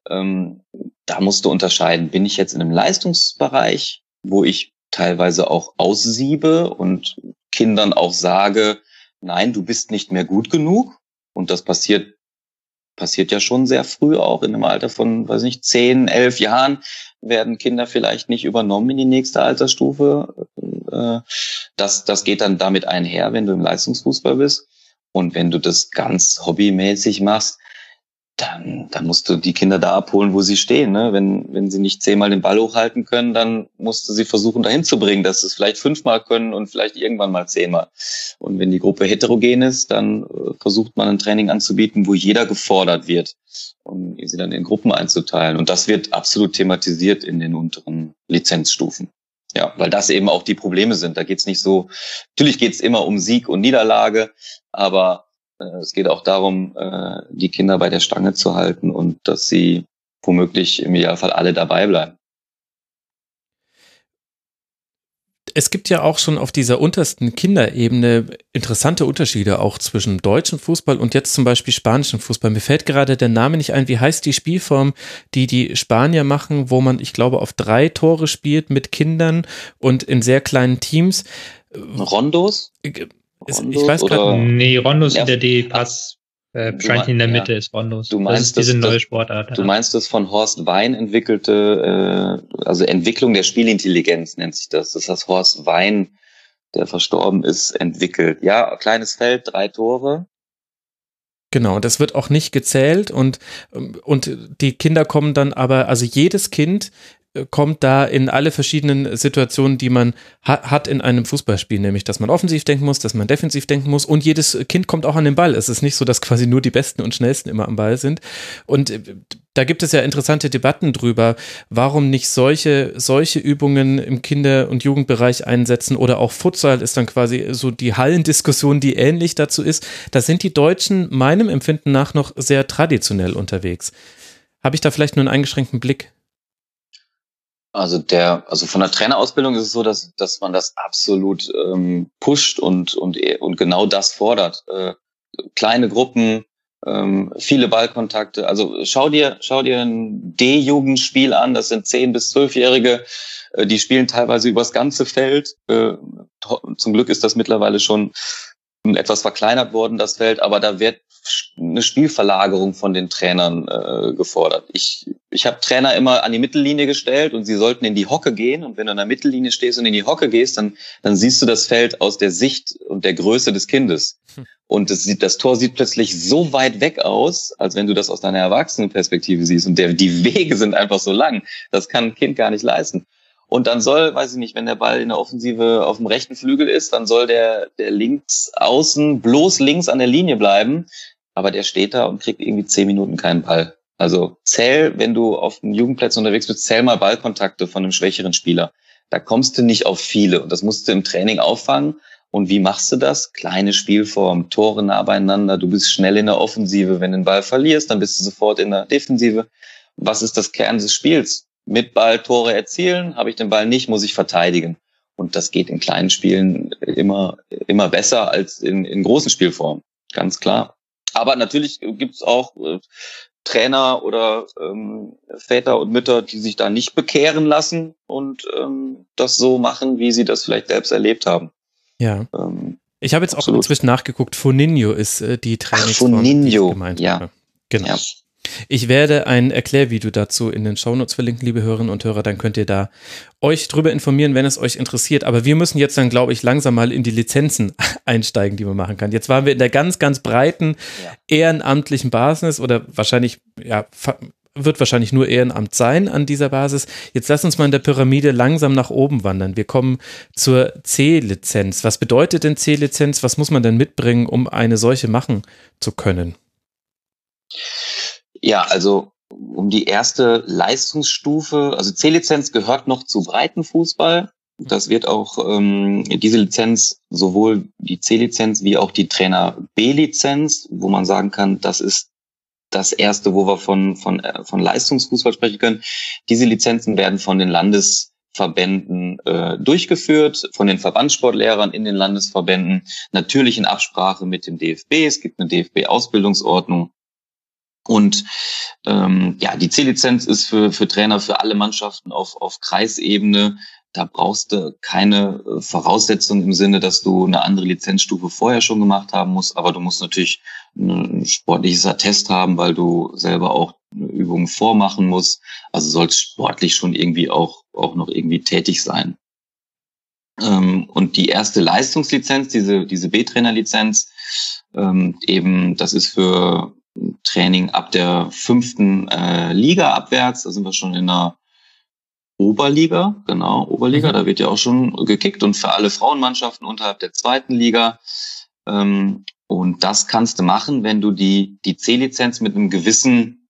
Ähm, da musst du unterscheiden. Bin ich jetzt in einem Leistungsbereich, wo ich teilweise auch aussiebe und Kindern auch sage, nein, du bist nicht mehr gut genug. Und das passiert passiert ja schon sehr früh auch in einem Alter von, weiß nicht, zehn, elf Jahren werden Kinder vielleicht nicht übernommen in die nächste Altersstufe. Äh, das, das geht dann damit einher, wenn du im Leistungsfußball bist. Und wenn du das ganz hobbymäßig machst, dann, dann musst du die Kinder da abholen, wo sie stehen. Ne? Wenn, wenn sie nicht zehnmal den Ball hochhalten können, dann musst du sie versuchen, dahin zu bringen, dass sie es vielleicht fünfmal können und vielleicht irgendwann mal zehnmal. Und wenn die Gruppe heterogen ist, dann äh, versucht man ein Training anzubieten, wo jeder gefordert wird, um sie dann in Gruppen einzuteilen. Und das wird absolut thematisiert in den unteren Lizenzstufen. Ja, weil das eben auch die Probleme sind. Da geht's nicht so, natürlich geht's immer um Sieg und Niederlage, aber es geht auch darum, äh, die Kinder bei der Stange zu halten und dass sie womöglich im Idealfall alle dabei bleiben. Es gibt ja auch schon auf dieser untersten Kinderebene interessante Unterschiede auch zwischen deutschem Fußball und jetzt zum Beispiel spanischem Fußball. Mir fällt gerade der Name nicht ein. Wie heißt die Spielform, die die Spanier machen, wo man, ich glaube, auf drei Tore spielt mit Kindern und in sehr kleinen Teams? Rondos? Ist, ich weiß gerade. Nee, Rondos ja, in der D-Pass. Äh, wahrscheinlich in der Mitte ja. ist Rondos. Du meinst das ist diese das, neue Sportart. Du meinst das von Horst Wein entwickelte, äh, also Entwicklung der Spielintelligenz nennt sich das. Das heißt Horst Wein, der verstorben ist, entwickelt. Ja, kleines Feld, drei Tore. Genau, das wird auch nicht gezählt und, und die Kinder kommen dann aber, also jedes Kind kommt da in alle verschiedenen Situationen, die man ha hat in einem Fußballspiel, nämlich dass man offensiv denken muss, dass man defensiv denken muss und jedes Kind kommt auch an den Ball. Es ist nicht so, dass quasi nur die Besten und Schnellsten immer am Ball sind. Und äh, da gibt es ja interessante Debatten drüber, warum nicht solche, solche Übungen im Kinder- und Jugendbereich einsetzen oder auch Futsal ist dann quasi so die Hallendiskussion, die ähnlich dazu ist. Da sind die Deutschen meinem Empfinden nach noch sehr traditionell unterwegs. Habe ich da vielleicht nur einen eingeschränkten Blick? Also der, also von der Trainerausbildung ist es so, dass, dass man das absolut ähm, pusht und, und, und genau das fordert. Äh, kleine Gruppen, ähm, viele Ballkontakte. Also schau dir, schau dir ein D-Jugendspiel an, das sind 10- bis 12-Jährige, äh, die spielen teilweise übers ganze Feld. Äh, zum Glück ist das mittlerweile schon etwas verkleinert worden, das Feld, aber da wird eine Spielverlagerung von den Trainern äh, gefordert. Ich, ich habe Trainer immer an die Mittellinie gestellt und sie sollten in die Hocke gehen. Und wenn du an der Mittellinie stehst und in die Hocke gehst, dann, dann siehst du das Feld aus der Sicht und der Größe des Kindes. Hm. Und das, sieht, das Tor sieht plötzlich so weit weg aus, als wenn du das aus deiner Erwachsenenperspektive siehst. Und der, die Wege sind einfach so lang. Das kann ein Kind gar nicht leisten. Und dann soll, weiß ich nicht, wenn der Ball in der Offensive auf dem rechten Flügel ist, dann soll der, der links außen bloß links an der Linie bleiben. Aber der steht da und kriegt irgendwie zehn Minuten keinen Ball. Also zähl, wenn du auf dem Jugendplatz unterwegs bist, zähl mal Ballkontakte von einem schwächeren Spieler. Da kommst du nicht auf viele und das musst du im Training auffangen. Und wie machst du das? Kleine Spielform, Tore nah beieinander, du bist schnell in der Offensive. Wenn du den Ball verlierst, dann bist du sofort in der Defensive. Was ist das Kern des Spiels? Mit Ball Tore erzielen, habe ich den Ball nicht, muss ich verteidigen. Und das geht in kleinen Spielen immer, immer besser als in, in großen Spielformen, ganz klar. Aber natürlich gibt es auch äh, Trainer oder ähm, Väter und Mütter, die sich da nicht bekehren lassen und ähm, das so machen, wie sie das vielleicht selbst erlebt haben. Ja. Ähm, ich habe jetzt absolut. auch inzwischen nachgeguckt. Foninho ist äh, die Trainingsform, Ach, Foninho. die gemeint ja. habe. Genau. Ja. Ich werde ein Erklärvideo dazu in den Shownotes verlinken, liebe Hörerinnen und Hörer. Dann könnt ihr da euch drüber informieren, wenn es euch interessiert. Aber wir müssen jetzt dann, glaube ich, langsam mal in die Lizenzen einsteigen, die man machen kann. Jetzt waren wir in der ganz, ganz breiten ja. ehrenamtlichen Basis oder wahrscheinlich, ja, wird wahrscheinlich nur Ehrenamt sein an dieser Basis. Jetzt lass uns mal in der Pyramide langsam nach oben wandern. Wir kommen zur C-Lizenz. Was bedeutet denn C-Lizenz? Was muss man denn mitbringen, um eine solche machen zu können? Ja, also um die erste Leistungsstufe, also C-Lizenz gehört noch zu Breitenfußball. Das wird auch ähm, diese Lizenz, sowohl die C-Lizenz wie auch die Trainer B-Lizenz, wo man sagen kann, das ist das erste, wo wir von, von, äh, von Leistungsfußball sprechen können. Diese Lizenzen werden von den Landesverbänden äh, durchgeführt, von den Verbandssportlehrern in den Landesverbänden, natürlich in Absprache mit dem DFB. Es gibt eine DFB-Ausbildungsordnung und ähm, ja, die C-Lizenz ist für, für Trainer für alle Mannschaften auf, auf Kreisebene. Da brauchst du keine äh, Voraussetzung im Sinne, dass du eine andere Lizenzstufe vorher schon gemacht haben musst, aber du musst natürlich ein sportliches Attest haben, weil du selber auch Übungen vormachen musst. Also sollst sportlich schon irgendwie auch, auch noch irgendwie tätig sein. Ähm, und die erste Leistungslizenz, diese, diese B-Trainer-Lizenz, ähm, eben, das ist für Training ab der fünften äh, Liga abwärts. Da sind wir schon in der Oberliga, genau, Oberliga. Mhm. Da wird ja auch schon gekickt und für alle Frauenmannschaften unterhalb der zweiten Liga. Ähm, und das kannst du machen, wenn du die, die C-Lizenz mit einem gewissen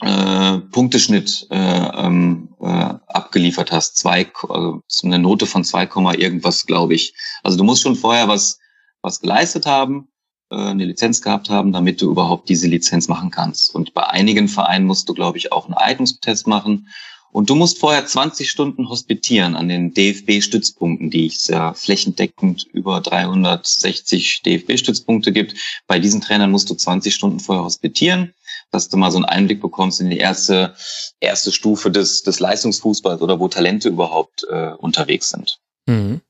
äh, Punkteschnitt äh, ähm, äh, abgeliefert hast. Zwei, äh, eine Note von 2, irgendwas, glaube ich. Also du musst schon vorher was, was geleistet haben, eine Lizenz gehabt haben, damit du überhaupt diese Lizenz machen kannst. Und bei einigen Vereinen musst du, glaube ich, auch einen Eignungstest machen. Und du musst vorher 20 Stunden hospitieren an den DFB-Stützpunkten, die es ja flächendeckend über 360 DFB-Stützpunkte gibt. Bei diesen Trainern musst du 20 Stunden vorher hospitieren, dass du mal so einen Einblick bekommst in die erste, erste Stufe des, des Leistungsfußballs oder wo Talente überhaupt äh, unterwegs sind. Mhm.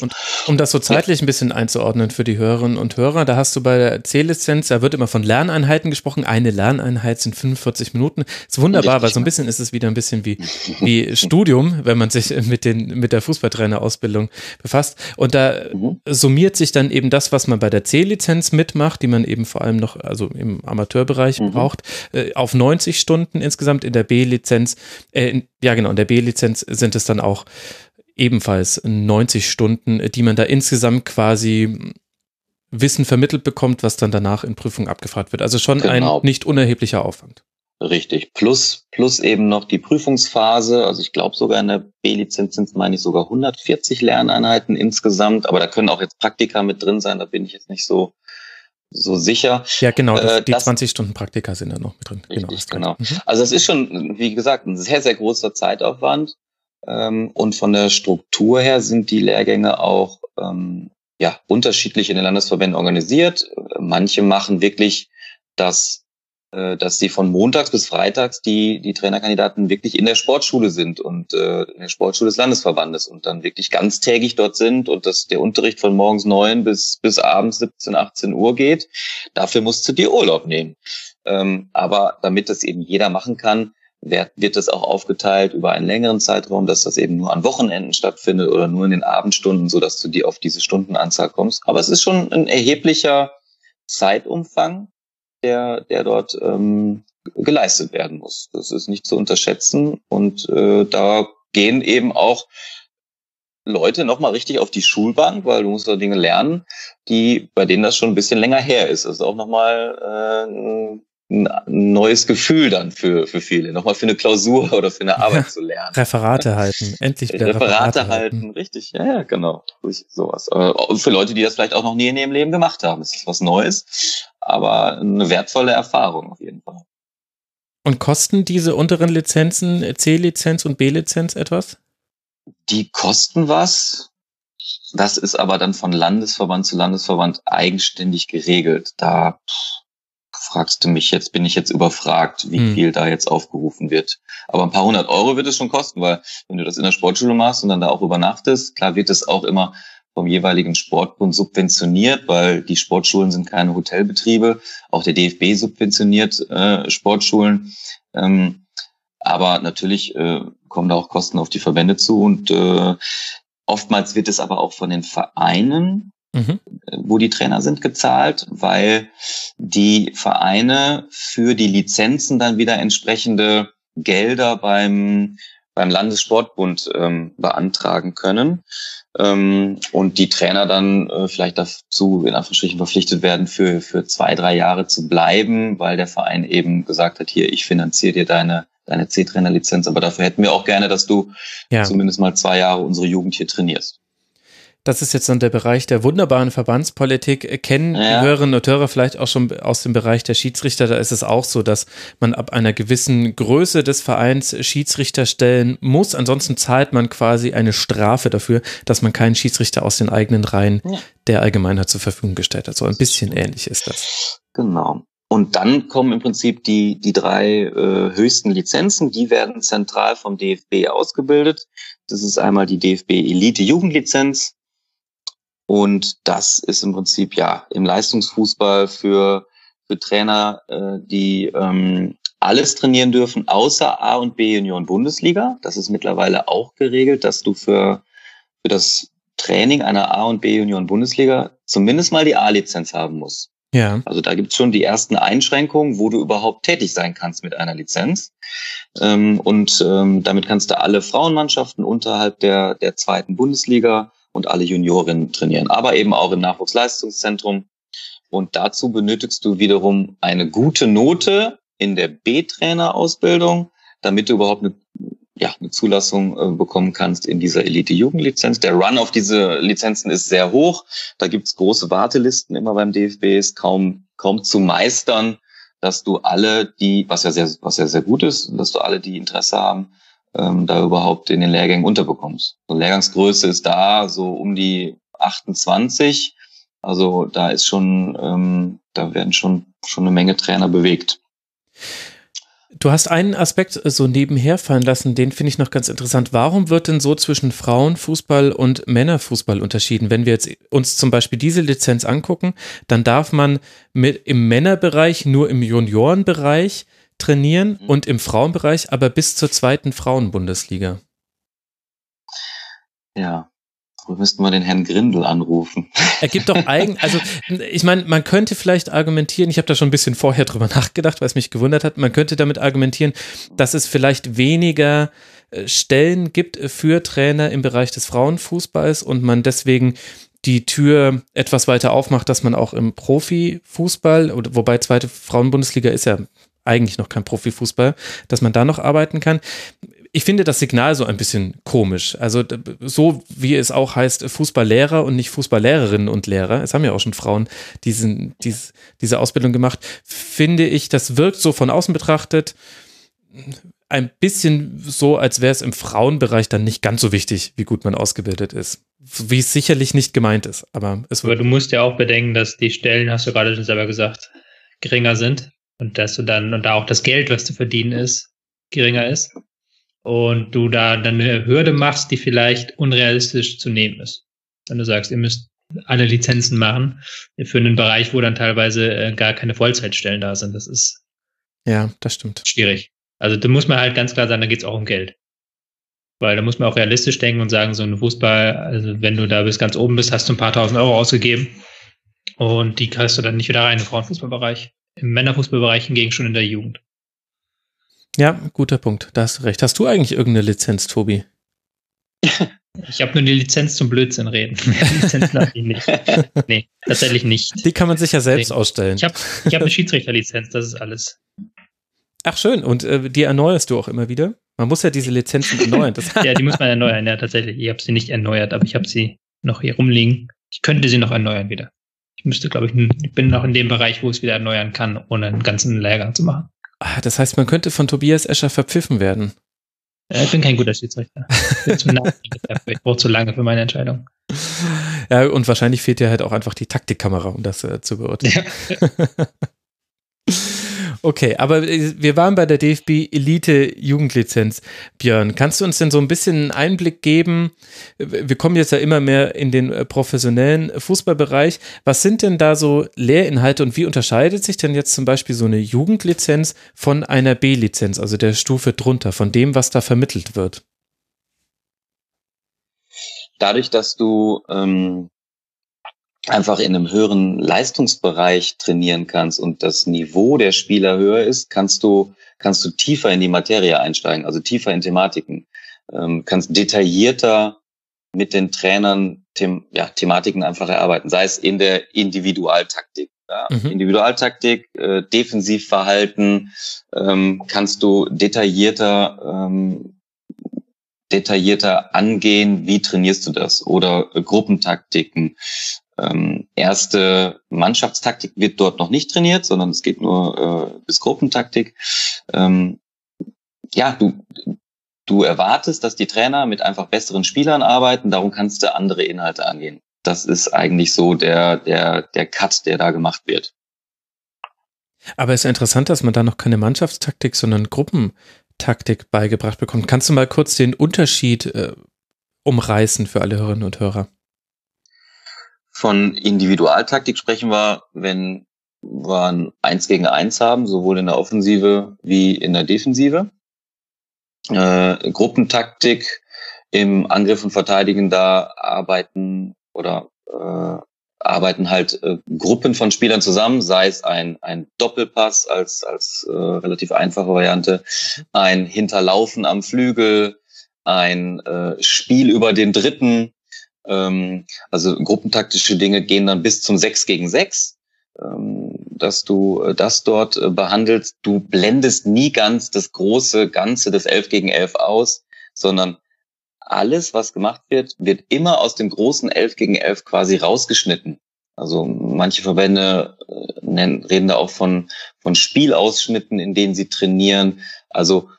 Und um das so zeitlich ein bisschen einzuordnen für die Hörerinnen und Hörer, da hast du bei der C-Lizenz, da wird immer von Lerneinheiten gesprochen. Eine Lerneinheit sind 45 Minuten. Ist wunderbar, weil so ein bisschen ist es wieder ein bisschen wie, wie Studium, wenn man sich mit den, mit der Fußballtrainerausbildung befasst. Und da mhm. summiert sich dann eben das, was man bei der C-Lizenz mitmacht, die man eben vor allem noch, also im Amateurbereich mhm. braucht, äh, auf 90 Stunden insgesamt. In der B-Lizenz, äh, ja genau, in der B-Lizenz sind es dann auch ebenfalls 90 Stunden, die man da insgesamt quasi Wissen vermittelt bekommt, was dann danach in Prüfung abgefragt wird. Also schon genau. ein nicht unerheblicher Aufwand. Richtig. Plus, plus eben noch die Prüfungsphase. Also ich glaube sogar in der B-Lizenz sind es, meine ich, sogar 140 Lerneinheiten insgesamt. Aber da können auch jetzt Praktika mit drin sein. Da bin ich jetzt nicht so, so sicher. Ja, genau. Das, äh, die das, 20 Stunden Praktika sind da noch mit drin. Genau, richtig, genau. genau. Mhm. Also es ist schon, wie gesagt, ein sehr, sehr großer Zeitaufwand. Ähm, und von der Struktur her sind die Lehrgänge auch ähm, ja, unterschiedlich in den Landesverbänden organisiert. Manche machen wirklich das, äh, dass sie von montags bis freitags die, die Trainerkandidaten wirklich in der Sportschule sind und äh, in der Sportschule des Landesverbandes und dann wirklich ganztägig dort sind und dass der Unterricht von morgens neun bis, bis abends 17, 18 Uhr geht. Dafür musst du dir Urlaub nehmen. Ähm, aber damit das eben jeder machen kann, wird, wird das auch aufgeteilt über einen längeren Zeitraum, dass das eben nur an Wochenenden stattfindet oder nur in den Abendstunden, so dass du dir auf diese Stundenanzahl kommst. Aber es ist schon ein erheblicher Zeitumfang, der, der dort ähm, geleistet werden muss. Das ist nicht zu unterschätzen und äh, da gehen eben auch Leute nochmal richtig auf die Schulbank, weil du musst da Dinge lernen, die, bei denen das schon ein bisschen länger her ist. Das ist auch nochmal äh, neues Gefühl dann für, für viele, nochmal für eine Klausur oder für eine Arbeit zu lernen. Referate halten, endlich wieder Referate, Referate halten. halten. richtig, ja, ja, genau, sowas. Und für Leute, die das vielleicht auch noch nie in ihrem Leben gemacht haben, ist das was Neues, aber eine wertvolle Erfahrung auf jeden Fall. Und kosten diese unteren Lizenzen, C-Lizenz und B-Lizenz etwas? Die kosten was. Das ist aber dann von Landesverband zu Landesverband eigenständig geregelt. Da fragst du mich jetzt, bin ich jetzt überfragt, wie hm. viel da jetzt aufgerufen wird. Aber ein paar hundert Euro wird es schon kosten, weil wenn du das in der Sportschule machst und dann da auch übernachtest, klar wird es auch immer vom jeweiligen Sportbund subventioniert, weil die Sportschulen sind keine Hotelbetriebe. Auch der DFB subventioniert äh, Sportschulen. Ähm, aber natürlich äh, kommen da auch Kosten auf die Verbände zu und äh, oftmals wird es aber auch von den Vereinen mhm. wo die Trainer sind, gezahlt, weil die Vereine für die Lizenzen dann wieder entsprechende Gelder beim, beim Landessportbund ähm, beantragen können. Ähm, und die Trainer dann äh, vielleicht dazu in Anführungsstrichen verpflichtet werden, für, für zwei, drei Jahre zu bleiben, weil der Verein eben gesagt hat, hier, ich finanziere dir deine deine C-Trainer-Lizenz, aber dafür hätten wir auch gerne, dass du ja. zumindest mal zwei Jahre unsere Jugend hier trainierst. Das ist jetzt dann der Bereich der wunderbaren Verbandspolitik. Kennen ja. die Hörerinnen und Hörer vielleicht auch schon aus dem Bereich der Schiedsrichter? Da ist es auch so, dass man ab einer gewissen Größe des Vereins Schiedsrichter stellen muss. Ansonsten zahlt man quasi eine Strafe dafür, dass man keinen Schiedsrichter aus den eigenen Reihen ja. der Allgemeinheit zur Verfügung gestellt hat. So ein bisschen ähnlich ist das. Genau. Und dann kommen im Prinzip die, die drei äh, höchsten Lizenzen, die werden zentral vom DFB ausgebildet. Das ist einmal die DFB Elite Jugendlizenz, und das ist im Prinzip ja im Leistungsfußball für, für Trainer, äh, die ähm, alles trainieren dürfen, außer A und B Union Bundesliga. Das ist mittlerweile auch geregelt, dass du für, für das Training einer A und B Union Bundesliga zumindest mal die A-Lizenz haben musst. Ja. Also da gibt's schon die ersten Einschränkungen, wo du überhaupt tätig sein kannst mit einer Lizenz. Ähm, und ähm, damit kannst du alle Frauenmannschaften unterhalb der, der zweiten Bundesliga und alle Juniorinnen trainieren, aber eben auch im Nachwuchsleistungszentrum. Und dazu benötigst du wiederum eine gute Note in der B-Trainer-Ausbildung, damit du überhaupt eine ja, eine Zulassung äh, bekommen kannst in dieser Elite-Jugendlizenz. Der Run auf diese Lizenzen ist sehr hoch. Da gibt's große Wartelisten immer beim DFB, ist kaum, kaum zu meistern, dass du alle, die, was ja sehr, was ja sehr gut ist, dass du alle, die Interesse haben, ähm, da überhaupt in den Lehrgängen unterbekommst. So Lehrgangsgröße ist da so um die 28. Also da ist schon, ähm, da werden schon, schon eine Menge Trainer bewegt. Du hast einen Aspekt so nebenher fallen lassen, den finde ich noch ganz interessant. Warum wird denn so zwischen Frauenfußball und Männerfußball unterschieden? Wenn wir jetzt uns zum Beispiel diese Lizenz angucken, dann darf man mit im Männerbereich nur im Juniorenbereich trainieren mhm. und im Frauenbereich aber bis zur zweiten Frauenbundesliga. Ja, wir müssten mal den Herrn Grindel anrufen. Er gibt doch eigen, also ich meine, man könnte vielleicht argumentieren, ich habe da schon ein bisschen vorher drüber nachgedacht, weil es mich gewundert hat, man könnte damit argumentieren, dass es vielleicht weniger äh, Stellen gibt für Trainer im Bereich des Frauenfußballs und man deswegen die Tür etwas weiter aufmacht, dass man auch im Profifußball, wobei zweite Frauenbundesliga ist ja eigentlich noch kein Profifußball, dass man da noch arbeiten kann ich finde das Signal so ein bisschen komisch. Also so wie es auch heißt Fußballlehrer und nicht Fußballlehrerinnen und Lehrer. Es haben ja auch schon Frauen diesen, dies, diese Ausbildung gemacht. Finde ich, das wirkt so von außen betrachtet ein bisschen so, als wäre es im Frauenbereich dann nicht ganz so wichtig, wie gut man ausgebildet ist. Wie es sicherlich nicht gemeint ist. Aber, es aber du musst ja auch bedenken, dass die Stellen, hast du gerade schon selber gesagt, geringer sind und dass du dann und da auch das Geld, was zu verdienen ist, geringer ist und du da dann eine Hürde machst, die vielleicht unrealistisch zu nehmen ist. Wenn du sagst, ihr müsst alle Lizenzen machen für einen Bereich, wo dann teilweise äh, gar keine Vollzeitstellen da sind. Das ist ja, das stimmt. Schwierig. Also da muss man halt ganz klar sagen, da geht es auch um Geld. Weil da muss man auch realistisch denken und sagen, so ein Fußball, also wenn du da bis ganz oben bist, hast du ein paar tausend Euro ausgegeben und die kriegst du dann nicht wieder rein im Frauenfußballbereich. Im Männerfußballbereich hingegen schon in der Jugend. Ja, guter Punkt. Da hast du recht. Hast du eigentlich irgendeine Lizenz, Tobi? Ich habe nur die Lizenz zum Blödsinn reden. Lizenz habe ich nicht. Nee, tatsächlich nicht. Die kann man sich ja selbst nee. ausstellen. Ich habe ich hab eine Schiedsrichterlizenz, das ist alles. Ach schön, und äh, die erneuerst du auch immer wieder? Man muss ja diese Lizenzen erneuern. ja, die muss man erneuern, ja, tatsächlich. Ich habe sie nicht erneuert, aber ich habe sie noch hier rumliegen. Ich könnte sie noch erneuern wieder. Ich müsste, glaube ich, ich bin noch in dem Bereich, wo ich es wieder erneuern kann, ohne einen ganzen Lehrgang zu machen. Ah, das heißt, man könnte von Tobias Escher verpfiffen werden. Ich bin kein guter Schiedsrichter. Ich bin zu Ich brauche zu lange für meine Entscheidung. Ja, und wahrscheinlich fehlt dir halt auch einfach die Taktikkamera, um das äh, zu beurteilen. Ja. Okay, aber äh, wir waren bei der DFB Elite Jugendlizenz. Björn, kannst du uns denn so ein bisschen einen Einblick geben? Wir kommen jetzt ja immer mehr in den äh, professionellen Fußballbereich. Was sind denn da so Lehrinhalte und wie unterscheidet sich denn jetzt zum Beispiel so eine Jugendlizenz von einer B-Lizenz, also der Stufe drunter, von dem, was da vermittelt wird? Dadurch, dass du ähm, einfach in einem höheren Leistungsbereich trainieren kannst und das Niveau der Spieler höher ist, kannst du, kannst du tiefer in die Materie einsteigen, also tiefer in Thematiken, ähm, kannst detaillierter mit den Trainern them ja, Thematiken einfach erarbeiten, sei es in der Individualtaktik. Ja. Mhm. Individualtaktik, äh, Defensivverhalten, ähm, kannst du detaillierter ähm, detaillierter angehen, wie trainierst du das? Oder äh, Gruppentaktiken, ähm, erste Mannschaftstaktik wird dort noch nicht trainiert, sondern es geht nur äh, bis Gruppentaktik. Ähm, ja, du, du erwartest, dass die Trainer mit einfach besseren Spielern arbeiten, darum kannst du andere Inhalte angehen. Das ist eigentlich so der, der, der Cut, der da gemacht wird. Aber es ist interessant, dass man da noch keine Mannschaftstaktik, sondern Gruppentaktik beigebracht bekommt. Kannst du mal kurz den Unterschied äh, umreißen für alle Hörerinnen und Hörer? Von Individualtaktik sprechen wir, wenn wir ein Eins gegen Eins haben, sowohl in der Offensive wie in der Defensive. Äh, Gruppentaktik im Angriff und Verteidigen, da arbeiten oder äh, arbeiten halt äh, Gruppen von Spielern zusammen, sei es ein, ein Doppelpass als, als äh, relativ einfache Variante, ein Hinterlaufen am Flügel, ein äh, Spiel über den Dritten. Ähm, also gruppentaktische Dinge gehen dann bis zum 6 gegen 6, ähm, dass du äh, das dort äh, behandelst. Du blendest nie ganz das große Ganze des 11 gegen 11 aus, sondern alles, was gemacht wird, wird immer aus dem großen 11 gegen 11 quasi rausgeschnitten. Also manche Verbände äh, nennen, reden da auch von, von Spielausschnitten, in denen sie trainieren. Also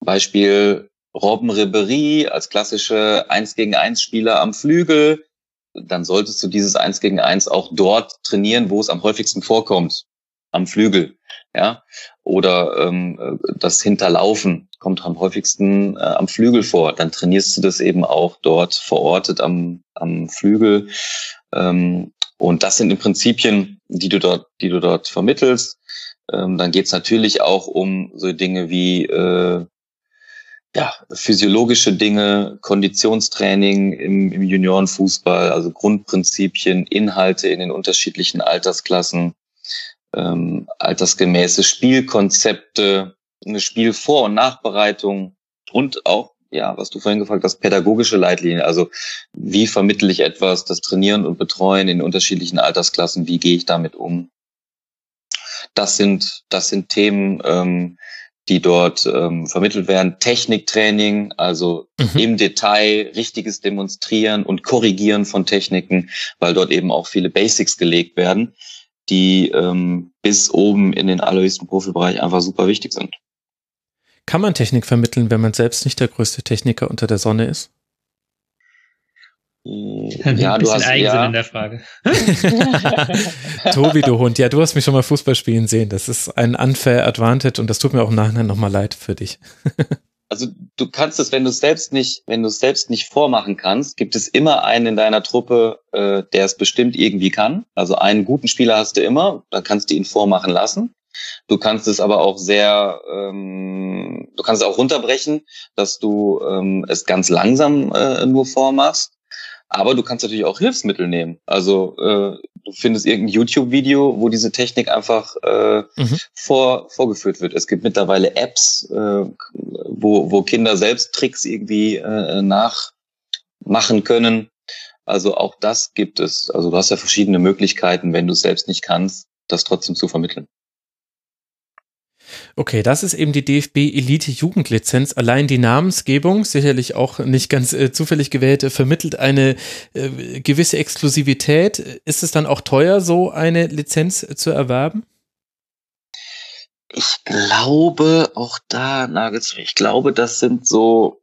Beispiel Robben Ribery als klassische 1 gegen 1 Spieler am Flügel. Dann solltest du dieses 1 gegen 1 auch dort trainieren, wo es am häufigsten vorkommt. Am Flügel. Ja. Oder ähm, das Hinterlaufen kommt am häufigsten äh, am Flügel vor. Dann trainierst du das eben auch dort verortet am, am Flügel. Ähm, und das sind die Prinzipien, die du dort, die du dort vermittelst. Ähm, dann geht es natürlich auch um so Dinge wie äh, ja, physiologische Dinge, Konditionstraining im, im Juniorenfußball, also Grundprinzipien, Inhalte in den unterschiedlichen Altersklassen, ähm, altersgemäße Spielkonzepte, eine Spielvor- und Nachbereitung und auch, ja, was du vorhin gefragt hast, pädagogische Leitlinien. Also wie vermittle ich etwas, das Trainieren und Betreuen in unterschiedlichen Altersklassen, wie gehe ich damit um? Das sind, das sind Themen, ähm, die dort ähm, vermittelt werden. Techniktraining, also mhm. im Detail richtiges Demonstrieren und Korrigieren von Techniken, weil dort eben auch viele Basics gelegt werden die ähm, bis oben in den allerhöchsten Profibereich einfach super wichtig sind. Kann man Technik vermitteln, wenn man selbst nicht der größte Techniker unter der Sonne ist? Ja, ein bisschen Eigensinn ja. in der Frage. Tobi, du Hund, ja, du hast mich schon mal Fußball spielen sehen. Das ist ein unfair Advantage und das tut mir auch im Nachhinein nochmal leid für dich. also du kannst es, wenn du es selbst nicht, wenn du es selbst nicht vormachen kannst, gibt es immer einen in deiner Truppe, äh, der es bestimmt irgendwie kann. Also einen guten Spieler hast du immer, dann kannst du ihn vormachen lassen. Du kannst es aber auch sehr, ähm, du kannst es auch runterbrechen, dass du ähm, es ganz langsam äh, nur vormachst. Aber du kannst natürlich auch Hilfsmittel nehmen. Also äh, du findest irgendein YouTube-Video, wo diese Technik einfach äh, mhm. vor, vorgeführt wird. Es gibt mittlerweile Apps, äh, wo, wo Kinder selbst Tricks irgendwie äh, nachmachen können. Also auch das gibt es. Also du hast ja verschiedene Möglichkeiten, wenn du es selbst nicht kannst, das trotzdem zu vermitteln. Okay, das ist eben die DFB Elite Jugendlizenz. Allein die Namensgebung, sicherlich auch nicht ganz äh, zufällig gewählt, vermittelt eine äh, gewisse Exklusivität. Ist es dann auch teuer, so eine Lizenz zu erwerben? Ich glaube, auch da nagelt's Ich glaube, das sind so,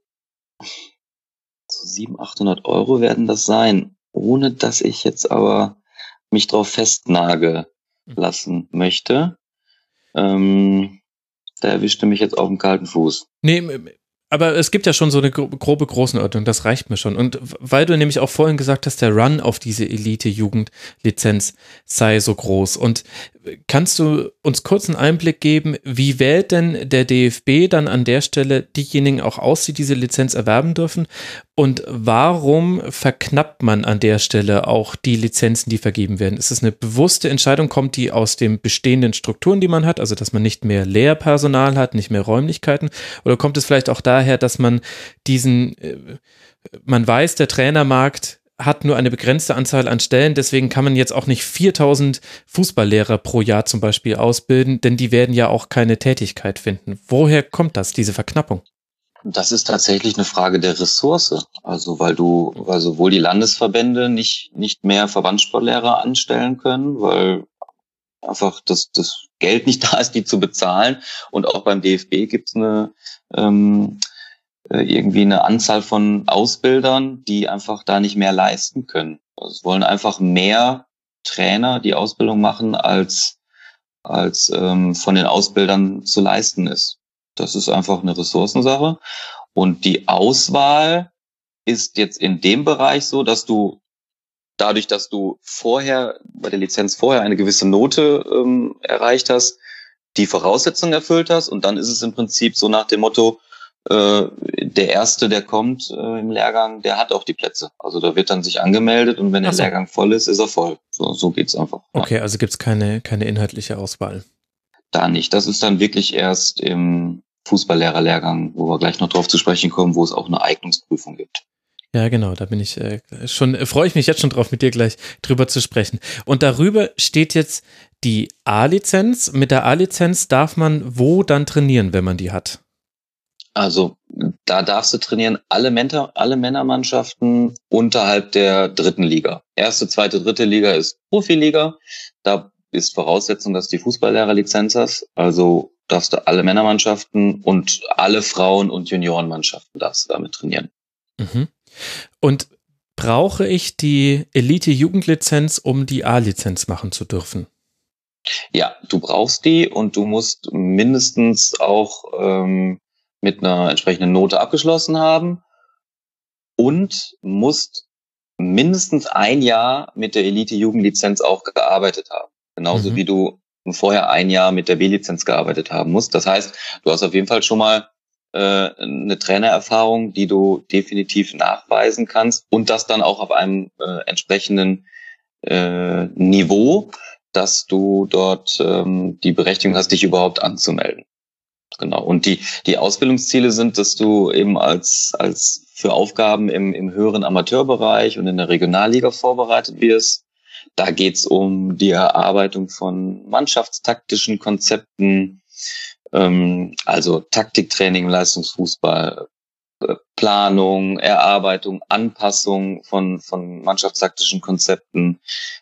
so 700, 800 Euro werden das sein. Ohne dass ich jetzt aber mich drauf festnage hm. lassen möchte. Ähm, da erwischte mich jetzt auf dem kalten Fuß. Nee, aber es gibt ja schon so eine grobe Größenordnung, das reicht mir schon. Und weil du nämlich auch vorhin gesagt hast, der Run auf diese Elite-Jugendlizenz sei so groß. Und kannst du uns kurz einen Einblick geben, wie wählt denn der DFB dann an der Stelle diejenigen auch aus, die diese Lizenz erwerben dürfen? Und warum verknappt man an der Stelle auch die Lizenzen, die vergeben werden? Ist es eine bewusste Entscheidung? Kommt die aus den bestehenden Strukturen, die man hat? Also, dass man nicht mehr Lehrpersonal hat, nicht mehr Räumlichkeiten? Oder kommt es vielleicht auch daher, dass man diesen, äh, man weiß, der Trainermarkt hat nur eine begrenzte Anzahl an Stellen, deswegen kann man jetzt auch nicht 4000 Fußballlehrer pro Jahr zum Beispiel ausbilden, denn die werden ja auch keine Tätigkeit finden. Woher kommt das, diese Verknappung? Das ist tatsächlich eine Frage der Ressource. Also weil du, weil sowohl die Landesverbände nicht, nicht mehr Verbandssportlehrer anstellen können, weil einfach das, das Geld nicht da ist, die zu bezahlen. Und auch beim DFB gibt es eine ähm, äh, irgendwie eine Anzahl von Ausbildern, die einfach da nicht mehr leisten können. Also es wollen einfach mehr Trainer die Ausbildung machen, als, als ähm, von den Ausbildern zu leisten ist. Das ist einfach eine Ressourcensache. Und die Auswahl ist jetzt in dem Bereich so, dass du dadurch, dass du vorher bei der Lizenz vorher eine gewisse Note ähm, erreicht hast, die Voraussetzungen erfüllt hast und dann ist es im Prinzip so nach dem Motto, äh, der Erste, der kommt äh, im Lehrgang, der hat auch die Plätze. Also da wird dann sich angemeldet und wenn der so. Lehrgang voll ist, ist er voll. So, so geht's einfach. Ja. Okay, also gibt's keine, keine inhaltliche Auswahl. Da nicht. Das ist dann wirklich erst im Fußballlehrerlehrgang, wo wir gleich noch drauf zu sprechen kommen, wo es auch eine Eignungsprüfung gibt. Ja, genau, da bin ich äh, schon, äh, freue ich mich jetzt schon drauf, mit dir gleich drüber zu sprechen. Und darüber steht jetzt die A-Lizenz. Mit der A-Lizenz darf man wo dann trainieren, wenn man die hat? Also da darfst du trainieren alle, Männer, alle Männermannschaften unterhalb der dritten Liga. Erste, zweite, dritte Liga ist Profiliga. Da ist Voraussetzung, dass du die Fußballlehrerlizenz hast. Also darfst du alle Männermannschaften und alle Frauen- und Juniorenmannschaften darfst du damit trainieren. Mhm. Und brauche ich die Elite-Jugendlizenz, um die A-Lizenz machen zu dürfen? Ja, du brauchst die und du musst mindestens auch ähm, mit einer entsprechenden Note abgeschlossen haben und musst mindestens ein Jahr mit der Elite-Jugendlizenz auch gearbeitet haben. Genauso Mhm. wie du vorher ein Jahr mit der B-Lizenz gearbeitet haben musst. Das heißt, du hast auf jeden Fall schon mal äh, eine Trainererfahrung, die du definitiv nachweisen kannst und das dann auch auf einem äh, entsprechenden äh, Niveau, dass du dort ähm, die Berechtigung hast, dich überhaupt anzumelden. Genau. Und die, die Ausbildungsziele sind, dass du eben als, als für Aufgaben im, im höheren Amateurbereich und in der Regionalliga vorbereitet wirst. Da geht's um die Erarbeitung von mannschaftstaktischen Konzepten, ähm, also Taktiktraining Leistungsfußball, äh, Planung, Erarbeitung, Anpassung von, von mannschaftstaktischen Konzepten,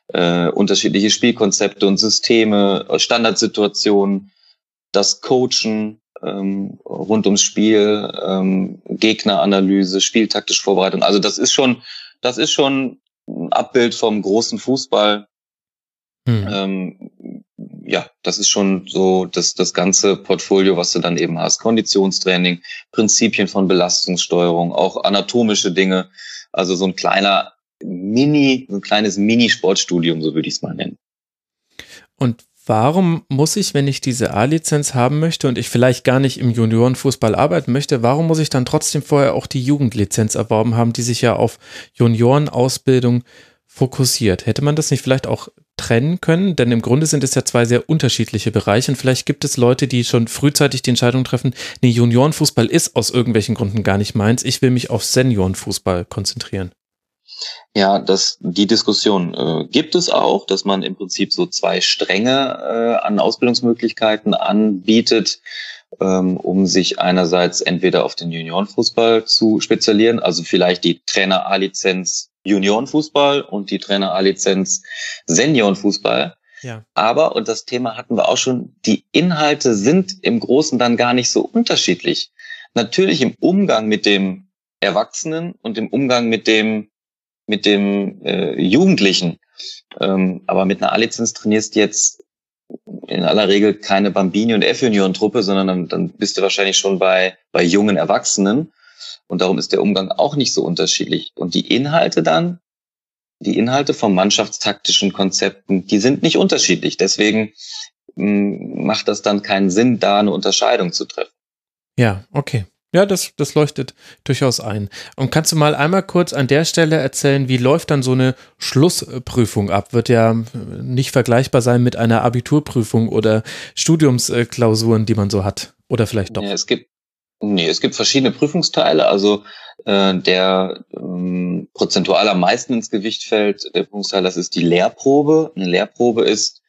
äh, unterschiedliche Spielkonzepte und Systeme, Standardsituationen, das Coachen ähm, rund ums Spiel, ähm, Gegneranalyse, spieltaktische Vorbereitung. Also das ist schon, das ist schon ein Abbild vom großen Fußball. Hm. Ähm, ja, das ist schon so das, das ganze Portfolio, was du dann eben hast. Konditionstraining, Prinzipien von Belastungssteuerung, auch anatomische Dinge. Also so ein kleiner Mini, so ein kleines Mini-Sportstudium, so würde ich es mal nennen. Und warum muss ich, wenn ich diese A-Lizenz haben möchte und ich vielleicht gar nicht im Juniorenfußball arbeiten möchte, warum muss ich dann trotzdem vorher auch die Jugendlizenz erworben haben, die sich ja auf Juniorenausbildung fokussiert? Hätte man das nicht vielleicht auch trennen können? Denn im Grunde sind es ja zwei sehr unterschiedliche Bereiche und vielleicht gibt es Leute, die schon frühzeitig die Entscheidung treffen, nee, Juniorenfußball ist aus irgendwelchen Gründen gar nicht meins, ich will mich auf Seniorenfußball konzentrieren. Ja, das, die Diskussion äh, gibt es auch, dass man im Prinzip so zwei Stränge äh, an Ausbildungsmöglichkeiten anbietet, ähm, um sich einerseits entweder auf den Juniorenfußball zu spezialisieren, also vielleicht die Trainer A-Lizenz Juniorenfußball und die Trainer A-Lizenz Seniorenfußball. Ja. Aber, und das Thema hatten wir auch schon, die Inhalte sind im Großen dann gar nicht so unterschiedlich. Natürlich im Umgang mit dem Erwachsenen und im Umgang mit dem mit dem äh, Jugendlichen. Ähm, aber mit einer A-Lizenz trainierst du jetzt in aller Regel keine Bambini- und F-Junioren-Truppe, sondern dann, dann bist du wahrscheinlich schon bei, bei jungen Erwachsenen. Und darum ist der Umgang auch nicht so unterschiedlich. Und die Inhalte dann, die Inhalte von mannschaftstaktischen Konzepten, die sind nicht unterschiedlich. Deswegen mh, macht das dann keinen Sinn, da eine Unterscheidung zu treffen. Ja, okay. Ja, das, das leuchtet durchaus ein. Und kannst du mal einmal kurz an der Stelle erzählen, wie läuft dann so eine Schlussprüfung ab? Wird ja nicht vergleichbar sein mit einer Abiturprüfung oder Studiumsklausuren, die man so hat. Oder vielleicht doch? Ja, es gibt, nee, es gibt verschiedene Prüfungsteile. Also äh, der ähm, prozentual am meisten ins Gewicht fällt, der Prüfungsteil, das ist die Lehrprobe. Eine Lehrprobe ist,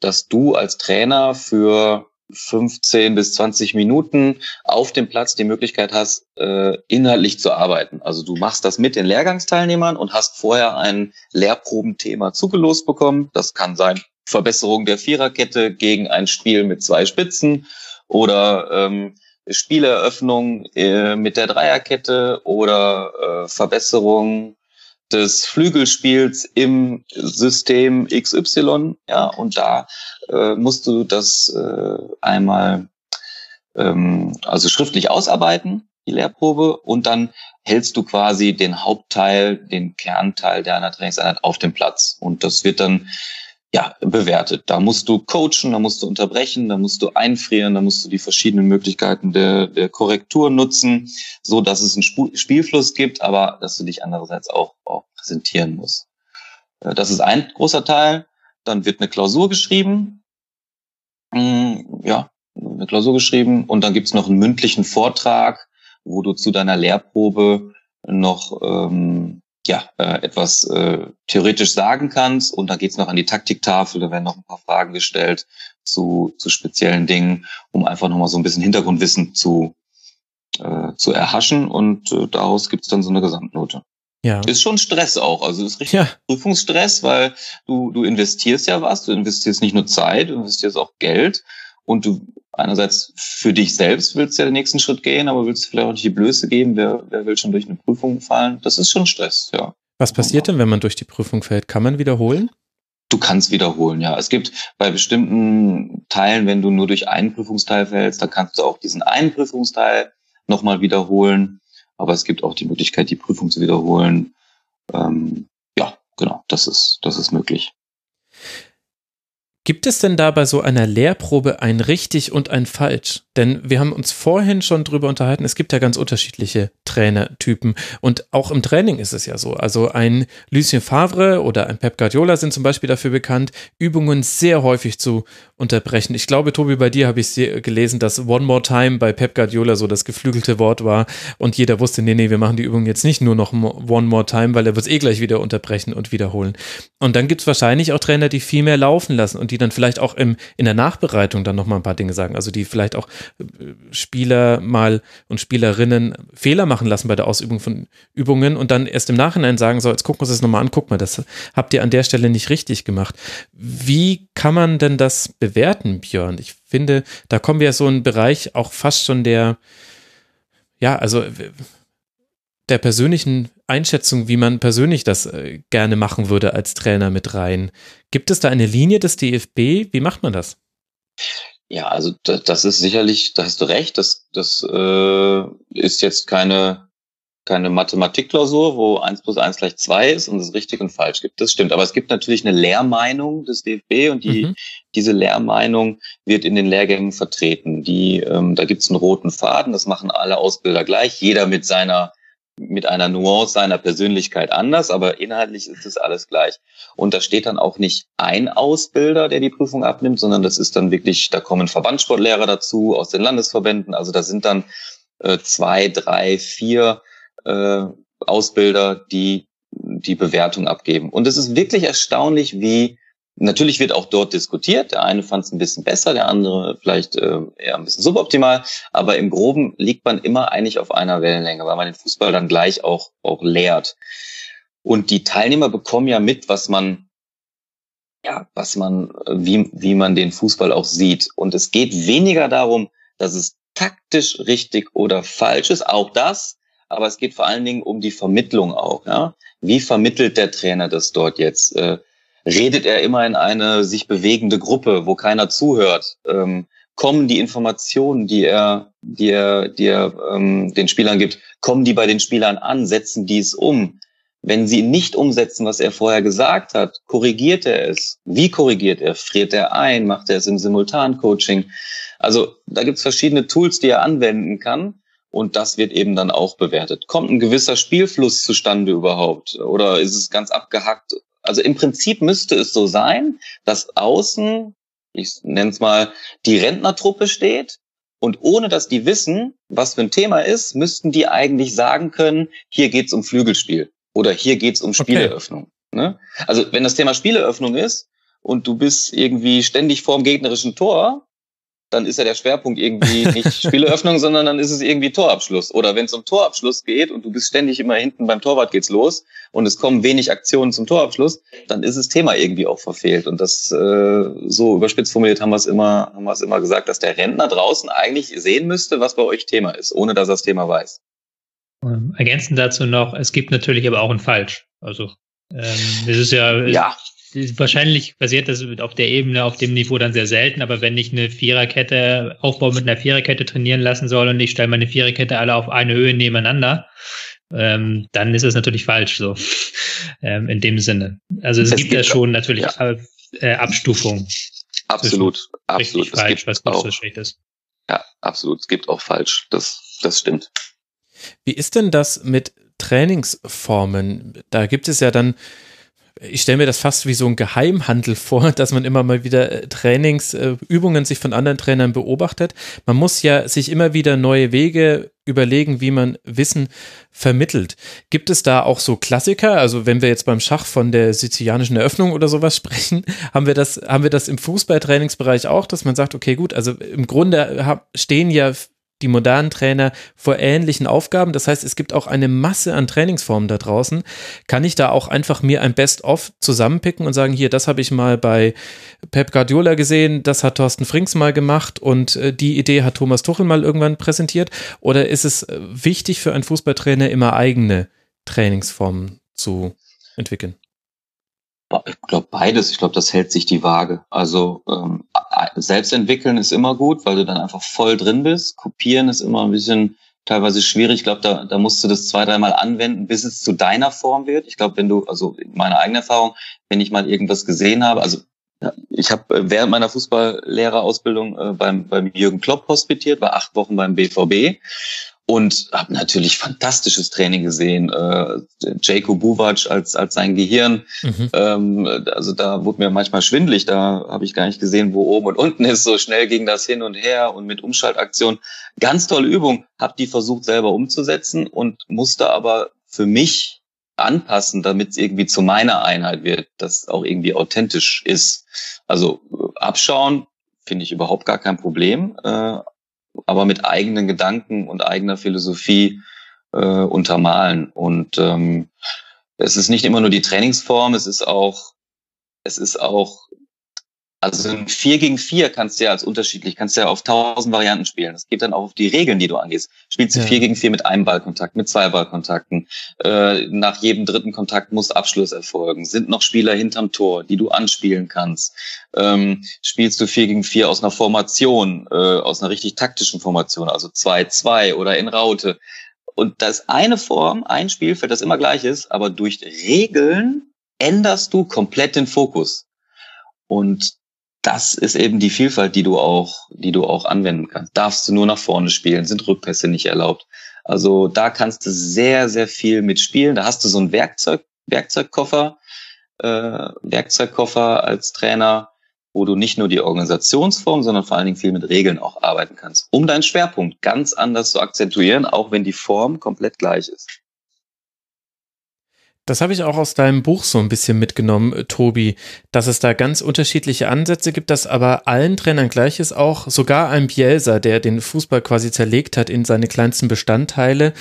dass du als Trainer für 15 bis 20 Minuten auf dem Platz die Möglichkeit hast, äh, inhaltlich zu arbeiten. Also du machst das mit den Lehrgangsteilnehmern und hast vorher ein Lehrprobenthema zugelost bekommen. Das kann sein Verbesserung der Viererkette gegen ein Spiel mit zwei Spitzen oder ähm, Spieleröffnung äh, mit der Dreierkette oder äh, Verbesserung des Flügelspiels im System XY, ja, und da äh, musst du das äh, einmal ähm, also schriftlich ausarbeiten, die Lehrprobe, und dann hältst du quasi den Hauptteil, den Kernteil deiner Trainingseinheit auf dem Platz. Und das wird dann ja, bewertet. Da musst du coachen, da musst du unterbrechen, da musst du einfrieren, da musst du die verschiedenen Möglichkeiten der, der Korrektur nutzen, so dass es einen Sp Spielfluss gibt, aber dass du dich andererseits auch, auch präsentieren musst. Äh, das ist ein großer Teil. Dann wird eine Klausur geschrieben. Mm, ja, eine Klausur geschrieben und dann gibt's noch einen mündlichen Vortrag, wo du zu deiner Lehrprobe noch ähm, ja, äh, etwas äh, theoretisch sagen kannst. Und dann geht's noch an die Taktiktafel, da werden noch ein paar Fragen gestellt zu, zu speziellen Dingen, um einfach nochmal so ein bisschen Hintergrundwissen zu, äh, zu erhaschen. Und äh, daraus gibt's dann so eine Gesamtnote. Ja. Ist schon Stress auch. Also ist richtig ja. Prüfungsstress, weil du, du investierst ja was, du investierst nicht nur Zeit, du investierst auch Geld. Und du einerseits für dich selbst willst ja den nächsten Schritt gehen, aber willst du vielleicht auch nicht die Blöße geben, wer, wer will schon durch eine Prüfung fallen? Das ist schon Stress, ja. Was passiert denn, wenn man durch die Prüfung fällt? Kann man wiederholen? Du kannst wiederholen, ja. Es gibt bei bestimmten Teilen, wenn du nur durch einen Prüfungsteil fällst, dann kannst du auch diesen einen Prüfungsteil nochmal wiederholen. Aber es gibt auch die Möglichkeit, die Prüfung zu wiederholen. Ähm, ja, genau, das ist, das ist möglich. Gibt es denn da bei so einer Lehrprobe ein richtig und ein falsch? Denn wir haben uns vorhin schon drüber unterhalten, es gibt ja ganz unterschiedliche Trainertypen und auch im Training ist es ja so. Also ein Lucien Favre oder ein Pep Guardiola sind zum Beispiel dafür bekannt, Übungen sehr häufig zu unterbrechen. Ich glaube, Tobi, bei dir habe ich gelesen, dass One More Time bei Pep Guardiola so das geflügelte Wort war und jeder wusste, nee, nee, wir machen die Übung jetzt nicht nur noch One More Time, weil er wird es eh gleich wieder unterbrechen und wiederholen. Und dann gibt es wahrscheinlich auch Trainer, die viel mehr laufen lassen und die dann vielleicht auch im, in der Nachbereitung dann nochmal ein paar Dinge sagen. Also die vielleicht auch Spieler mal und Spielerinnen Fehler machen lassen bei der Ausübung von Übungen und dann erst im Nachhinein sagen, so, jetzt gucken wir uns das nochmal an, guck mal, das habt ihr an der Stelle nicht richtig gemacht. Wie kann man denn das bewerten, Björn? Ich finde, da kommen wir so in einen Bereich auch fast schon der, ja, also der persönlichen Einschätzung, wie man persönlich das äh, gerne machen würde als Trainer mit rein. Gibt es da eine Linie des DFB? Wie macht man das? Ja, also das, das ist sicherlich, da hast du recht, das, das äh, ist jetzt keine, keine Mathematikklausur, wo eins plus eins gleich zwei ist und es richtig und falsch gibt. Das stimmt. Aber es gibt natürlich eine Lehrmeinung des DFB und die, mhm. diese Lehrmeinung wird in den Lehrgängen vertreten. Die, ähm, da gibt es einen roten Faden, das machen alle Ausbilder gleich, jeder mit seiner mit einer Nuance seiner Persönlichkeit anders, aber inhaltlich ist es alles gleich. Und da steht dann auch nicht ein Ausbilder, der die Prüfung abnimmt, sondern das ist dann wirklich, da kommen Verbandssportlehrer dazu aus den Landesverbänden. Also da sind dann äh, zwei, drei, vier äh, Ausbilder, die die Bewertung abgeben. Und es ist wirklich erstaunlich, wie Natürlich wird auch dort diskutiert. Der eine fand es ein bisschen besser, der andere vielleicht äh, eher ein bisschen suboptimal. Aber im Groben liegt man immer eigentlich auf einer Wellenlänge, weil man den Fußball dann gleich auch, auch lehrt. Und die Teilnehmer bekommen ja mit, was man, ja, was man, wie, wie man den Fußball auch sieht. Und es geht weniger darum, dass es taktisch richtig oder falsch ist, auch das. Aber es geht vor allen Dingen um die Vermittlung auch. Ja? Wie vermittelt der Trainer das dort jetzt? Äh, redet er immer in eine sich bewegende Gruppe, wo keiner zuhört. Ähm, kommen die Informationen, die er, die er, die er ähm, den Spielern gibt, kommen die bei den Spielern an, setzen die es um? Wenn sie nicht umsetzen, was er vorher gesagt hat, korrigiert er es. Wie korrigiert er? Friert er ein? Macht er es im Simultancoaching? Also da gibt es verschiedene Tools, die er anwenden kann. Und das wird eben dann auch bewertet. Kommt ein gewisser Spielfluss zustande überhaupt? Oder ist es ganz abgehackt also im Prinzip müsste es so sein, dass außen, ich nenne es mal, die Rentnertruppe steht und ohne dass die wissen, was für ein Thema ist, müssten die eigentlich sagen können, hier geht's um Flügelspiel oder hier geht's um Spieleröffnung. Okay. Ne? Also wenn das Thema Spieleröffnung ist und du bist irgendwie ständig vorm gegnerischen Tor, dann ist ja der Schwerpunkt irgendwie nicht Spieleöffnung, sondern dann ist es irgendwie Torabschluss. Oder wenn es um Torabschluss geht und du bist ständig immer hinten beim Torwart geht's los und es kommen wenig Aktionen zum Torabschluss, dann ist das Thema irgendwie auch verfehlt. Und das äh, so überspitzt formuliert haben wir es immer, haben wir es immer gesagt, dass der Rentner draußen eigentlich sehen müsste, was bei euch Thema ist, ohne dass er das Thema weiß. Ähm, ergänzend dazu noch, es gibt natürlich aber auch ein Falsch. Also ähm, es ist ja, ja wahrscheinlich basiert das auf der Ebene, auf dem Niveau dann sehr selten, aber wenn ich eine Viererkette, Aufbau mit einer Viererkette trainieren lassen soll und ich stelle meine Viererkette alle auf eine Höhe nebeneinander, ähm, dann ist es natürlich falsch so. ähm, in dem Sinne. Also es, es gibt, gibt ja schon natürlich ja. äh, Abstufung. Absolut, absolut. Richtig, falsch, was gut so schlecht ist. Ja, absolut. Es gibt auch falsch. Das, das stimmt. Wie ist denn das mit Trainingsformen? Da gibt es ja dann ich stelle mir das fast wie so ein Geheimhandel vor, dass man immer mal wieder äh, Trainingsübungen äh, sich von anderen Trainern beobachtet. Man muss ja sich immer wieder neue Wege überlegen, wie man Wissen vermittelt. Gibt es da auch so Klassiker? Also wenn wir jetzt beim Schach von der sizilianischen Eröffnung oder sowas sprechen, haben wir das, haben wir das im Fußballtrainingsbereich auch, dass man sagt, okay, gut, also im Grunde stehen ja die modernen Trainer vor ähnlichen Aufgaben. Das heißt, es gibt auch eine Masse an Trainingsformen da draußen. Kann ich da auch einfach mir ein Best-of zusammenpicken und sagen, hier, das habe ich mal bei Pep Guardiola gesehen, das hat Thorsten Frings mal gemacht und äh, die Idee hat Thomas Tuchel mal irgendwann präsentiert? Oder ist es äh, wichtig für einen Fußballtrainer immer eigene Trainingsformen zu entwickeln? Ich glaube beides. Ich glaube, das hält sich die Waage. Also ähm, selbst entwickeln ist immer gut, weil du dann einfach voll drin bist. Kopieren ist immer ein bisschen teilweise schwierig. Ich glaube, da, da musst du das zwei, dreimal anwenden, bis es zu deiner Form wird. Ich glaube, wenn du, also meine eigene Erfahrung, wenn ich mal irgendwas gesehen habe, also ja, ich habe äh, während meiner Fußballlehrerausbildung äh, beim, beim Jürgen Klopp hospitiert, war acht Wochen beim BVB und habe natürlich fantastisches Training gesehen. Äh, Jacob Buvac als als sein Gehirn. Mhm. Ähm, also da wurde mir manchmal schwindlig. Da habe ich gar nicht gesehen, wo oben und unten ist. So schnell ging das hin und her und mit Umschaltaktion. Ganz tolle Übung. Habe die versucht selber umzusetzen und musste aber für mich anpassen, damit es irgendwie zu meiner Einheit wird, das auch irgendwie authentisch ist. Also abschauen finde ich überhaupt gar kein Problem. Äh, aber mit eigenen Gedanken und eigener Philosophie äh, untermalen. Und ähm, es ist nicht immer nur die Trainingsform, es ist auch, es ist auch also ein 4 gegen 4 kannst du ja als unterschiedlich, kannst du ja auf tausend Varianten spielen. Das geht dann auch auf die Regeln, die du angehst. Spielst du ja. 4 gegen 4 mit einem Ballkontakt, mit zwei Ballkontakten. Äh, nach jedem dritten Kontakt muss Abschluss erfolgen. Sind noch Spieler hinterm Tor, die du anspielen kannst. Ähm, spielst du 4 gegen 4 aus einer Formation, äh, aus einer richtig taktischen Formation, also 2-2 oder in Raute. Und das ist eine Form, ein Spielfeld, das immer gleich ist, aber durch Regeln änderst du komplett den Fokus. Und das ist eben die Vielfalt, die du auch, die du auch anwenden kannst. Darfst du nur nach vorne spielen, sind Rückpässe nicht erlaubt. Also da kannst du sehr, sehr viel mitspielen. Da hast du so einen Werkzeug, Werkzeugkoffer, äh, Werkzeugkoffer als Trainer, wo du nicht nur die Organisationsform, sondern vor allen Dingen viel mit Regeln auch arbeiten kannst, um deinen Schwerpunkt ganz anders zu akzentuieren, auch wenn die Form komplett gleich ist. Das habe ich auch aus deinem Buch so ein bisschen mitgenommen, äh, Tobi, dass es da ganz unterschiedliche Ansätze gibt, dass aber allen Trainern gleich ist, auch sogar ein Bielsa, der den Fußball quasi zerlegt hat in seine kleinsten Bestandteile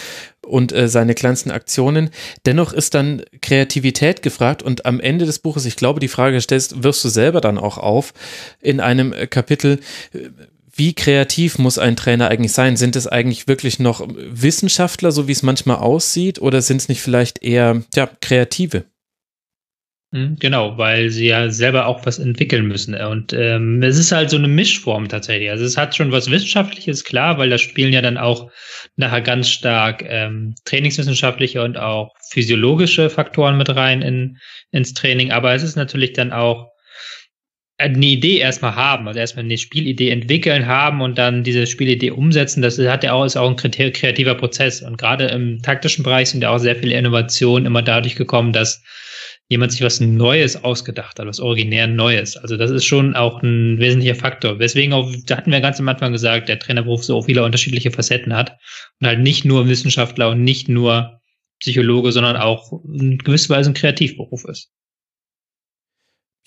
und äh, seine kleinsten Aktionen. Dennoch ist dann Kreativität gefragt und am Ende des Buches, ich glaube, die Frage stellst, wirst du selber dann auch auf in einem äh, Kapitel, äh, wie kreativ muss ein Trainer eigentlich sein? Sind es eigentlich wirklich noch Wissenschaftler, so wie es manchmal aussieht, oder sind es nicht vielleicht eher ja, Kreative? Hm, genau, weil sie ja selber auch was entwickeln müssen. Und ähm, es ist halt so eine Mischform tatsächlich. Also es hat schon was Wissenschaftliches, klar, weil da spielen ja dann auch nachher ganz stark ähm, trainingswissenschaftliche und auch physiologische Faktoren mit rein in, ins Training. Aber es ist natürlich dann auch eine Idee erstmal haben, also erstmal eine Spielidee entwickeln haben und dann diese Spielidee umsetzen, das hat ja auch, ist auch ein kreativer Prozess. Und gerade im taktischen Bereich sind ja auch sehr viele Innovationen immer dadurch gekommen, dass jemand sich was Neues ausgedacht hat, was originär Neues. Also das ist schon auch ein wesentlicher Faktor. Weswegen auch, da hatten wir ganz am Anfang gesagt, der Trainerberuf so viele unterschiedliche Facetten hat und halt nicht nur Wissenschaftler und nicht nur Psychologe, sondern auch in gewisser Weise ein Kreativberuf ist.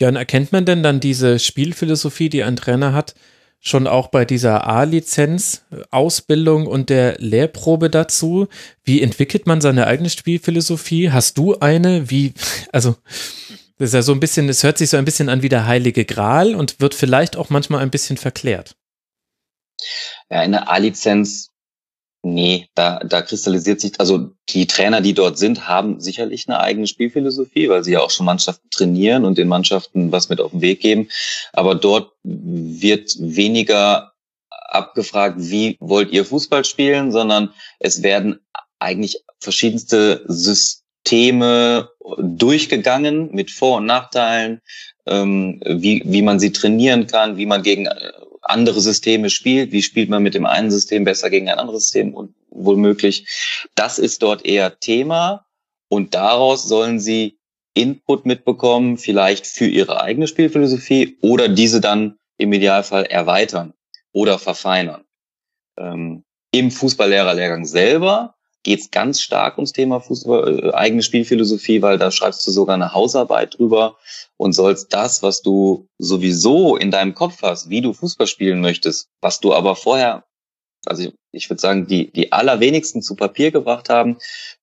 Ja, erkennt man denn dann diese Spielphilosophie, die ein Trainer hat, schon auch bei dieser A-Lizenz, Ausbildung und der Lehrprobe dazu? Wie entwickelt man seine eigene Spielphilosophie? Hast du eine? Wie, also, das ist ja so ein bisschen, es hört sich so ein bisschen an wie der Heilige Gral und wird vielleicht auch manchmal ein bisschen verklärt. Ja, eine A-Lizenz Nee, da, da kristallisiert sich, also die Trainer, die dort sind, haben sicherlich eine eigene Spielphilosophie, weil sie ja auch schon Mannschaften trainieren und den Mannschaften was mit auf den Weg geben. Aber dort wird weniger abgefragt, wie wollt ihr Fußball spielen, sondern es werden eigentlich verschiedenste Systeme durchgegangen mit Vor- und Nachteilen. ähm, wie, wie man sie trainieren kann, wie man gegen äh, andere Systeme spielt, wie spielt man mit dem einen System besser gegen ein anderes System und womöglich. Das ist dort eher Thema und daraus sollen sie Input mitbekommen, vielleicht für ihre eigene Spielphilosophie oder diese dann im Idealfall erweitern oder verfeinern. Ähm, Im Fußballlehrerlehrgang selber geht es ganz stark ums Thema Fußball, äh, eigene Spielphilosophie, weil da schreibst du sogar eine Hausarbeit drüber und sollst das, was du sowieso in deinem Kopf hast, wie du Fußball spielen möchtest, was du aber vorher, also ich, ich würde sagen, die, die allerwenigsten zu Papier gebracht haben,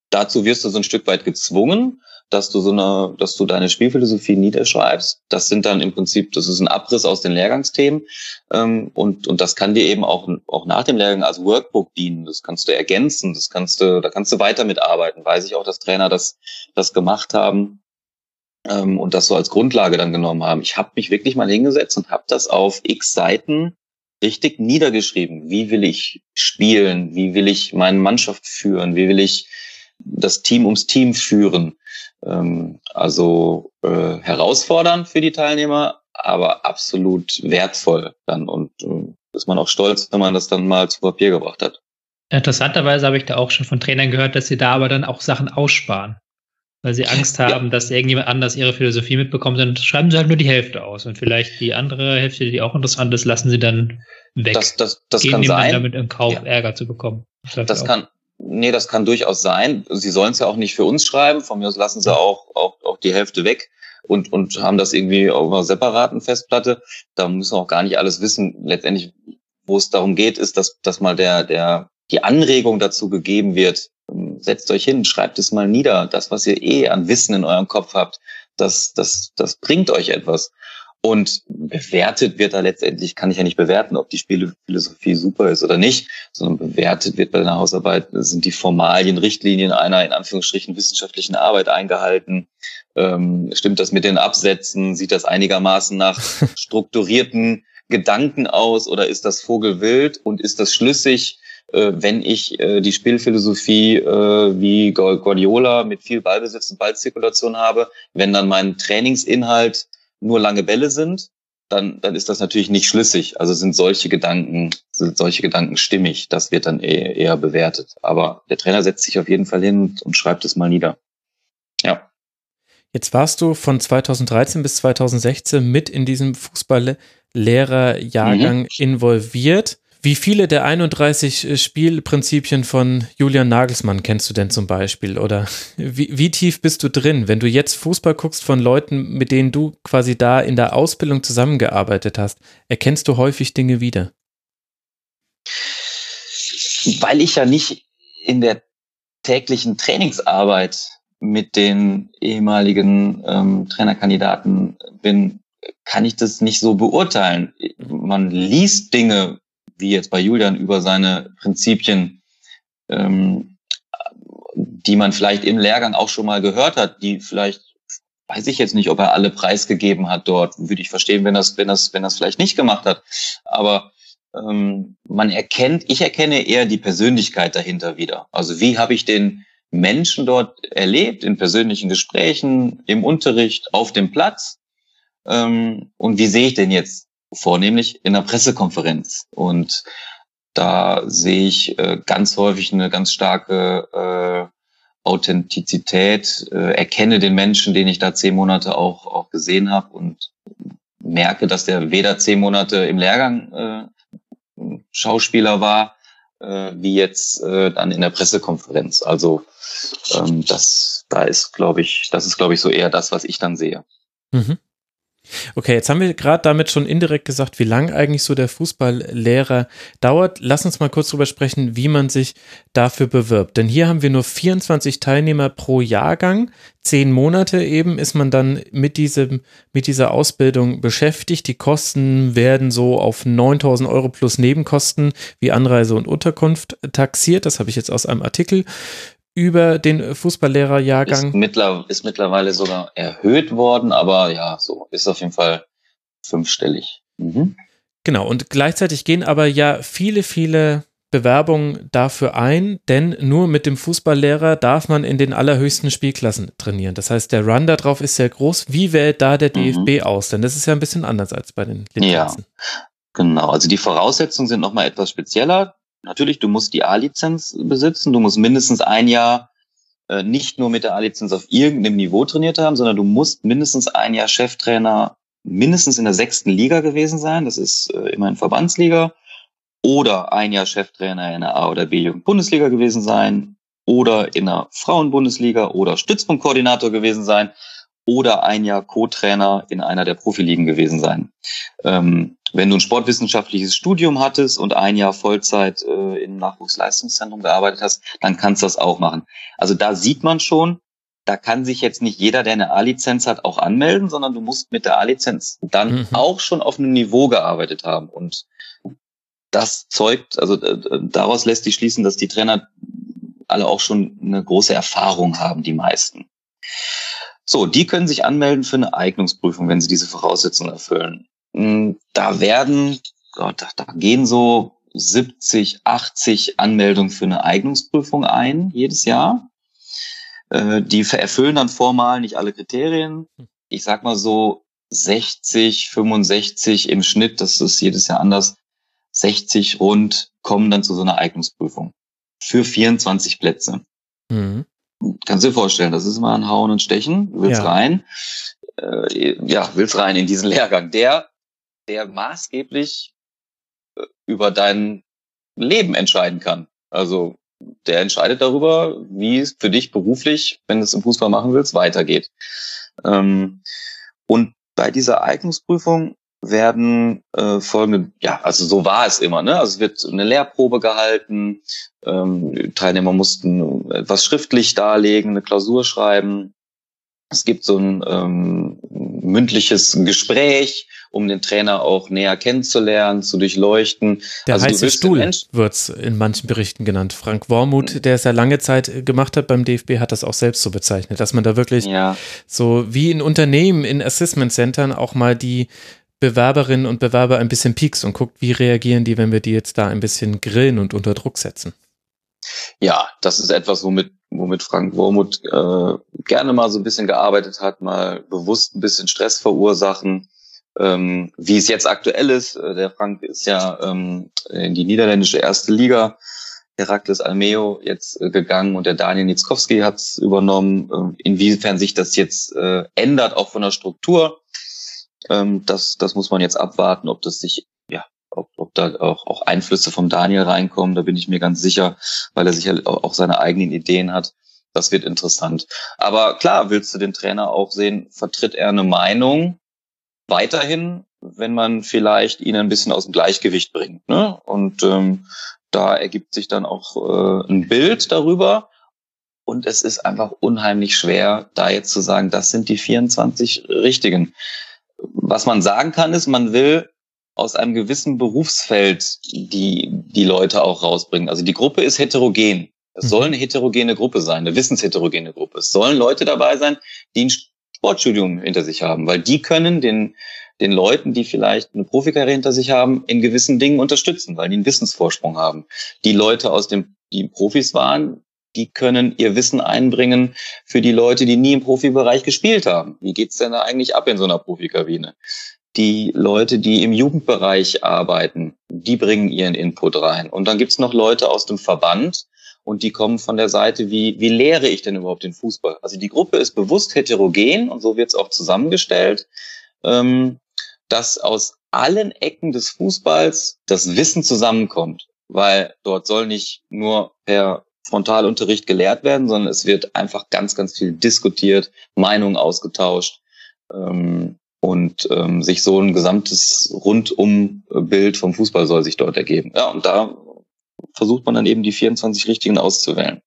dazu wirst du so ein Stück weit gezwungen dass du so eine, dass du deine Spielphilosophie niederschreibst. Das sind dann im Prinzip, das ist ein Abriss aus den Lehrgangsthemen ähm, und und das kann dir eben auch auch nach dem Lehrgang als Workbook dienen. Das kannst du ergänzen, das kannst du, da kannst du weiter mitarbeiten. Weiß ich auch, dass Trainer das das gemacht haben ähm, und das so als Grundlage dann genommen haben. Ich habe mich wirklich mal hingesetzt und habe das auf X Seiten richtig niedergeschrieben. Wie will ich spielen? Wie will ich meine Mannschaft führen? Wie will ich das Team ums Team führen? Ähm, also äh, herausfordernd für die Teilnehmer, aber absolut wertvoll dann und äh, ist man auch stolz, wenn man das dann mal zu Papier gebracht hat. Interessanterweise habe ich da auch schon von Trainern gehört, dass sie da aber dann auch Sachen aussparen. Weil sie Angst haben, ja. dass irgendjemand anders ihre Philosophie mitbekommt, dann schreiben sie halt nur die Hälfte aus. Und vielleicht die andere Hälfte, die auch interessant ist, lassen sie dann weg. Das, das, das Gehen kann sein. damit im Kauf ja. Ärger zu bekommen. Das, das kann, Nee, das kann durchaus sein. Sie sollen es ja auch nicht für uns schreiben. Von mir aus lassen sie auch, auch, auch die Hälfte weg und, und haben das irgendwie auf einer separaten Festplatte. Da müssen wir auch gar nicht alles wissen. Letztendlich, wo es darum geht, ist, dass, dass mal der, der, die Anregung dazu gegeben wird. Setzt euch hin, schreibt es mal nieder. Das, was ihr eh an Wissen in eurem Kopf habt, das, das, das bringt euch etwas. Und bewertet wird da letztendlich, kann ich ja nicht bewerten, ob die Spielephilosophie super ist oder nicht, sondern bewertet wird bei der Hausarbeit, sind die Formalien, Richtlinien einer in Anführungsstrichen wissenschaftlichen Arbeit eingehalten. Ähm, stimmt das mit den Absätzen? Sieht das einigermaßen nach strukturierten Gedanken aus oder ist das Vogelwild und ist das schlüssig? Äh, wenn ich äh, die Spielphilosophie äh, wie Guardiola mit viel Ballbesitz und Ballzirkulation habe, wenn dann mein Trainingsinhalt nur lange Bälle sind, dann, dann ist das natürlich nicht schlüssig. Also sind solche Gedanken, sind solche Gedanken stimmig. Das wird dann eher, eher bewertet. Aber der Trainer setzt sich auf jeden Fall hin und schreibt es mal nieder. Ja. Jetzt warst du von 2013 bis 2016 mit in diesem Fußballlehrerjahrgang mhm. involviert. Wie viele der 31 äh, Spielprinzipien von Julian Nagelsmann kennst du denn zum Beispiel? Oder wie, wie, tief bist du drin, wenn du jetzt Fußball guckst von Leuten, mit denen du quasi da in der Ausbildung zusammengearbeitet hast? Erkennst du häufig Dinge wieder? Weil ich ja nicht in der täglichen Trainingsarbeit mit den ehemaligen ähm, Trainerkandidaten bin, kann ich das nicht so beurteilen. Man liest Dinge wie jetzt bei Julian, über seine Prinzipien, ähm, die man vielleicht im Lehrgang auch schon mal gehört hat, die vielleicht, weiß ich jetzt nicht, ob er alle preisgegeben hat dort, würde ich verstehen, wenn das, wenn das, wenn das vielleicht nicht gemacht hat. Aber ähm, man erkennt, ich erkenne eher die Persönlichkeit dahinter wieder. Also wie habe ich den Menschen dort erlebt, in persönlichen Gesprächen, im Unterricht, auf dem Platz? Ähm, und wie sehe ich den jetzt vornehmlich in einer Pressekonferenz. Und da sehe ich äh, ganz häufig eine ganz starke äh, Authentizität, äh, erkenne den Menschen, den ich da zehn Monate auch, auch gesehen habe und merke, dass der weder zehn Monate im Lehrgang äh, Schauspieler war, äh, wie jetzt äh, dann in der Pressekonferenz. Also ähm, das, da ist, glaube ich, das ist, glaube ich, so eher das, was ich dann sehe. Mhm. Okay, jetzt haben wir gerade damit schon indirekt gesagt, wie lang eigentlich so der Fußballlehrer dauert. Lass uns mal kurz drüber sprechen, wie man sich dafür bewirbt. Denn hier haben wir nur 24 Teilnehmer pro Jahrgang. Zehn Monate eben ist man dann mit diesem, mit dieser Ausbildung beschäftigt. Die Kosten werden so auf 9000 Euro plus Nebenkosten wie Anreise und Unterkunft taxiert. Das habe ich jetzt aus einem Artikel über den Fußballlehrerjahrgang. Ist, mittler, ist mittlerweile sogar erhöht worden, aber ja, so ist auf jeden Fall fünfstellig. Mhm. Genau, und gleichzeitig gehen aber ja viele, viele Bewerbungen dafür ein, denn nur mit dem Fußballlehrer darf man in den allerhöchsten Spielklassen trainieren. Das heißt, der Run darauf ist sehr groß. Wie wählt da der DFB mhm. aus? Denn das ist ja ein bisschen anders als bei den Lizenzen. Ja, genau. Also die Voraussetzungen sind nochmal etwas spezieller. Natürlich, du musst die A-Lizenz besitzen. Du musst mindestens ein Jahr äh, nicht nur mit der A-Lizenz auf irgendeinem Niveau trainiert haben, sondern du musst mindestens ein Jahr Cheftrainer mindestens in der sechsten Liga gewesen sein. Das ist äh, immerhin Verbandsliga oder ein Jahr Cheftrainer in der A- oder B-Jugend-Bundesliga gewesen sein oder in der Frauenbundesliga oder Stützpunktkoordinator gewesen sein oder ein Jahr Co-Trainer in einer der Profiligen gewesen sein. Ähm, wenn du ein sportwissenschaftliches Studium hattest und ein Jahr Vollzeit äh, im Nachwuchsleistungszentrum gearbeitet hast, dann kannst du das auch machen. Also da sieht man schon, da kann sich jetzt nicht jeder, der eine A-Lizenz hat, auch anmelden, sondern du musst mit der A-Lizenz dann mhm. auch schon auf einem Niveau gearbeitet haben. Und das zeugt, also äh, daraus lässt sich schließen, dass die Trainer alle auch schon eine große Erfahrung haben, die meisten. So, die können sich anmelden für eine Eignungsprüfung, wenn sie diese Voraussetzungen erfüllen. Hm, da werden, Gott, da gehen so 70, 80 Anmeldungen für eine Eignungsprüfung ein, jedes Jahr. Äh, die erfüllen dann formal nicht alle Kriterien. Ich sag mal so 60, 65 im Schnitt, das ist jedes Jahr anders, 60 rund kommen dann zu so einer Eignungsprüfung für 24 Plätze. Mhm. Kannst du dir vorstellen, das ist immer ein Hauen und Stechen. Willst ja. rein, äh, ja, willst rein in diesen Lehrgang, der, der maßgeblich äh, über dein Leben entscheiden kann. Also der entscheidet darüber, wie es für dich beruflich, wenn du es im Fußball machen willst, weitergeht. Ähm, und bei dieser Eignungsprüfung werden äh, folgende, ja, also so war es immer, ne? Also es wird eine Lehrprobe gehalten, ähm, Teilnehmer mussten etwas schriftlich darlegen, eine Klausur schreiben. Es gibt so ein ähm, mündliches Gespräch, um den Trainer auch näher kennenzulernen, zu durchleuchten. Der also heiße Stuhl wird's in manchen Berichten genannt. Frank Wormuth, der es ja lange Zeit gemacht hat beim DFB, hat das auch selbst so bezeichnet, dass man da wirklich ja. so wie in Unternehmen, in Assessment Centern auch mal die Bewerberinnen und Bewerber ein bisschen piekst und guckt, wie reagieren die, wenn wir die jetzt da ein bisschen grillen und unter Druck setzen. Ja, das ist etwas, womit, womit Frank Wormuth äh, gerne mal so ein bisschen gearbeitet hat, mal bewusst ein bisschen Stress verursachen. Ähm, wie es jetzt aktuell ist, äh, der Frank ist ja ähm, in die niederländische erste Liga, Herakles Almeo jetzt äh, gegangen und der Daniel Nitzkowski hat es übernommen. Äh, inwiefern sich das jetzt äh, ändert, auch von der Struktur, ähm, das, das muss man jetzt abwarten, ob das sich, ja, ob, ob da auch, auch Einflüsse vom Daniel reinkommen. Da bin ich mir ganz sicher, weil er sicher auch seine eigenen Ideen hat. Das wird interessant. Aber klar, willst du den Trainer auch sehen, vertritt er eine Meinung weiterhin, wenn man vielleicht ihn ein bisschen aus dem Gleichgewicht bringt. Ne? Und ähm, da ergibt sich dann auch äh, ein Bild darüber. Und es ist einfach unheimlich schwer, da jetzt zu sagen, das sind die 24 Richtigen was man sagen kann, ist, man will aus einem gewissen Berufsfeld die, die Leute auch rausbringen. Also die Gruppe ist heterogen. Es mhm. soll eine heterogene Gruppe sein, eine wissensheterogene Gruppe. Es sollen Leute dabei sein, die ein Sportstudium hinter sich haben, weil die können den, den Leuten, die vielleicht eine Profikarriere hinter sich haben, in gewissen Dingen unterstützen, weil die einen Wissensvorsprung haben. Die Leute aus dem, die Profis waren, die können ihr Wissen einbringen für die Leute, die nie im Profibereich gespielt haben. Wie geht's denn da eigentlich ab in so einer Profikabine? Die Leute, die im Jugendbereich arbeiten, die bringen ihren Input rein. Und dann gibt's noch Leute aus dem Verband und die kommen von der Seite, wie, wie lehre ich denn überhaupt den Fußball? Also die Gruppe ist bewusst heterogen und so wird's auch zusammengestellt, ähm, dass aus allen Ecken des Fußballs das Wissen zusammenkommt weil dort soll nicht nur per Frontalunterricht gelehrt werden, sondern es wird einfach ganz, ganz viel diskutiert, Meinungen ausgetauscht ähm, und ähm, sich so ein gesamtes Rundumbild vom Fußball soll sich dort ergeben. Ja, und da versucht man dann eben die 24 Richtigen auszuwählen.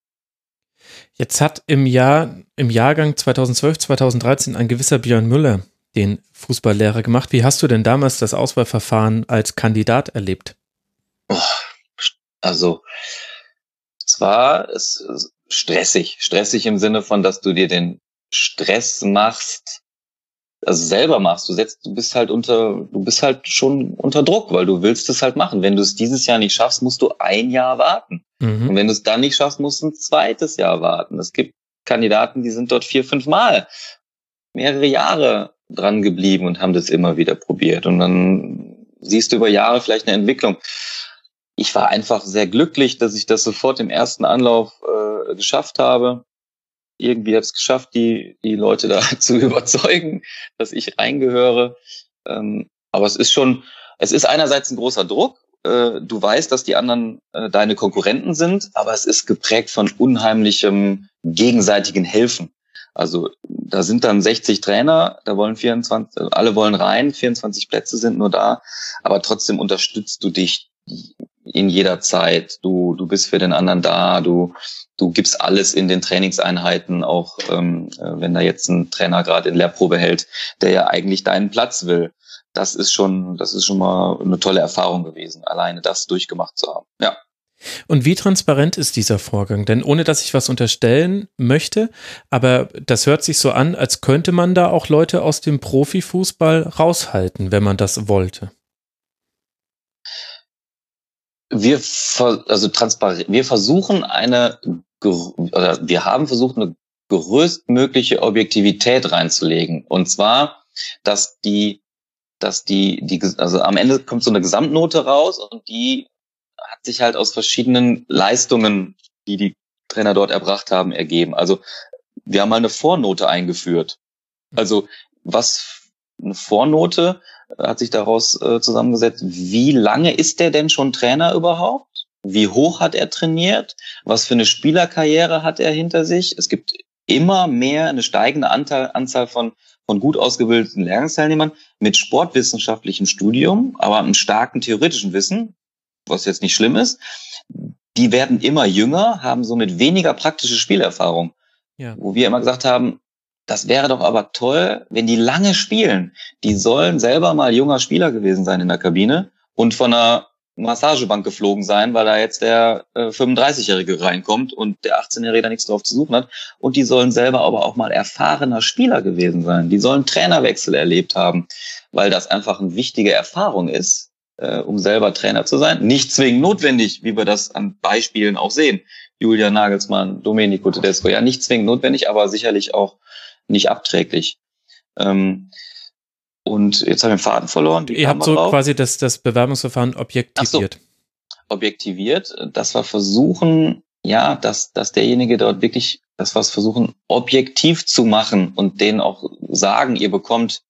Jetzt hat im Jahr, im Jahrgang 2012, 2013 ein gewisser Björn Müller den Fußballlehrer gemacht. Wie hast du denn damals das Auswahlverfahren als Kandidat erlebt? Also war es stressig. Stressig im Sinne von, dass du dir den Stress machst, also selber machst. Du setzt, du bist halt unter, du bist halt schon unter Druck, weil du willst es halt machen. Wenn du es dieses Jahr nicht schaffst, musst du ein Jahr warten. Mhm. Und wenn du es dann nicht schaffst, musst du ein zweites Jahr warten. Es gibt Kandidaten, die sind dort vier, fünf Mal mehrere Jahre dran geblieben und haben das immer wieder probiert. Und dann siehst du über Jahre vielleicht eine Entwicklung. Ich war einfach sehr glücklich, dass ich das sofort im ersten Anlauf äh, geschafft habe irgendwie habe es geschafft, die, die Leute da zu überzeugen, dass ich reingehöre. Ähm, aber es ist schon, es ist einerseits ein großer Druck. Äh, du weißt, dass die anderen äh, deine Konkurrenten sind, aber es ist geprägt von unheimlichem gegenseitigen Helfen. Also da sind dann 60 Trainer, da wollen 24, alle wollen rein, 24 Plätze sind nur da, aber trotzdem unterstützt du dich in jeder Zeit. Du, du bist für den anderen da, du, du gibst alles in den Trainingseinheiten, auch ähm, äh, wenn da jetzt ein Trainer gerade in Lehrprobe hält, der ja eigentlich deinen Platz will. Das ist schon, das ist schon mal eine tolle Erfahrung gewesen, alleine das durchgemacht zu haben. Ja. Und wie transparent ist dieser Vorgang? Denn ohne dass ich was unterstellen möchte, aber das hört sich so an, als könnte man da auch Leute aus dem Profifußball raushalten, wenn man das wollte wir also wir versuchen eine oder wir haben versucht eine größtmögliche Objektivität reinzulegen und zwar, dass die dass die die also am Ende kommt so eine Gesamtnote raus und die hat sich halt aus verschiedenen Leistungen, die die Trainer dort erbracht haben, ergeben. Also wir haben mal eine Vornote eingeführt. Also was eine Vornote hat sich daraus äh, zusammengesetzt, wie lange ist der denn schon Trainer überhaupt? Wie hoch hat er trainiert? Was für eine Spielerkarriere hat er hinter sich? Es gibt immer mehr eine steigende Anteil, Anzahl von, von gut ausgebildeten Lehrgangsteilnehmern mit sportwissenschaftlichem Studium, aber einem starken theoretischen Wissen, was jetzt nicht schlimm ist. Die werden immer jünger, haben somit weniger praktische Spielerfahrung. Ja. Wo wir immer gesagt haben, das wäre doch aber toll, wenn die lange spielen. Die sollen selber mal junger Spieler gewesen sein in der Kabine und von einer Massagebank geflogen sein, weil da jetzt der äh, 35-Jährige reinkommt und der 18-Jährige da nichts drauf zu suchen hat. Und die sollen selber aber auch mal erfahrener Spieler gewesen sein. Die sollen Trainerwechsel erlebt haben, weil das einfach eine wichtige Erfahrung ist, äh, um selber Trainer zu sein. Nicht zwingend notwendig, wie wir das an Beispielen auch sehen. Julia Nagelsmann, Domenico Tedesco, ja, nicht zwingend notwendig, aber sicherlich auch nicht abträglich. Ähm, und jetzt haben wir den Faden verloren. Ihr habt so drauf. quasi das, das Bewerbungsverfahren objektiviert. So, objektiviert. Das war versuchen, ja, dass, dass derjenige dort wirklich, das war versuchen, objektiv zu machen und denen auch sagen, ihr bekommt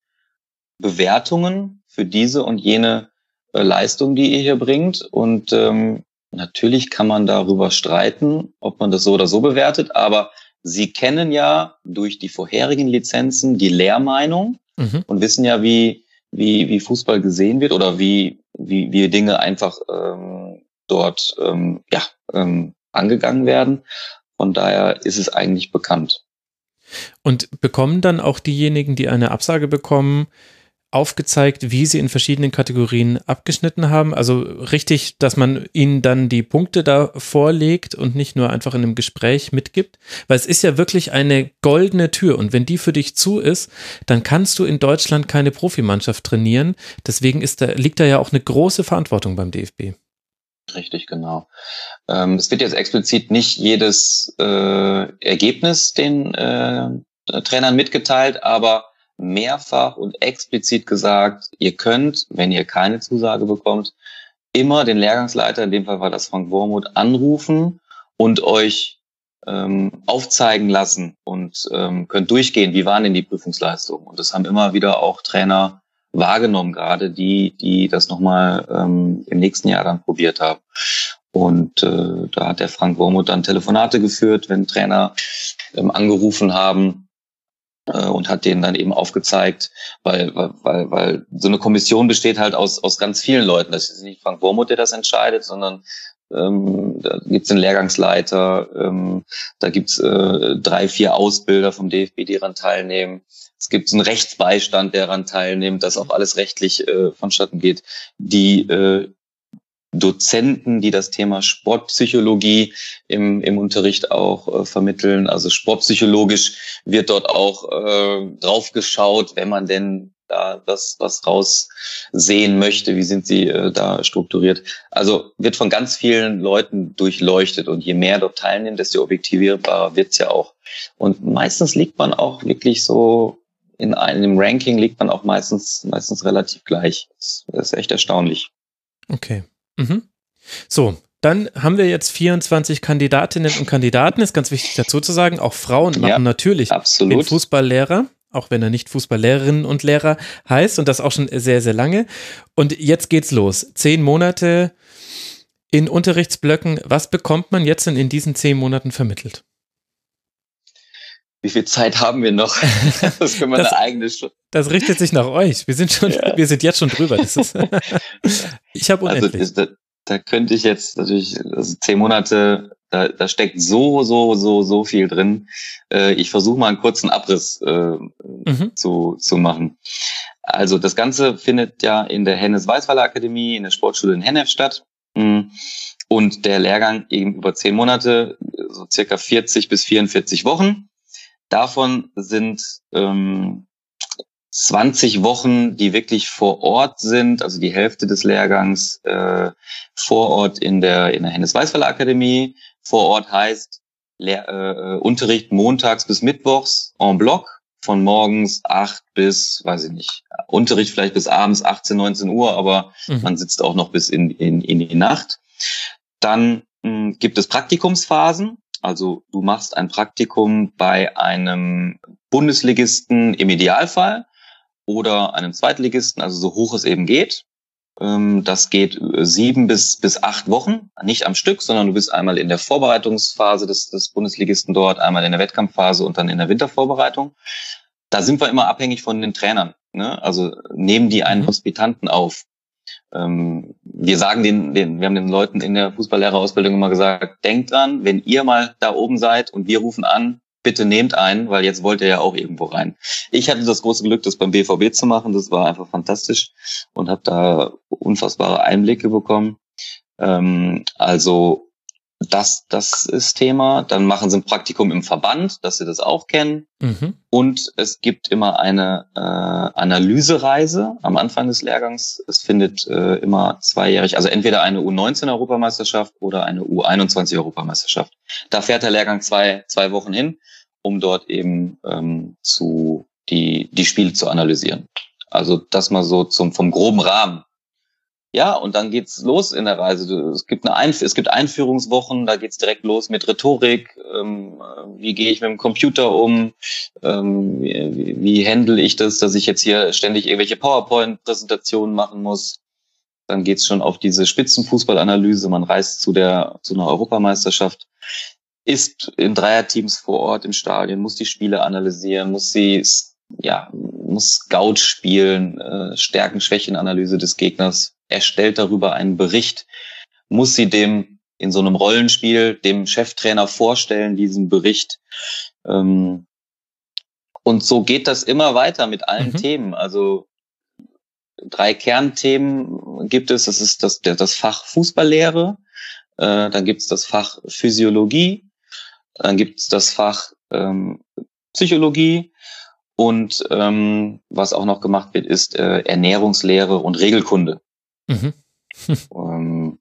Bewertungen für diese und jene äh, Leistung, die ihr hier bringt. Und ähm, natürlich kann man darüber streiten, ob man das so oder so bewertet, aber Sie kennen ja durch die vorherigen Lizenzen die Lehrmeinung mhm. und wissen ja, wie, wie, wie Fußball gesehen wird oder wie, wie, wie Dinge einfach ähm, dort ähm, ja, ähm, angegangen werden. Von daher ist es eigentlich bekannt. Und bekommen dann auch diejenigen, die eine Absage bekommen, aufgezeigt, wie sie in verschiedenen Kategorien abgeschnitten haben. Also richtig, dass man ihnen dann die Punkte da vorlegt und nicht nur einfach in einem Gespräch mitgibt. Weil es ist ja wirklich eine goldene Tür und wenn die für dich zu ist, dann kannst du in Deutschland keine Profimannschaft trainieren. Deswegen ist da, liegt da ja auch eine große Verantwortung beim DFB. Richtig, genau. Ähm, es wird jetzt explizit nicht jedes äh, Ergebnis den äh, Trainern mitgeteilt, aber mehrfach und explizit gesagt, ihr könnt, wenn ihr keine Zusage bekommt, immer den Lehrgangsleiter, in dem Fall war das Frank Wormuth, anrufen und euch ähm, aufzeigen lassen und ähm, könnt durchgehen, wie waren denn die Prüfungsleistungen. Und das haben immer wieder auch Trainer wahrgenommen, gerade die, die das nochmal ähm, im nächsten Jahr dann probiert haben. Und äh, da hat der Frank Wormuth dann Telefonate geführt, wenn Trainer ähm, angerufen haben äh, und hat denen dann eben aufgezeigt, weil, weil, weil so eine Kommission besteht halt aus, aus ganz vielen Leuten. Das ist nicht Frank Wormuth, der das entscheidet, sondern ähm, da gibt's den Lehrgangsleiter, ähm, da gibt's äh, drei, vier Ausbilder vom DFB, die daran teilnehmen. Es gibt einen Rechtsbeistand, der daran teilnimmt, dass auch alles rechtlich äh, vonstatten geht. Die äh, Dozenten, die das Thema Sportpsychologie im, im Unterricht auch äh, vermitteln. Also sportpsychologisch wird dort auch äh, drauf geschaut, wenn man denn da das was raussehen möchte, wie sind sie äh, da strukturiert. Also wird von ganz vielen Leuten durchleuchtet und je mehr dort teilnehmen, desto objektivierbarer wird's ja auch. Und meistens liegt man auch wirklich so in einem Ranking liegt man auch meistens meistens relativ gleich. Das ist echt erstaunlich. Okay. Mhm. So, dann haben wir jetzt 24 Kandidatinnen und Kandidaten, ist ganz wichtig dazu zu sagen. Auch Frauen machen Ja, natürlich absolut. den Fußballlehrer, auch wenn er nicht Fußballlehrerinnen und Lehrer heißt und das auch schon sehr, sehr lange. Und jetzt geht's los. Zehn Monate in Unterrichtsblöcken. Was bekommt man jetzt denn in diesen zehn Monaten vermittelt? Wie viel Zeit haben wir noch? Das können wir Das- eine eigene Sch- Das richtet sich nach euch. Wir sind schon, Ja. wir sind jetzt schon drüber. Ist, ich habe Also unendlich. ist, da, da könnte ich jetzt natürlich, also zehn Monate, da, da steckt so, so, so, so viel drin. Äh, ich versuche mal einen kurzen Abriss äh, Mhm. zu, zu machen. Also das Ganze findet ja in der Hennes-Weißweiler Akademie, in der Sportschule in Hennef statt. Mm. Und der Lehrgang eben über zehn Monate, so circa 40 bis 44 Wochen. Davon sind ähm, 20 Wochen, die wirklich vor Ort sind, also die Hälfte des Lehrgangs äh, vor Ort in der, in der Hennes-Weißweiler Akademie. Vor Ort heißt Lehr äh, Unterricht montags bis mittwochs en bloc von morgens acht bis, weiß ich nicht, Unterricht vielleicht bis abends 18, 19 Uhr, aber Mhm. man sitzt auch noch bis in, in, in die Nacht. Dann mh, gibt es Praktikumsphasen. Also du machst ein Praktikum bei einem Bundesligisten im Idealfall oder einem Zweitligisten, also so hoch es eben geht. Ähm, Das geht äh, sieben bis, bis acht Wochen, nicht am Stück, sondern du bist einmal in der Vorbereitungsphase des, des Bundesligisten dort, einmal in der Wettkampfphase und dann in der Wintervorbereitung. Da sind wir immer abhängig von den Trainern. Ne? Also nehmen die einen Mhm. Hospitanten auf. Ähm, wir sagen den, den, wir haben den Leuten in der Fußballlehrerausbildung immer gesagt, denkt dran, wenn ihr mal da oben seid und wir rufen an, bitte nehmt einen, weil jetzt wollt ihr ja auch irgendwo rein. Ich hatte das große Glück, das beim BVB zu machen. Das war einfach fantastisch und habe da unfassbare Einblicke bekommen. Ähm, also das, das ist Thema. Dann machen sie ein Praktikum im Verband, dass sie das auch kennen. Mhm. Und es gibt immer eine äh, Analysereise am Anfang des Lehrgangs. Es findet äh, immer zweijährig, also entweder eine U19-Europameisterschaft oder eine U21-Europameisterschaft. Da fährt der Lehrgang zwei, zwei Wochen hin, um dort eben ähm, zu die, die Spiele zu analysieren. Also das mal so zum vom groben Rahmen. Ja, und dann geht's los in der Reise. Es gibt eine Einf es gibt Einführungswochen, da geht's direkt los mit Rhetorik. Ähm, äh, wie gehe ich mit dem Computer um? Ähm, wie, wie- wie handle ich das, dass ich jetzt hier ständig irgendwelche PowerPoint-Präsentationen machen muss? Dann geht's schon auf diese Spitzenfußballanalyse. Man reist zu der zu einer Europameisterschaft, ist in Dreierteams vor Ort im Stadion, muss die Spiele analysieren, muss sie ja muss Scout spielen, äh, Stärken-Schwächen-Analyse des Gegners, erstellt darüber einen Bericht, muss sie dem in so einem Rollenspiel dem Cheftrainer vorstellen, diesen Bericht. Ähm, und so geht das immer weiter mit allen Mhm. Themen. Also drei Kernthemen gibt es. Das ist das, das Fach Fußballlehre, äh, dann gibt es das Fach Physiologie, dann gibt es das Fach ähm, Psychologie und ähm, was auch noch gemacht wird, ist äh, Ernährungslehre und Regelkunde. Mhm. Ähm,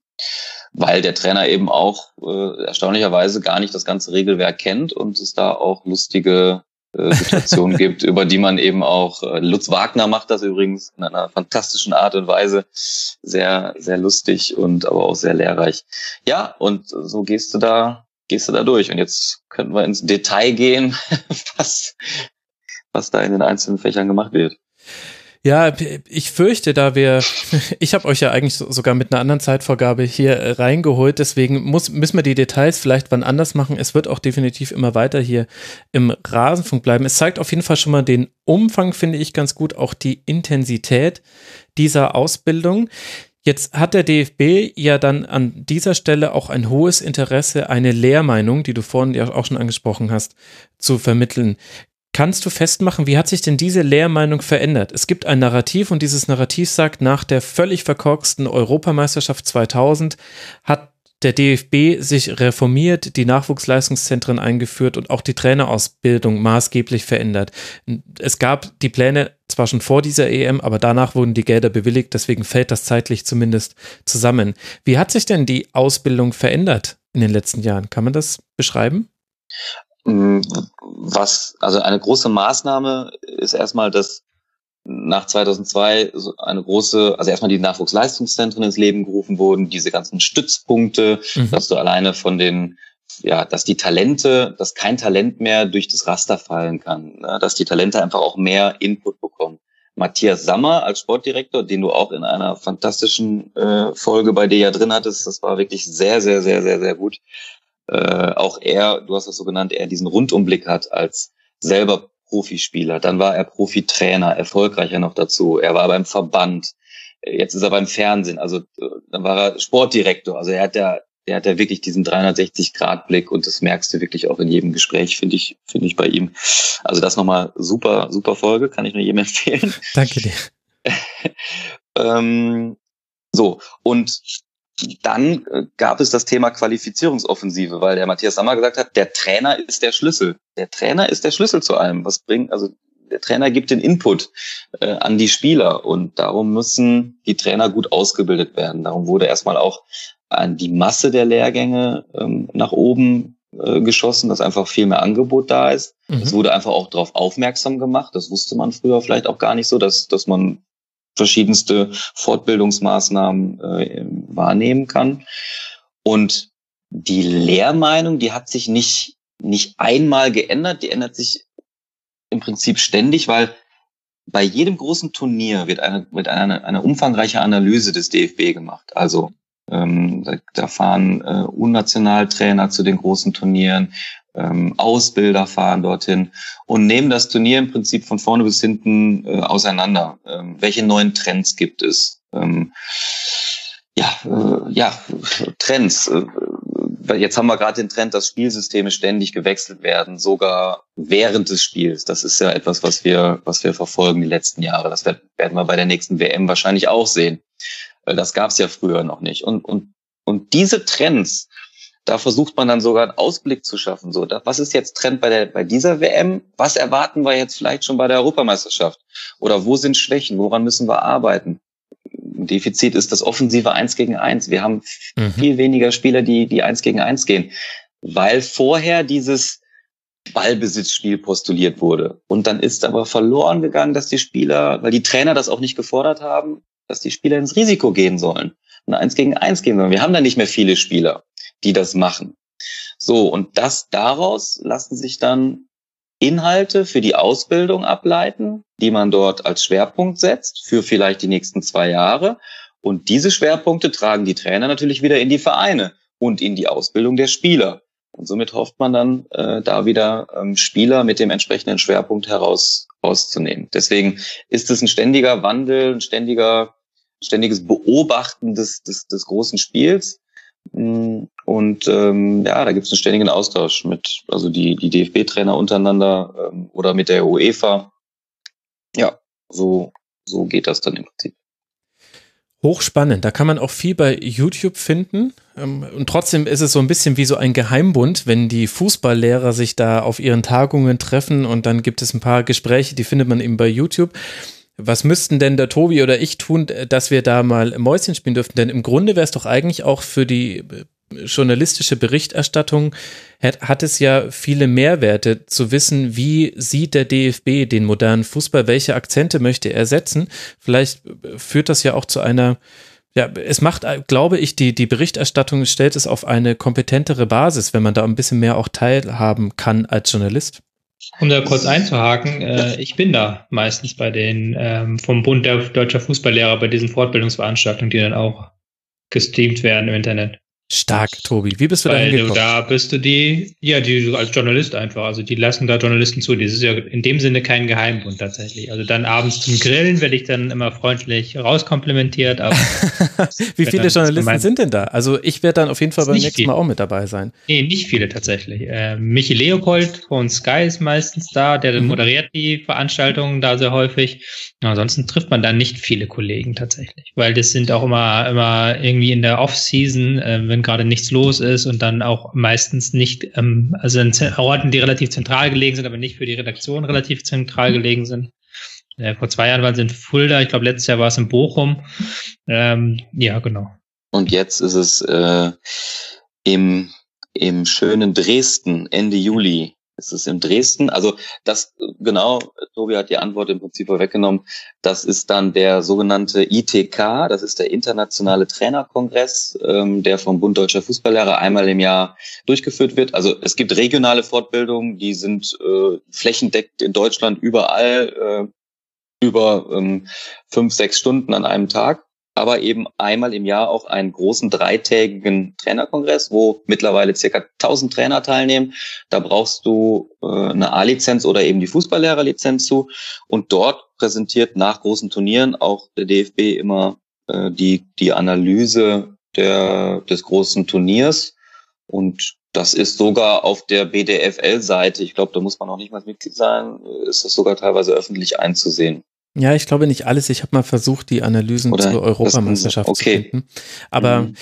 weil der Trainer eben auch äh, erstaunlicherweise gar nicht das ganze Regelwerk kennt und es da auch lustige äh, Situationen gibt, über die man eben auch, äh, Lutz Wagner macht das übrigens in einer fantastischen Art und Weise, sehr, sehr lustig und aber auch sehr lehrreich. Ja, und so gehst du da, gehst du da durch. Und jetzt könnten wir ins Detail gehen, was, was da in den einzelnen Fächern gemacht wird. Ja, ich fürchte, da wir, ich habe euch ja eigentlich so- sogar mit einer anderen Zeitvorgabe hier äh, reingeholt, deswegen muss, müssen wir die Details vielleicht wann anders machen. Es wird auch definitiv immer weiter hier im Rasenfunk bleiben. Es zeigt auf jeden Fall schon mal den Umfang, finde ich ganz gut, auch die Intensität dieser Ausbildung. Jetzt hat der DFB ja dann an dieser Stelle auch ein hohes Interesse, eine Lehrmeinung, die du vorhin ja auch schon angesprochen hast, zu vermitteln. Kannst du festmachen, wie hat sich denn diese Lehrmeinung verändert? Es gibt ein Narrativ und dieses Narrativ sagt, nach der völlig verkorksten Europameisterschaft 2000 hat der DFB sich reformiert, die Nachwuchsleistungszentren eingeführt und auch die Trainerausbildung maßgeblich verändert. Es gab die Pläne zwar schon vor dieser EM, aber danach wurden die Gelder bewilligt, deswegen fällt das zeitlich zumindest zusammen. Wie hat sich denn die Ausbildung verändert in den letzten Jahren? Kann man das beschreiben? Mm, was, also eine große Maßnahme ist erstmal, dass nach 2002 eine große, also erstmal die Nachwuchsleistungszentren ins Leben gerufen wurden, diese ganzen Stützpunkte, mhm. dass du alleine von den, ja, dass die Talente, dass kein Talent mehr durch das Raster fallen kann, ne? dass die Talente einfach auch mehr Input bekommen. Matthias Sammer als Sportdirektor, den du auch in einer fantastischen äh, Folge bei dir ja drin hattest, das war wirklich sehr, sehr, sehr, sehr, sehr gut. Äh, auch er, du hast das so genannt, er diesen Rundumblick hat als selber Profispieler, dann war er Profitrainer, erfolgreicher noch dazu. Er war beim Verband, jetzt ist er beim Fernsehen, also äh, dann war er Sportdirektor. Also er hat ja, er hat ja wirklich diesen 360-Grad-Blick und das merkst du wirklich auch in jedem Gespräch, finde ich, finde ich bei ihm. Also das nochmal super, super Folge, kann ich nur jedem empfehlen. Danke dir. ähm, so, und dann äh, gab es das Thema Qualifizierungsoffensive, weil der Matthias Sammer gesagt hat, der Trainer ist der Schlüssel. Der Trainer ist der Schlüssel zu allem. Was bringt, also der Trainer gibt den Input äh, an die Spieler und darum müssen die Trainer gut ausgebildet werden. Darum wurde erstmal auch an die Masse der Lehrgänge ähm, nach oben äh, geschossen, dass einfach viel mehr Angebot da ist. Mhm. Es wurde einfach auch darauf aufmerksam gemacht. Das wusste man früher vielleicht auch gar nicht so, dass, dass man verschiedenste Fortbildungsmaßnahmen äh, wahrnehmen kann. Und die Lehrmeinung, die hat sich nicht, nicht einmal geändert, die ändert sich im Prinzip ständig, weil bei jedem großen Turnier wird eine, wird eine, eine umfangreiche Analyse des DFB gemacht. Also ähm, da, da fahren äh, Unnationaltrainer zu den großen Turnieren, ähm, Ausbilder fahren dorthin und nehmen das Turnier im Prinzip von vorne bis hinten äh, auseinander. Ähm, welche neuen Trends gibt es? Ähm, ja, äh, ja, Trends. Äh, jetzt haben wir gerade den Trend, dass Spielsysteme ständig gewechselt werden, sogar während des Spiels. Das ist ja etwas, was wir, was wir verfolgen die letzten Jahre. Das werden wir bei der nächsten WM wahrscheinlich auch sehen. Das gab es ja früher noch nicht. Und, und, und diese Trends, da versucht man dann sogar einen Ausblick zu schaffen. So, was ist jetzt Trend bei der, bei dieser WM? Was erwarten wir jetzt vielleicht schon bei der Europameisterschaft? Oder wo sind Schwächen? Woran müssen wir arbeiten? Ein Defizit ist das offensive Eins gegen Eins. Wir haben mhm. viel weniger Spieler, die, die Eins gegen Eins gehen. Weil vorher dieses Ballbesitzspiel postuliert wurde. Und dann ist aber verloren gegangen, dass die Spieler, weil die Trainer das auch nicht gefordert haben, dass die Spieler ins Risiko gehen sollen und eins gegen eins gehen sollen. Wir haben da nicht mehr viele Spieler die das machen. So, und das daraus lassen sich dann Inhalte für die Ausbildung ableiten, die man dort als Schwerpunkt setzt für vielleicht die nächsten zwei Jahre. Und diese Schwerpunkte tragen die Trainer natürlich wieder in die Vereine und in die Ausbildung der Spieler. Und somit hofft man dann, äh, da wieder ähm, Spieler mit dem entsprechenden Schwerpunkt heraus rauszunehmen. Deswegen ist es ein ständiger Wandel, ein ständiger, ständiges Beobachten des, des, des großen Spiels. Und ähm, ja, da gibt es einen ständigen Austausch mit, also die, die DFB-Trainer untereinander ähm, oder mit der UEFA. Ja, so, so geht das dann im Prinzip. Hochspannend. Da kann man auch viel bei YouTube finden. Ähm, und trotzdem ist es so ein bisschen wie so ein Geheimbund, wenn die Fußballlehrer sich da auf ihren Tagungen treffen und dann gibt es ein paar Gespräche, die findet man eben bei YouTube was müssten denn der Tobi oder ich tun, dass wir da mal Mäuschen spielen dürften? Denn im Grunde wäre es doch eigentlich auch für die äh, journalistische Berichterstattung hat, hat es ja viele Mehrwerte zu wissen, wie sieht der DFB den modernen Fußball, welche Akzente möchte er setzen. Vielleicht äh, führt das ja auch zu einer ja, es macht, äh, glaube ich, die, die Berichterstattung stellt es auf eine kompetentere Basis, wenn man da ein bisschen mehr auch teilhaben kann als Journalist. Um da kurz einzuhaken, äh, ich bin da meistens bei den ähm, vom Bund der deutscher Fußballlehrer bei diesen Fortbildungsveranstaltungen, die dann auch gestreamt werden im Internet. Stark, Tobi. Wie bist du da hingekommen? Da bist du die, ja, die als Journalist einfach. Also die lassen da Journalisten zu. Das ist ja in dem Sinne kein Geheimbund tatsächlich. Also dann abends zum Grillen werde ich dann immer freundlich rauskomplimentiert. Wie viele Journalisten sind denn da? Also ich werde dann auf jeden Fall beim nächsten viel. Mal auch mit dabei sein. Nee, nicht viele tatsächlich. Äh, Michi Leopold von Sky ist meistens da, der mhm. moderiert die Veranstaltungen da sehr häufig. Ansonsten trifft man da nicht viele Kollegen tatsächlich, weil das sind auch immer, immer irgendwie in der Off-Season, äh, wenn gerade nichts los ist und dann auch meistens nicht, ähm, also in Orten, die relativ zentral gelegen sind, aber nicht für die Redaktion relativ zentral gelegen sind. Äh, vor zwei Jahren waren sie in Fulda, ich glaube letztes Jahr war es in Bochum. Ähm, ja, genau. Und jetzt ist es äh, im, im schönen Dresden Ende Juli ist es in Dresden. Also das genau, Tobi hat die Antwort im Prinzip vorweggenommen. Das ist dann der sogenannte ITK, das ist der internationale Trainerkongress, ähm, der vom Bund Deutscher Fußballlehrer einmal im Jahr durchgeführt wird. Also es gibt regionale Fortbildungen, die sind äh, flächendeckend in Deutschland überall äh, über ähm, fünf, sechs Stunden an einem Tag aber eben einmal im Jahr auch einen großen dreitägigen Trainerkongress, wo mittlerweile circa 1000 Trainer teilnehmen. Da brauchst du äh, eine A-Lizenz oder eben die Fußballlehrerlizenz zu. Und dort präsentiert nach großen Turnieren auch der DFB immer äh, die, die Analyse der, des großen Turniers. Und das ist sogar auf der BDFL-Seite, ich glaube, da muss man noch nicht mal Mitglied sein, ist das sogar teilweise öffentlich einzusehen. Ja, ich glaube nicht alles. Ich habe mal versucht, die Analysen Oder zur Europameisterschaft okay. zu finden. Aber mhm.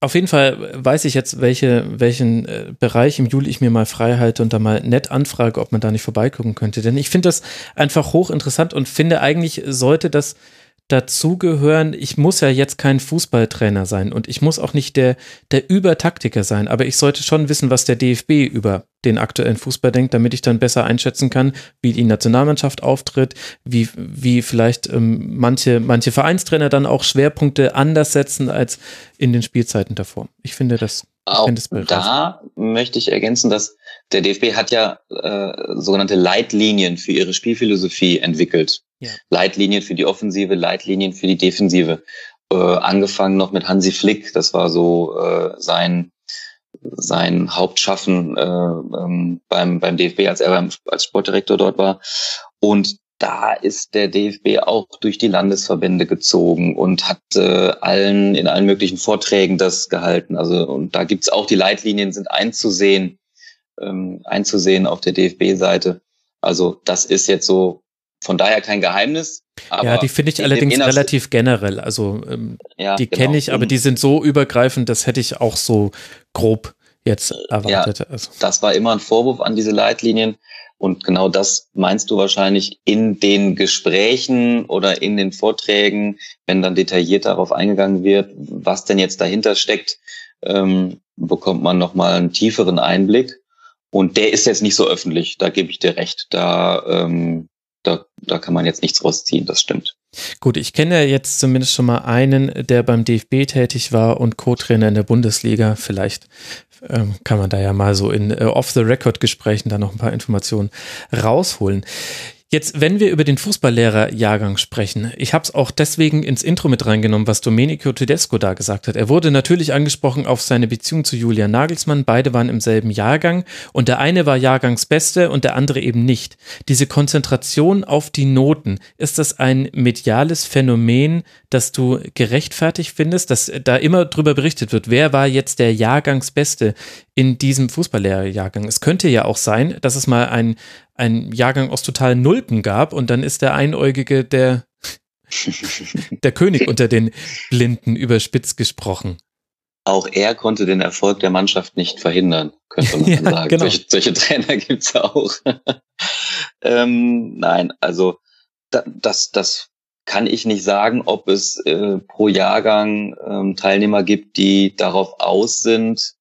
auf jeden Fall weiß ich jetzt, welche, welchen äh, Bereich im Juli ich mir mal frei halte und da mal nett anfrage, ob man da nicht vorbeigucken könnte. Denn ich finde das einfach hochinteressant und finde eigentlich sollte das dazugehören, ich muss ja jetzt kein Fußballtrainer sein und ich muss auch nicht der, der Übertaktiker sein, aber ich sollte schon wissen, was der DFB über den aktuellen Fußball denkt, damit ich dann besser einschätzen kann, wie die Nationalmannschaft auftritt, wie, wie vielleicht ähm, manche, manche Vereinstrainer dann auch Schwerpunkte anders setzen als in den Spielzeiten davor. Ich finde das. Auch ich finde das da möchte ich ergänzen, dass der DFB hat ja äh, sogenannte Leitlinien für ihre Spielphilosophie entwickelt. Ja. Leitlinien für die Offensive, Leitlinien für die Defensive. Äh, angefangen noch mit Hansi Flick, das war so äh, sein sein Hauptschaffen äh, ähm, beim beim DFB, als er beim, als Sportdirektor dort war. Und da ist der DFB auch durch die Landesverbände gezogen und hat äh, allen in allen möglichen Vorträgen das gehalten. Also und da gibt's auch die Leitlinien sind einzusehen, ähm, einzusehen auf der DFB-Seite. Also das ist jetzt so von daher kein Geheimnis. ja, die finde ich allerdings relativ generell. Also ähm, ja, die genau. kenne ich, aber die sind so übergreifend, das hätte ich auch so grob jetzt erwartet. Ja, also. Das war immer ein Vorwurf an diese Leitlinien. Und genau das meinst du wahrscheinlich in den Gesprächen oder in den Vorträgen, wenn dann detailliert darauf eingegangen wird, was denn jetzt dahinter steckt, ähm, bekommt man nochmal einen tieferen Einblick. Und der ist jetzt nicht so öffentlich, da gebe ich dir recht. Da ähm, da, da kann man jetzt nichts rausziehen, das stimmt. Gut, ich kenne ja jetzt zumindest schon mal einen, der beim DFB tätig war und Co-Trainer in der Bundesliga. Vielleicht ähm, kann man da ja mal so in äh, Off-the-Record-Gesprächen da noch ein paar Informationen rausholen. Jetzt, wenn wir über den Fußballlehrer-Jahrgang sprechen, ich habe es auch deswegen ins Intro mit reingenommen, was Domenico Tedesco da gesagt hat. Er wurde natürlich angesprochen auf seine Beziehung zu Julian Nagelsmann. Beide waren im selben Jahrgang und der eine war Jahrgangsbeste und der andere eben nicht. Diese Konzentration auf die Noten, ist das ein mediales Phänomen, das du gerechtfertigt findest, dass da immer drüber berichtet wird, wer war jetzt der Jahrgangsbeste in diesem Fußballlehrerjahrgang? Es könnte ja auch sein, dass es mal ein, ein Jahrgang aus totalen Nulpen gab und dann ist der Einäugige der, der König unter den Blinden überspitzt gesprochen. Auch er konnte den Erfolg der Mannschaft nicht verhindern, könnte man ja, sagen. Genau. Solche, solche Trainer gibt's auch. ähm, nein, also das, das kann ich nicht sagen, ob es äh, pro Jahrgang ähm, Teilnehmer gibt, die darauf aus sind,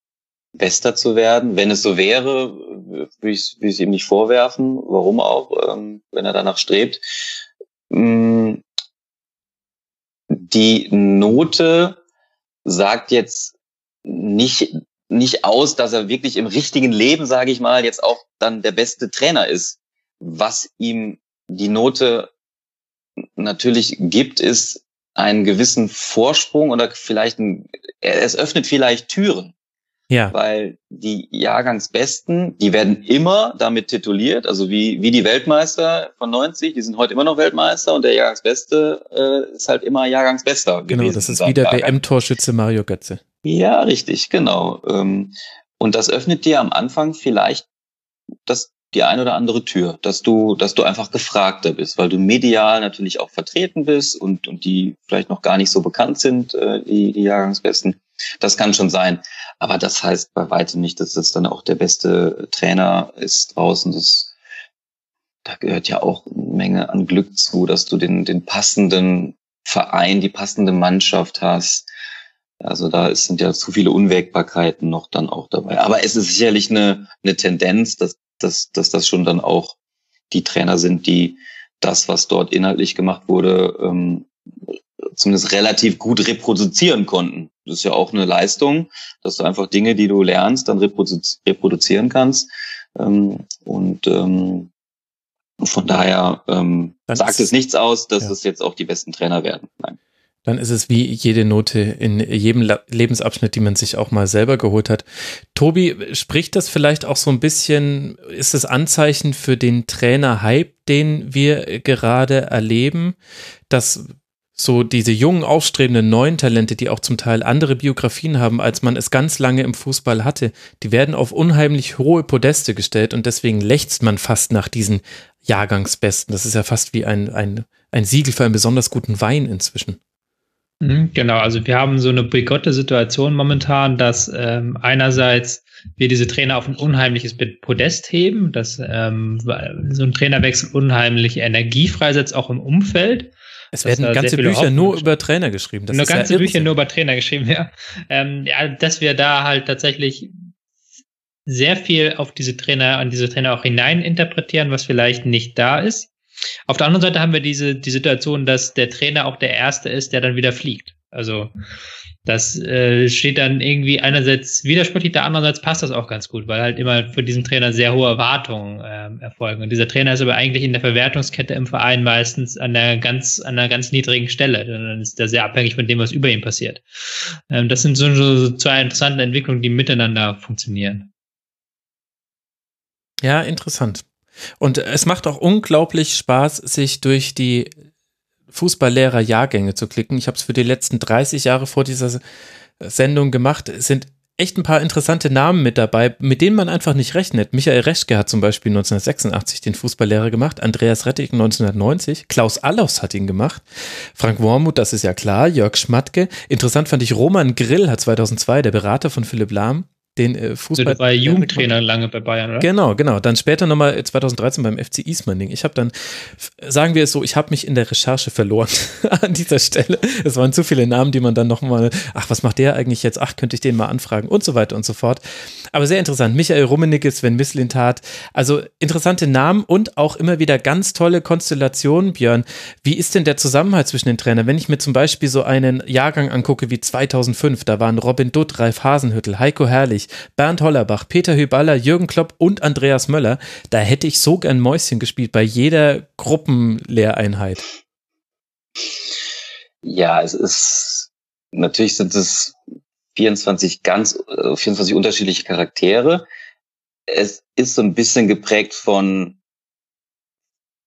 Bester zu werden. Wenn es so wäre, würde ich es ihm nicht vorwerfen. Warum auch, ähm, wenn er danach strebt. Mm, die Note sagt jetzt nicht, nicht aus, dass er wirklich im richtigen Leben, sage ich mal, jetzt auch dann der beste Trainer ist. Was ihm die Note natürlich gibt, ist einen gewissen Vorsprung oder vielleicht ein, es öffnet vielleicht Türen. Ja. Weil die Jahrgangsbesten, die werden immer damit tituliert, also wie, wie die Weltmeister von 90, die sind heute immer noch Weltmeister und der Jahrgangsbeste äh, ist halt immer Jahrgangsbester genau, das ist wieder WM-Torschütze Mario Götze. Ja, richtig, genau. Ähm, und das öffnet dir am Anfang vielleicht das die ein oder andere Tür, dass du, dass du einfach gefragter bist, weil du medial natürlich auch vertreten bist und, und die vielleicht noch gar nicht so bekannt sind, äh, die, die Jahrgangsbesten. Das kann schon sein. Aber das heißt bei weitem nicht, dass das dann auch der beste Trainer ist draußen. Das, da gehört ja auch eine Menge an Glück zu, dass du den, den passenden Verein, die passende Mannschaft hast. Also da sind ja zu viele Unwägbarkeiten noch dann auch dabei. Aber es ist sicherlich eine, eine Tendenz, dass dass, dass das schon dann auch die Trainer sind, die das, was dort inhaltlich gemacht wurde, ähm, zumindest relativ gut reproduzieren konnten. Das ist ja auch eine Leistung, dass du einfach Dinge, die du lernst, dann reproduzi reproduzieren kannst. Ähm, und ähm, von daher ähm, sagt es nichts aus, dass ja. es jetzt auch die besten Trainer werden. Nein dann ist es wie jede Note in jedem Lebensabschnitt, die man sich auch mal selber geholt hat. Tobi, spricht das vielleicht auch so ein bisschen, ist es Anzeichen für den Trainer-Hype, den wir gerade erleben, dass so diese jungen, aufstrebenden neuen Talente, die auch zum Teil andere Biografien haben, als man es ganz lange im Fußball hatte, die werden auf unheimlich hohe Podeste gestellt und deswegen lechzt man fast nach diesen Jahrgangsbesten. Das ist ja fast wie ein, ein, ein Siegel für einen besonders guten Wein inzwischen. Mhm, genau, also wir haben so eine bigotte Situation momentan, dass ähm, einerseits wir diese Trainer auf ein unheimliches Podest heben, dass ähm, so ein Trainerwechsel unheimlich Energie freisetzt, auch im Umfeld. Es werden ganze Bücher nur über Trainer geschrieben. Das nur ganze ja Bücher nur über Trainer geschrieben, ja. Ähm, ja. Dass wir da halt tatsächlich sehr viel auf diese Trainer, an diese Trainer auch hinein interpretieren, was vielleicht nicht da ist. Auf der anderen Seite haben wir diese die Situation, dass der Trainer auch der Erste ist, der dann wieder fliegt. Also das äh, steht dann irgendwie einerseits widersprüchlich, der andererseits passt das auch ganz gut, weil halt immer für diesen Trainer sehr hohe Erwartungen ähm, erfolgen. Und dieser Trainer ist aber eigentlich in der Verwertungskette im Verein meistens an der ganz, an einer ganz niedrigen Stelle. Dann ist er sehr abhängig von dem, was über ihm passiert. Ähm, das sind so, so zwei interessante Entwicklungen, die miteinander funktionieren. Ja, interessant. Und es macht auch unglaublich Spaß, sich durch die Fußballlehrer-Jahrgänge zu klicken. Ich habe es für die letzten 30 Jahre vor dieser Sendung gemacht. Es sind echt ein paar interessante Namen mit dabei, mit denen man einfach nicht rechnet. Michael Reschke hat zum Beispiel 1986 den Fußballlehrer gemacht, Andreas Rettig 1990, Klaus Allofs hat ihn gemacht, Frank Wormuth, das ist ja klar, Jörg Schmatke. Interessant fand ich, Roman Grill hat 2002, der Berater von Philipp Lahm, den äh, Fußball. Also war Jugendtrainer lange bei Bayern, oder? Genau, genau. Dann später nochmal 2013 beim FC Ismaning. Ich habe dann, sagen wir es so, ich habe mich in der Recherche verloren an dieser Stelle. Es waren zu viele Namen, die man dann nochmal, ach, was macht der eigentlich jetzt? Ach, könnte ich den mal anfragen und so weiter und so fort. Aber sehr interessant. Michael Rummenigge, Sven Mislintat. Also interessante Namen und auch immer wieder ganz tolle Konstellationen, Björn. Wie ist denn der Zusammenhalt zwischen den Trainern? Wenn ich mir zum Beispiel so einen Jahrgang angucke wie 2005, da waren Robin Dutt, Ralf Hasenhüttel, Heiko Herrlich, Bernd Hollerbach, Peter Hüballer, Jürgen Klopp und Andreas Möller. Da hätte ich so gern Mäuschen gespielt bei jeder Gruppenlehreinheit. Ja, es ist, natürlich sind es 24 ganz, 24 äh, unterschiedliche Charaktere. Es ist so ein bisschen geprägt von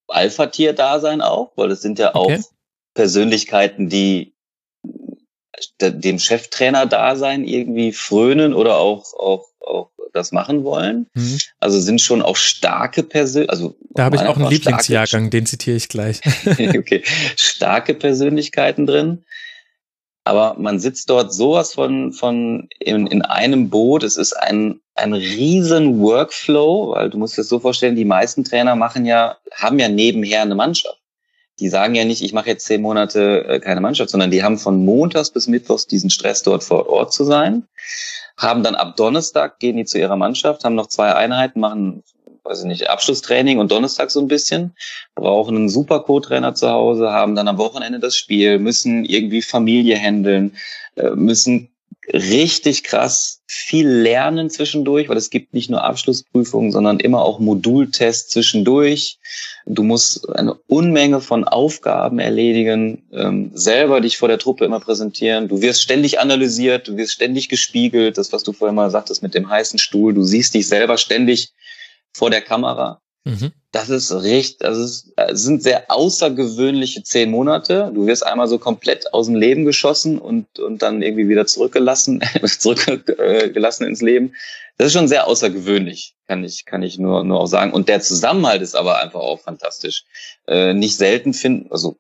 Alpha-Tier-Dasein auch, weil es sind ja auch okay. Persönlichkeiten, die dem Cheftrainer-Dasein irgendwie frönen oder auch, auch, auch das machen wollen. Mhm. Also sind schon auch starke Persönlichkeiten. Also da habe ich auch einen Lieblingsjahrgang, den zitiere ich gleich. okay, starke Persönlichkeiten drin. Aber man sitzt dort sowas von, von in, in einem Boot. Es ist ein, ein riesen Workflow, weil du musst dir das so vorstellen, die meisten Trainer machen ja, haben ja nebenher eine Mannschaft die sagen ja nicht, ich mache jetzt zehn Monate äh, keine Mannschaft, sondern die haben von Montags bis Mittwochs diesen Stress, dort vor Ort zu sein, haben dann ab Donnerstag, gehen die zu ihrer Mannschaft, haben noch zwei Einheiten, machen, weiß ich nicht, Abschlusstraining und Donnerstag so ein bisschen, brauchen einen super Co-Trainer zu Hause, haben dann am Wochenende das Spiel, müssen irgendwie Familie handeln, äh, müssen richtig krass viel lernen zwischendurch, weil es gibt nicht nur Abschlussprüfungen, sondern immer auch Modultests zwischendurch. Du musst eine Unmenge von Aufgaben erledigen, ähm, selber dich vor der Truppe immer präsentieren. Du wirst ständig analysiert, du wirst ständig gespiegelt. Das, was du vorher mal sagtest mit dem heißen Stuhl, du siehst dich selber ständig vor der Kamera. Mhm. Das ist richtig, das ist, das sind sehr außergewöhnliche zehn Monate. Du wirst einmal so komplett aus dem Leben geschossen und, und dann irgendwie wieder zurückgelassen, zurückgelassen ins Leben. Das ist schon sehr außergewöhnlich, kann ich, kann ich nur, nur auch sagen. Und der Zusammenhalt ist aber einfach auch fantastisch. Äh, nicht selten finden, also,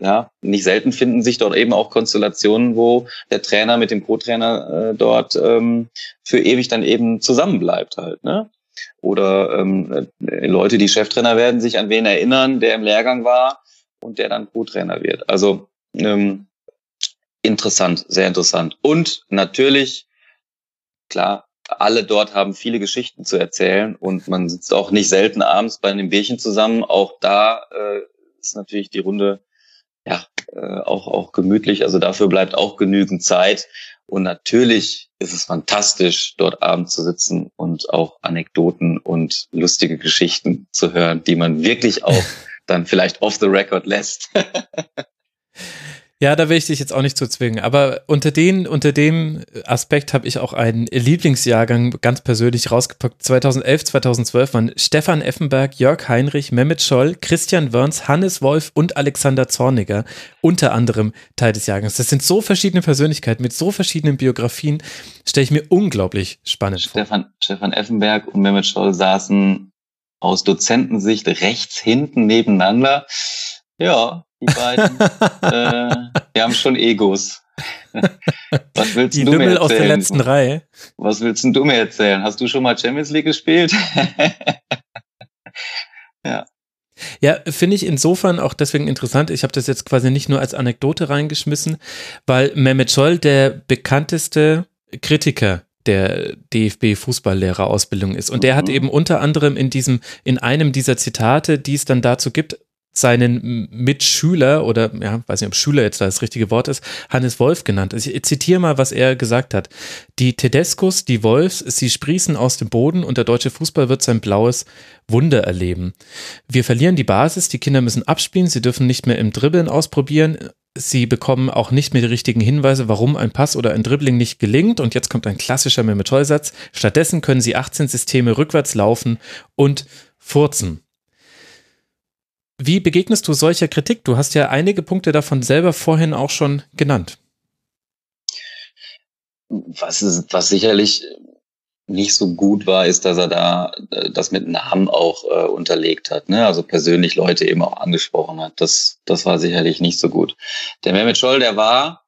ja, nicht selten finden sich dort eben auch Konstellationen, wo der Trainer mit dem Co-Trainer äh, dort ähm, für ewig dann eben zusammenbleibt halt, ne? Oder ähm, Leute, die Cheftrainer werden, sich an wen erinnern, der im Lehrgang war und der dann Co-Trainer wird. Also ähm, interessant, sehr interessant. Und natürlich, klar, alle dort haben viele Geschichten zu erzählen und man sitzt auch nicht selten abends bei einem Bierchen zusammen. Auch da äh, ist natürlich die Runde ja äh, auch auch gemütlich. Also dafür bleibt auch genügend Zeit. Und natürlich ist es fantastisch, dort abends zu sitzen und auch Anekdoten und lustige Geschichten zu hören, die man wirklich auch dann vielleicht off the record lässt. Ja, da will ich dich jetzt auch nicht zu zwingen. Aber unter den, unter dem Aspekt habe ich auch einen Lieblingsjahrgang ganz persönlich rausgepackt. 2011, 2012 waren Stefan Effenberg, Jörg Heinrich, Mehmet Scholl, Christian Wörns, Hannes Wolf und Alexander Zorniger unter anderem Teil des Jahrgangs. Das sind so verschiedene Persönlichkeiten mit so verschiedenen Biografien. Stelle ich mir unglaublich spannend Stefan, vor. Stefan Effenberg und Mehmet Scholl saßen aus Dozentensicht rechts hinten nebeneinander. Ja, die beiden. äh, die haben schon Egos. Was willst die du Lümmel mir erzählen? aus der letzten Reihe. Was willst du mir erzählen? Hast du schon mal Champions League gespielt? ja. Ja, finde ich insofern auch deswegen interessant. Ich habe das jetzt quasi nicht nur als Anekdote reingeschmissen, weil Mehmet Scholl der bekannteste Kritiker der DFB-Fußballlehrerausbildung ist. Und der hat mhm. eben unter anderem in diesem, in einem dieser Zitate, die es dann dazu gibt, seinen Mitschüler oder ja, weiß nicht, ob Schüler jetzt das richtige Wort ist, Hannes Wolf genannt. Ich zitiere mal, was er gesagt hat. Die Tedescos, die Wolfs, sie sprießen aus dem Boden und der deutsche Fußball wird sein blaues Wunder erleben. Wir verlieren die Basis, die Kinder müssen abspielen, sie dürfen nicht mehr im Dribbeln ausprobieren. Sie bekommen auch nicht mehr die richtigen Hinweise, warum ein Pass oder ein Dribbling nicht gelingt. Und jetzt kommt ein klassischer Mehmet-Scholl-Satz. Stattdessen können sie 18 Systeme rückwärts laufen und furzen. Wie begegnest du solcher Kritik? Du hast ja einige Punkte davon selber vorhin auch schon genannt. Was, ist, was sicherlich nicht so gut war, ist, dass er da äh, das mit Namen auch äh, unterlegt hat, ne? also persönlich Leute eben auch angesprochen hat. Das, das war sicherlich nicht so gut. Der Mehmet Scholl, der war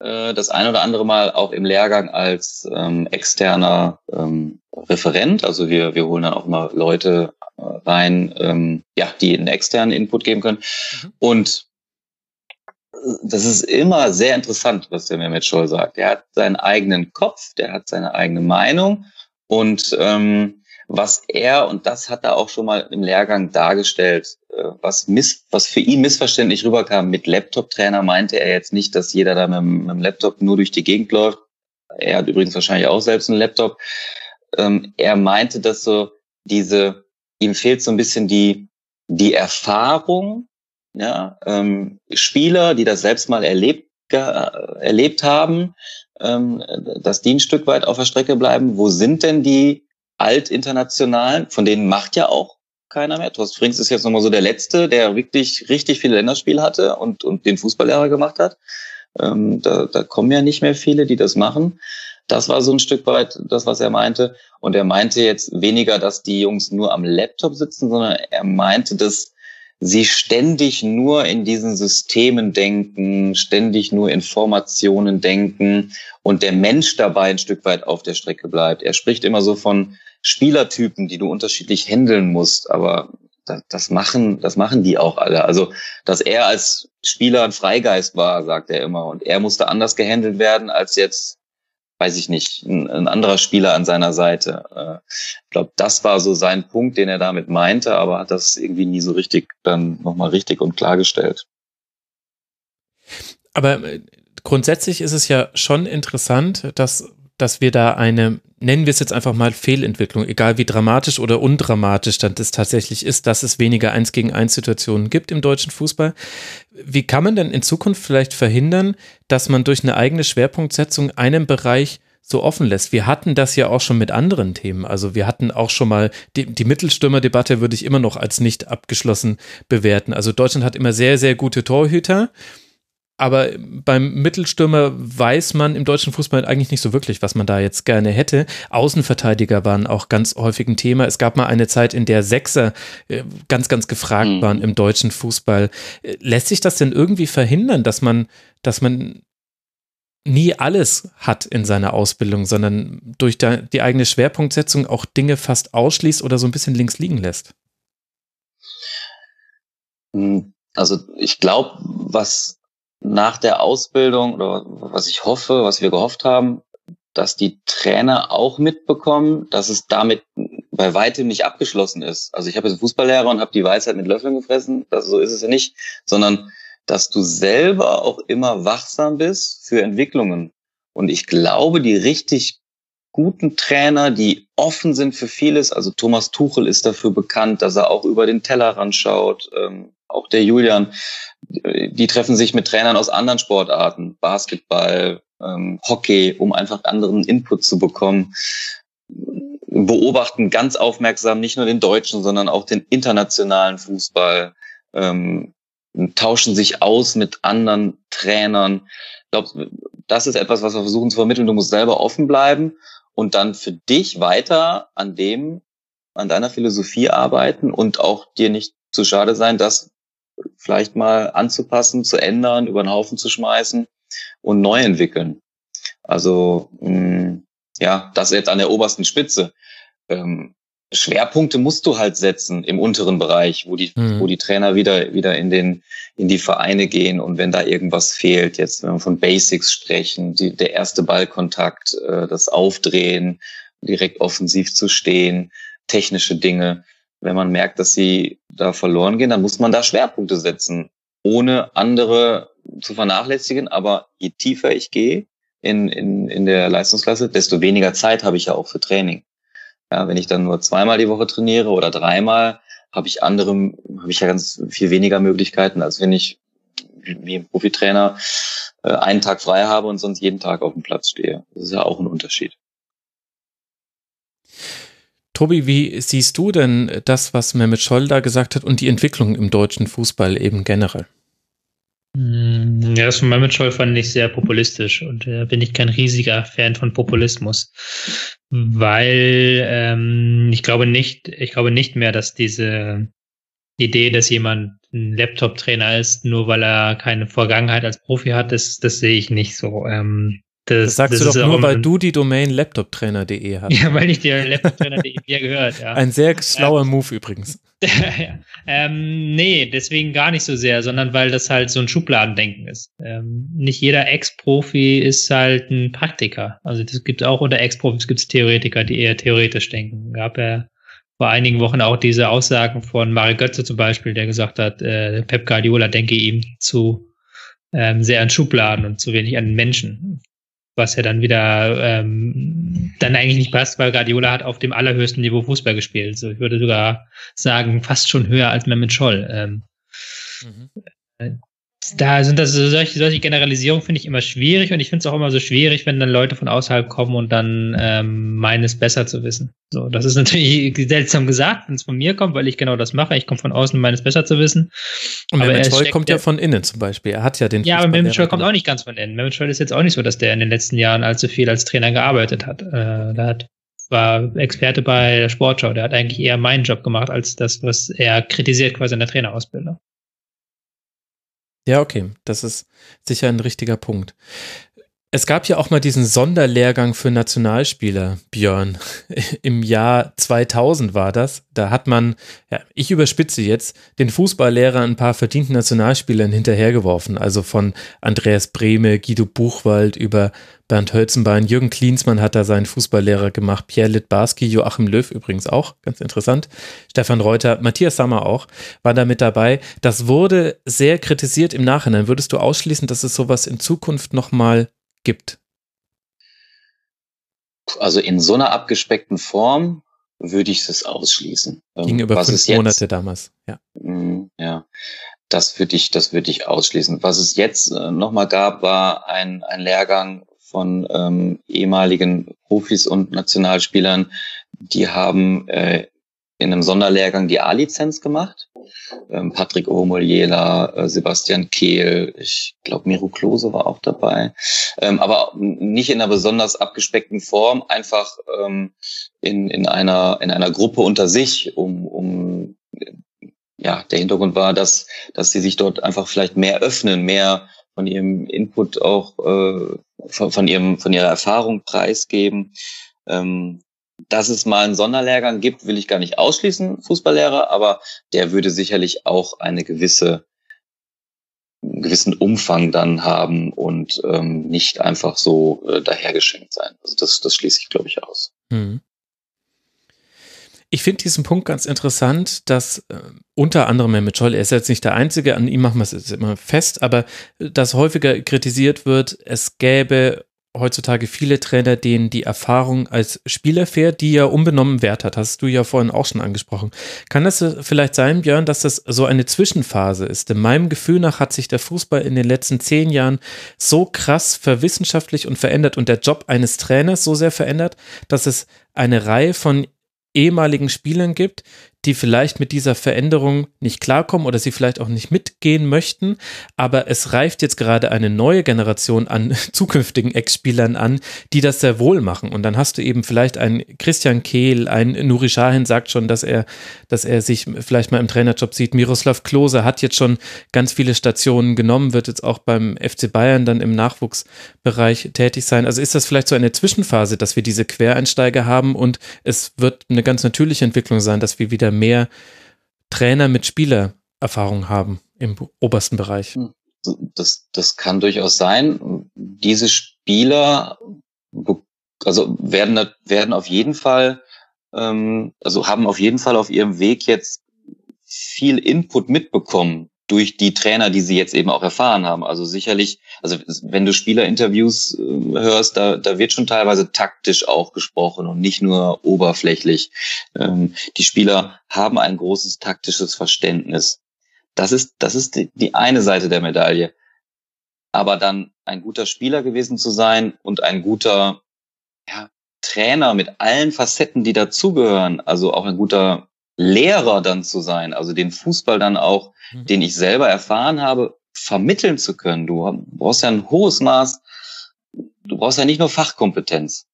äh, das ein oder andere Mal auch im Lehrgang als ähm, externer ähm, Referent. Also wir, wir holen dann auch immer Leute rein, ähm, ja, die einen externen Input geben können. Mhm. Und das ist immer sehr interessant, was der Mehmet Scholl sagt. Er hat seinen eigenen Kopf, der hat seine eigene Meinung und ähm, was er, und das hat er auch schon mal im Lehrgang dargestellt, äh, was, miss, was für ihn missverständlich rüberkam, mit Laptop-Trainer meinte er jetzt nicht, dass jeder da mit, mit dem Laptop nur durch die Gegend läuft. Er hat übrigens wahrscheinlich auch selbst einen Laptop. Ähm, er meinte, dass so diese ihm fehlt so ein bisschen die, die Erfahrung, ja, ähm, Spieler, die das selbst mal erlebt, äh, erlebt haben, ähm, dass die ein Stück weit auf der Strecke bleiben. Wo sind denn die Altinternationalen? Von denen macht ja auch keiner mehr. Thorsten Frings ist jetzt nochmal so der Letzte, der wirklich richtig viele Länderspiele hatte und, und den Fußballlehrer gemacht hat. Ähm, da, da kommen ja nicht mehr viele, die das machen. Das war so ein Stück weit das, was er meinte. Und er meinte jetzt weniger, dass die Jungs nur am Laptop sitzen, sondern er meinte, dass sie ständig nur in diesen Systemen denken, ständig nur Informationen denken und der Mensch dabei ein Stück weit auf der Strecke bleibt. Er spricht immer so von Spielertypen, die du unterschiedlich handeln musst, aber das machen, das machen die auch alle. Also, dass er als Spieler ein Freigeist war, sagt er immer, und er musste anders gehandelt werden als jetzt weiß ich nicht, ein, ein anderer Spieler an seiner Seite. Äh, ich glaube, das war so sein Punkt, den er damit meinte, aber hat das irgendwie nie so richtig dann nochmal richtig und klargestellt. Aber äh, grundsätzlich ist es ja schon interessant, dass, dass wir da eine, nennen wir es jetzt einfach mal Fehlentwicklung, egal wie dramatisch oder undramatisch dann das tatsächlich ist, dass es weniger Eins gegen Eins Situationen gibt im deutschen Fußball. Wie kann man denn in Zukunft vielleicht verhindern, dass man durch eine eigene Schwerpunktsetzung einen Bereich so offen lässt. Wir hatten das ja auch schon mit anderen Themen. Also wir hatten auch schon mal die, die Mittelstürmerdebatte würde ich immer noch als nicht abgeschlossen bewerten. Also Deutschland hat immer sehr, sehr gute Torhüter. Aber beim Mittelstürmer weiß man im deutschen Fußball eigentlich nicht so wirklich, was man da jetzt gerne hätte. Außenverteidiger waren auch ganz häufig ein Thema. Es gab mal eine Zeit, in der Sechser äh, ganz, ganz gefragt mhm. waren im deutschen Fußball. Äh, lässt sich das denn irgendwie verhindern, dass man, dass man nie alles hat in seiner Ausbildung, sondern durch die eigene Schwerpunktsetzung auch Dinge fast ausschließt oder so ein bisschen links liegen lässt? Hm, also ich glaube, was nach der Ausbildung oder was ich hoffe, was wir gehofft haben, dass die Trainer auch mitbekommen, dass es damit bei weitem nicht abgeschlossen ist. Also ich habe jetzt Fußballlehrer und habe die Weisheit mit Löffeln gefressen, das, so ist es ja nicht, sondern dass du selber auch immer wachsam bist für Entwicklungen. Und ich glaube, die richtig guten Trainer, die offen sind für vieles, also Thomas Tuchel ist dafür bekannt, dass er auch über den Tellerrand schaut, ähm, auch der Julian, die treffen sich mit Trainern aus anderen Sportarten, Basketball, ähm, Hockey, um einfach anderen Input zu bekommen beobachten ganz aufmerksam nicht nur den deutschen, sondern auch den internationalen Fußball, ähm, tauschen sich aus mit anderen Trainern. Ich glaube, das ist etwas, was wir versuchen zu vermitteln. Du musst selber offen bleiben und dann für dich weiter an dem, an deiner Philosophie arbeiten und auch dir nicht zu schade sein, das vielleicht mal anzupassen, zu ändern, über den Haufen zu schmeißen und neu entwickeln. Also mh, ja, das jetzt an der obersten Spitze. Ähm, Schwerpunkte musst du halt setzen im unteren Bereich, wo die, mhm. wo die Trainer wieder, wieder in den, in die Vereine gehen und wenn da irgendwas fehlt, jetzt wenn wir von Basics sprechen, die, der erste Ballkontakt, äh, das Aufdrehen, direkt offensiv zu stehen, technische Dinge. Wenn man merkt, dass sie da verloren gehen, dann muss man da Schwerpunkte setzen, ohne andere zu vernachlässigen. Aber je tiefer ich gehe in, in, in der Leistungsklasse, desto weniger Zeit habe ich ja auch für Training. Ja, wenn ich dann nur zweimal die Woche trainiere oder dreimal, habe ich andere, habe ich ja ganz viel weniger Möglichkeiten, als wenn ich wie ein Profitrainer äh, einen Tag frei habe und sonst jeden Tag auf dem Platz stehe. Das ist ja auch ein Unterschied. Tobi, wie siehst du denn das, was Mehmet Scholl da gesagt hat und die Entwicklung im deutschen Fußball eben generell? Mm, ja, das von Mehmet Scholl fand ich sehr populistisch und da äh, bin ich kein riesiger Fan von Populismus, weil ähm, ich glaube nicht, ich glaube nicht mehr, dass diese Idee, dass jemand ein Laptop-Trainer ist, nur weil er keine Vergangenheit als Profi hat, das, das sehe ich nicht so. Ähm, das, das sagst das du doch nur, weil du die Domain laptoptrainer.de hast. Ja, weil ich dir laptoptrainer.de gehört, ja. Ein sehr schlauer ähm, Move übrigens. ähm, nee, deswegen gar nicht so sehr, sondern weil das halt so ein Schubladendenken ist. Ähm, nicht jeder Ex-Profi ist halt ein Praktiker. Also das gibt auch unter Ex-Profis gibt es Theoretiker, die eher theoretisch denken. Gab ja vor einigen Wochen auch diese Aussagen von Mario Götze zum Beispiel, der gesagt hat, äh, Pep Guardiola denke ihm zu ähm, sehr an Schubladen und zu wenig an Menschen was ja dann wieder ähm, dann eigentlich nicht passt, weil Guardiola hat auf dem allerhöchsten Niveau Fußball gespielt. So, ich würde sogar sagen, fast schon höher als Mehmet Scholl. Ähm, mhm. Da sind das solche, solche Generalisierungen finde ich immer schwierig und ich finde es auch immer so schwierig, wenn dann Leute von außerhalb kommen und dann ähm, meinen es besser zu wissen. So, das ist natürlich seltsam gesagt, wenn es von mir kommt, weil ich genau das mache. Ich komme von außen, meines besser zu wissen. Und aber Mehmet Scholl kommt ja von innen zum Beispiel. Er hat ja den. Ja, aber Mehmet Scholl kommt auch nicht ganz von innen. Mehmet Scholl ist jetzt auch nicht so, dass der in den letzten Jahren allzu viel als Trainer gearbeitet hat. Äh, da hat war Experte bei der Sportschau. Der hat eigentlich eher meinen Job gemacht als das, was er kritisiert quasi in der Trainerausbildung. Ja, okay. Das ist sicher ein richtiger Punkt. Es gab ja auch mal diesen Sonderlehrgang für Nationalspieler, Björn. Im Jahr 2000 war das. Da hat man, ja, ich überspitze jetzt, den Fußballlehrer ein paar verdienten Nationalspielern hinterhergeworfen. Also von Andreas Brehme, Guido Buchwald über Bernd Hölzenbein, Jürgen Klinsmann hat da seinen Fußballlehrer gemacht, Pierre Littbarski, Joachim Löw übrigens auch, ganz interessant, Stefan Reuter, Matthias Sammer auch, war da mit dabei. Das wurde sehr kritisiert im Nachhinein. Würdest du ausschließen, dass es sowas in Zukunft nochmal gibt? Also in so einer abgespeckten Form würde ich es ausschließen. Ähm, Ging über Was fünf Monate jetzt, damals, ja. Mm, ja, das würde ich, das würde ich ausschließen. Was es jetzt äh, nochmal gab, war ein, ein Lehrgang von ähm, ehemaligen Profis und Nationalspielern, die haben äh, in einem Sonderlehrgang die A-Lizenz gemacht. Ähm, Patrick Omoljela, äh, Sebastian Kehl, ich glaube Miro Klose war auch dabei. Ähm, aber nicht in einer besonders abgespeckten Form, einfach ähm, in, in, einer, in einer Gruppe unter sich, um, um ja, der Hintergrund war, dass, dass sie sich dort einfach vielleicht mehr öffnen, mehr von ihrem Input auch äh, von, von ihrem von ihrer Erfahrung preisgeben. Ähm, dass es mal einen Sonderlehrgang gibt, will ich gar nicht ausschließen, Fußballlehrer, aber der würde sicherlich auch eine gewisse einen gewissen Umfang dann haben und ähm, nicht einfach so äh, dahergeschenkt sein. Also das, das schließe ich, glaube ich, aus. Mhm. Ich finde diesen Punkt ganz interessant, dass äh, unter anderem Mehmet Scholl, er ist jetzt nicht der Einzige, an ihm machen wir es jetzt immer fest, aber äh, dass häufiger kritisiert wird, es gäbe heutzutage viele Trainer, denen die Erfahrung als Spieler fährt, die ja unbenommen Wert hat. Hast du ja vorhin auch schon angesprochen. Kann das vielleicht sein, Björn, dass das so eine Zwischenphase ist? In meinem Gefühl nach hat sich der Fußball in den letzten zehn Jahren so krass verwissenschaftlich und verändert und der Job eines Trainers so sehr verändert, dass es eine Reihe von ehemaligen Spielern gibt, die vielleicht mit dieser Veränderung nicht klarkommen oder sie vielleicht auch nicht mitgehen möchten. Aber es reift jetzt gerade eine neue Generation an zukünftigen Ex-Spielern an, die das sehr wohl machen. Und dann hast du eben vielleicht einen Christian Kehl, ein Nuri Sahin sagt schon, dass er, dass er sich vielleicht mal im Trainerjob sieht. Miroslav Klose hat jetzt schon ganz viele Stationen genommen, wird jetzt auch beim FC Bayern dann im Nachwuchsbereich tätig sein. Also ist das vielleicht so eine Zwischenphase, dass wir diese Quereinsteiger haben und es wird eine ganz natürliche Entwicklung sein, dass wir wieder mehr Trainer mit Spielererfahrung haben im obersten Bereich. Hm. Das, das kann durchaus sein. Diese Spieler also werden, werden auf jeden Fall, ähm, also haben auf jeden Fall auf ihrem Weg jetzt viel Input mitbekommen durch die Trainer, die sie jetzt eben auch erfahren haben. Also sicherlich, also wenn du Spielerinterviews äh, hörst, da, da wird schon teilweise taktisch auch gesprochen und nicht nur oberflächlich. Ähm, die Spieler haben ein großes taktisches Verständnis. Das ist, das ist die, die eine Seite der Medaille. Aber dann ein guter Spieler gewesen zu sein und ein guter ja, Trainer mit allen Facetten, die dazugehören, also auch ein guter Lehrer dann zu sein, also den Fußball dann auch, mhm. den ich selber erfahren habe, vermitteln zu können. Du brauchst ja ein hohes Maß, du brauchst ja nicht nur Fachkompetenz,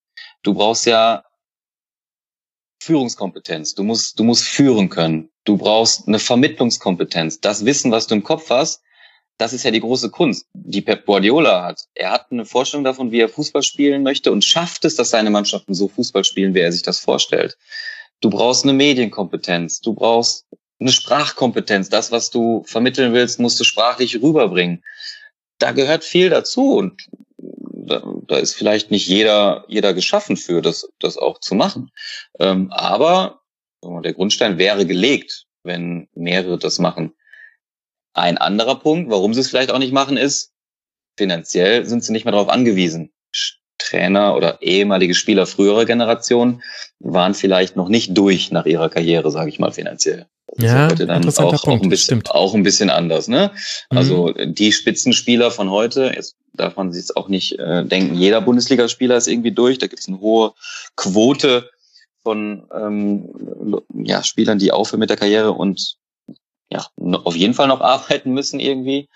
du brauchst ja Führungskompetenz, du musst, du musst führen können, du brauchst eine Vermittlungskompetenz, das Wissen, was du im Kopf hast, das ist ja die große Kunst, die Pep Guardiola hat. Er hat eine Vorstellung davon, wie er Fußball spielen möchte und schafft es, dass seine Mannschaften so Fußball spielen, wie er sich das vorstellt. Du brauchst eine Medienkompetenz, du brauchst eine Sprachkompetenz. Das, was du vermitteln willst, musst du sprachlich rüberbringen. Da gehört viel dazu und da, da ist vielleicht nicht jeder, jeder geschaffen für, das, das auch zu machen. Ähm, aber der Grundstein wäre gelegt, wenn mehrere das machen. Ein anderer Punkt, warum sie es vielleicht auch nicht machen, ist, finanziell sind sie nicht mehr darauf angewiesen. Trainer oder ehemalige Spieler früherer Generationen waren vielleicht noch nicht durch nach ihrer Karriere, sage ich mal finanziell. Das ja, ist dann auch, auch, ein bisschen, auch ein bisschen anders. Ne? Mhm. Also die Spitzenspieler von heute, jetzt darf man sich jetzt auch nicht äh, denken, jeder Bundesligaspieler ist irgendwie durch. Da gibt es eine hohe Quote von ähm, ja, Spielern, die aufhören mit der Karriere und ja, auf jeden Fall noch arbeiten müssen irgendwie.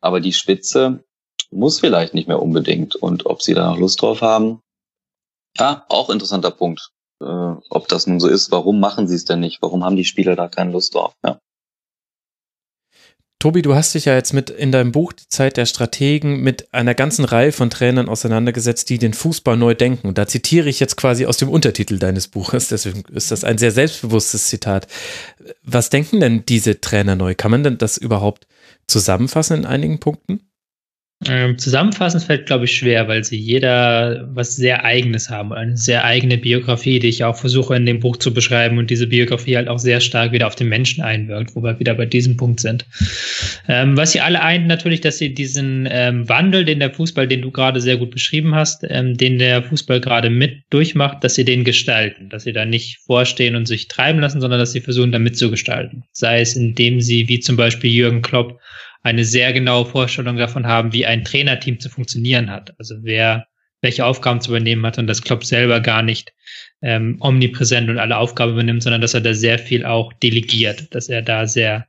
Aber die Spitze, muss vielleicht nicht mehr unbedingt. Und ob sie da noch Lust drauf haben, ja, auch interessanter Punkt. Äh, ob das nun so ist, warum machen sie es denn nicht? Warum haben die Spieler da keine Lust drauf? Ja. Tobi, du hast dich ja jetzt mit in deinem Buch Die Zeit der Strategen mit einer ganzen Reihe von Trainern auseinandergesetzt, die den Fußball neu denken. Und da zitiere ich jetzt quasi aus dem Untertitel deines Buches, deswegen ist das ein sehr selbstbewusstes Zitat. Was denken denn diese Trainer neu? Kann man denn das überhaupt zusammenfassen in einigen Punkten? Ähm, zusammenfassend fällt, glaube ich, schwer, weil sie jeder was sehr Eigenes haben, eine sehr eigene Biografie, die ich auch versuche in dem Buch zu beschreiben und diese Biografie halt auch sehr stark wieder auf den Menschen einwirkt, wo wir wieder bei diesem Punkt sind. Ähm, was sie alle eint, natürlich, dass sie diesen ähm, Wandel, den der Fußball, den du gerade sehr gut beschrieben hast, ähm, den der Fußball gerade mit durchmacht, dass sie den gestalten, dass sie da nicht vorstehen und sich treiben lassen, sondern dass sie versuchen, da mitzugestalten. Sei es, indem sie, wie zum Beispiel Jürgen Klopp, eine sehr genaue Vorstellung davon haben, wie ein Trainerteam zu funktionieren hat. Also wer welche Aufgaben zu übernehmen hat und das Klopp selber gar nicht ähm, omnipräsent und alle Aufgaben übernimmt, sondern dass er da sehr viel auch delegiert, dass er da sehr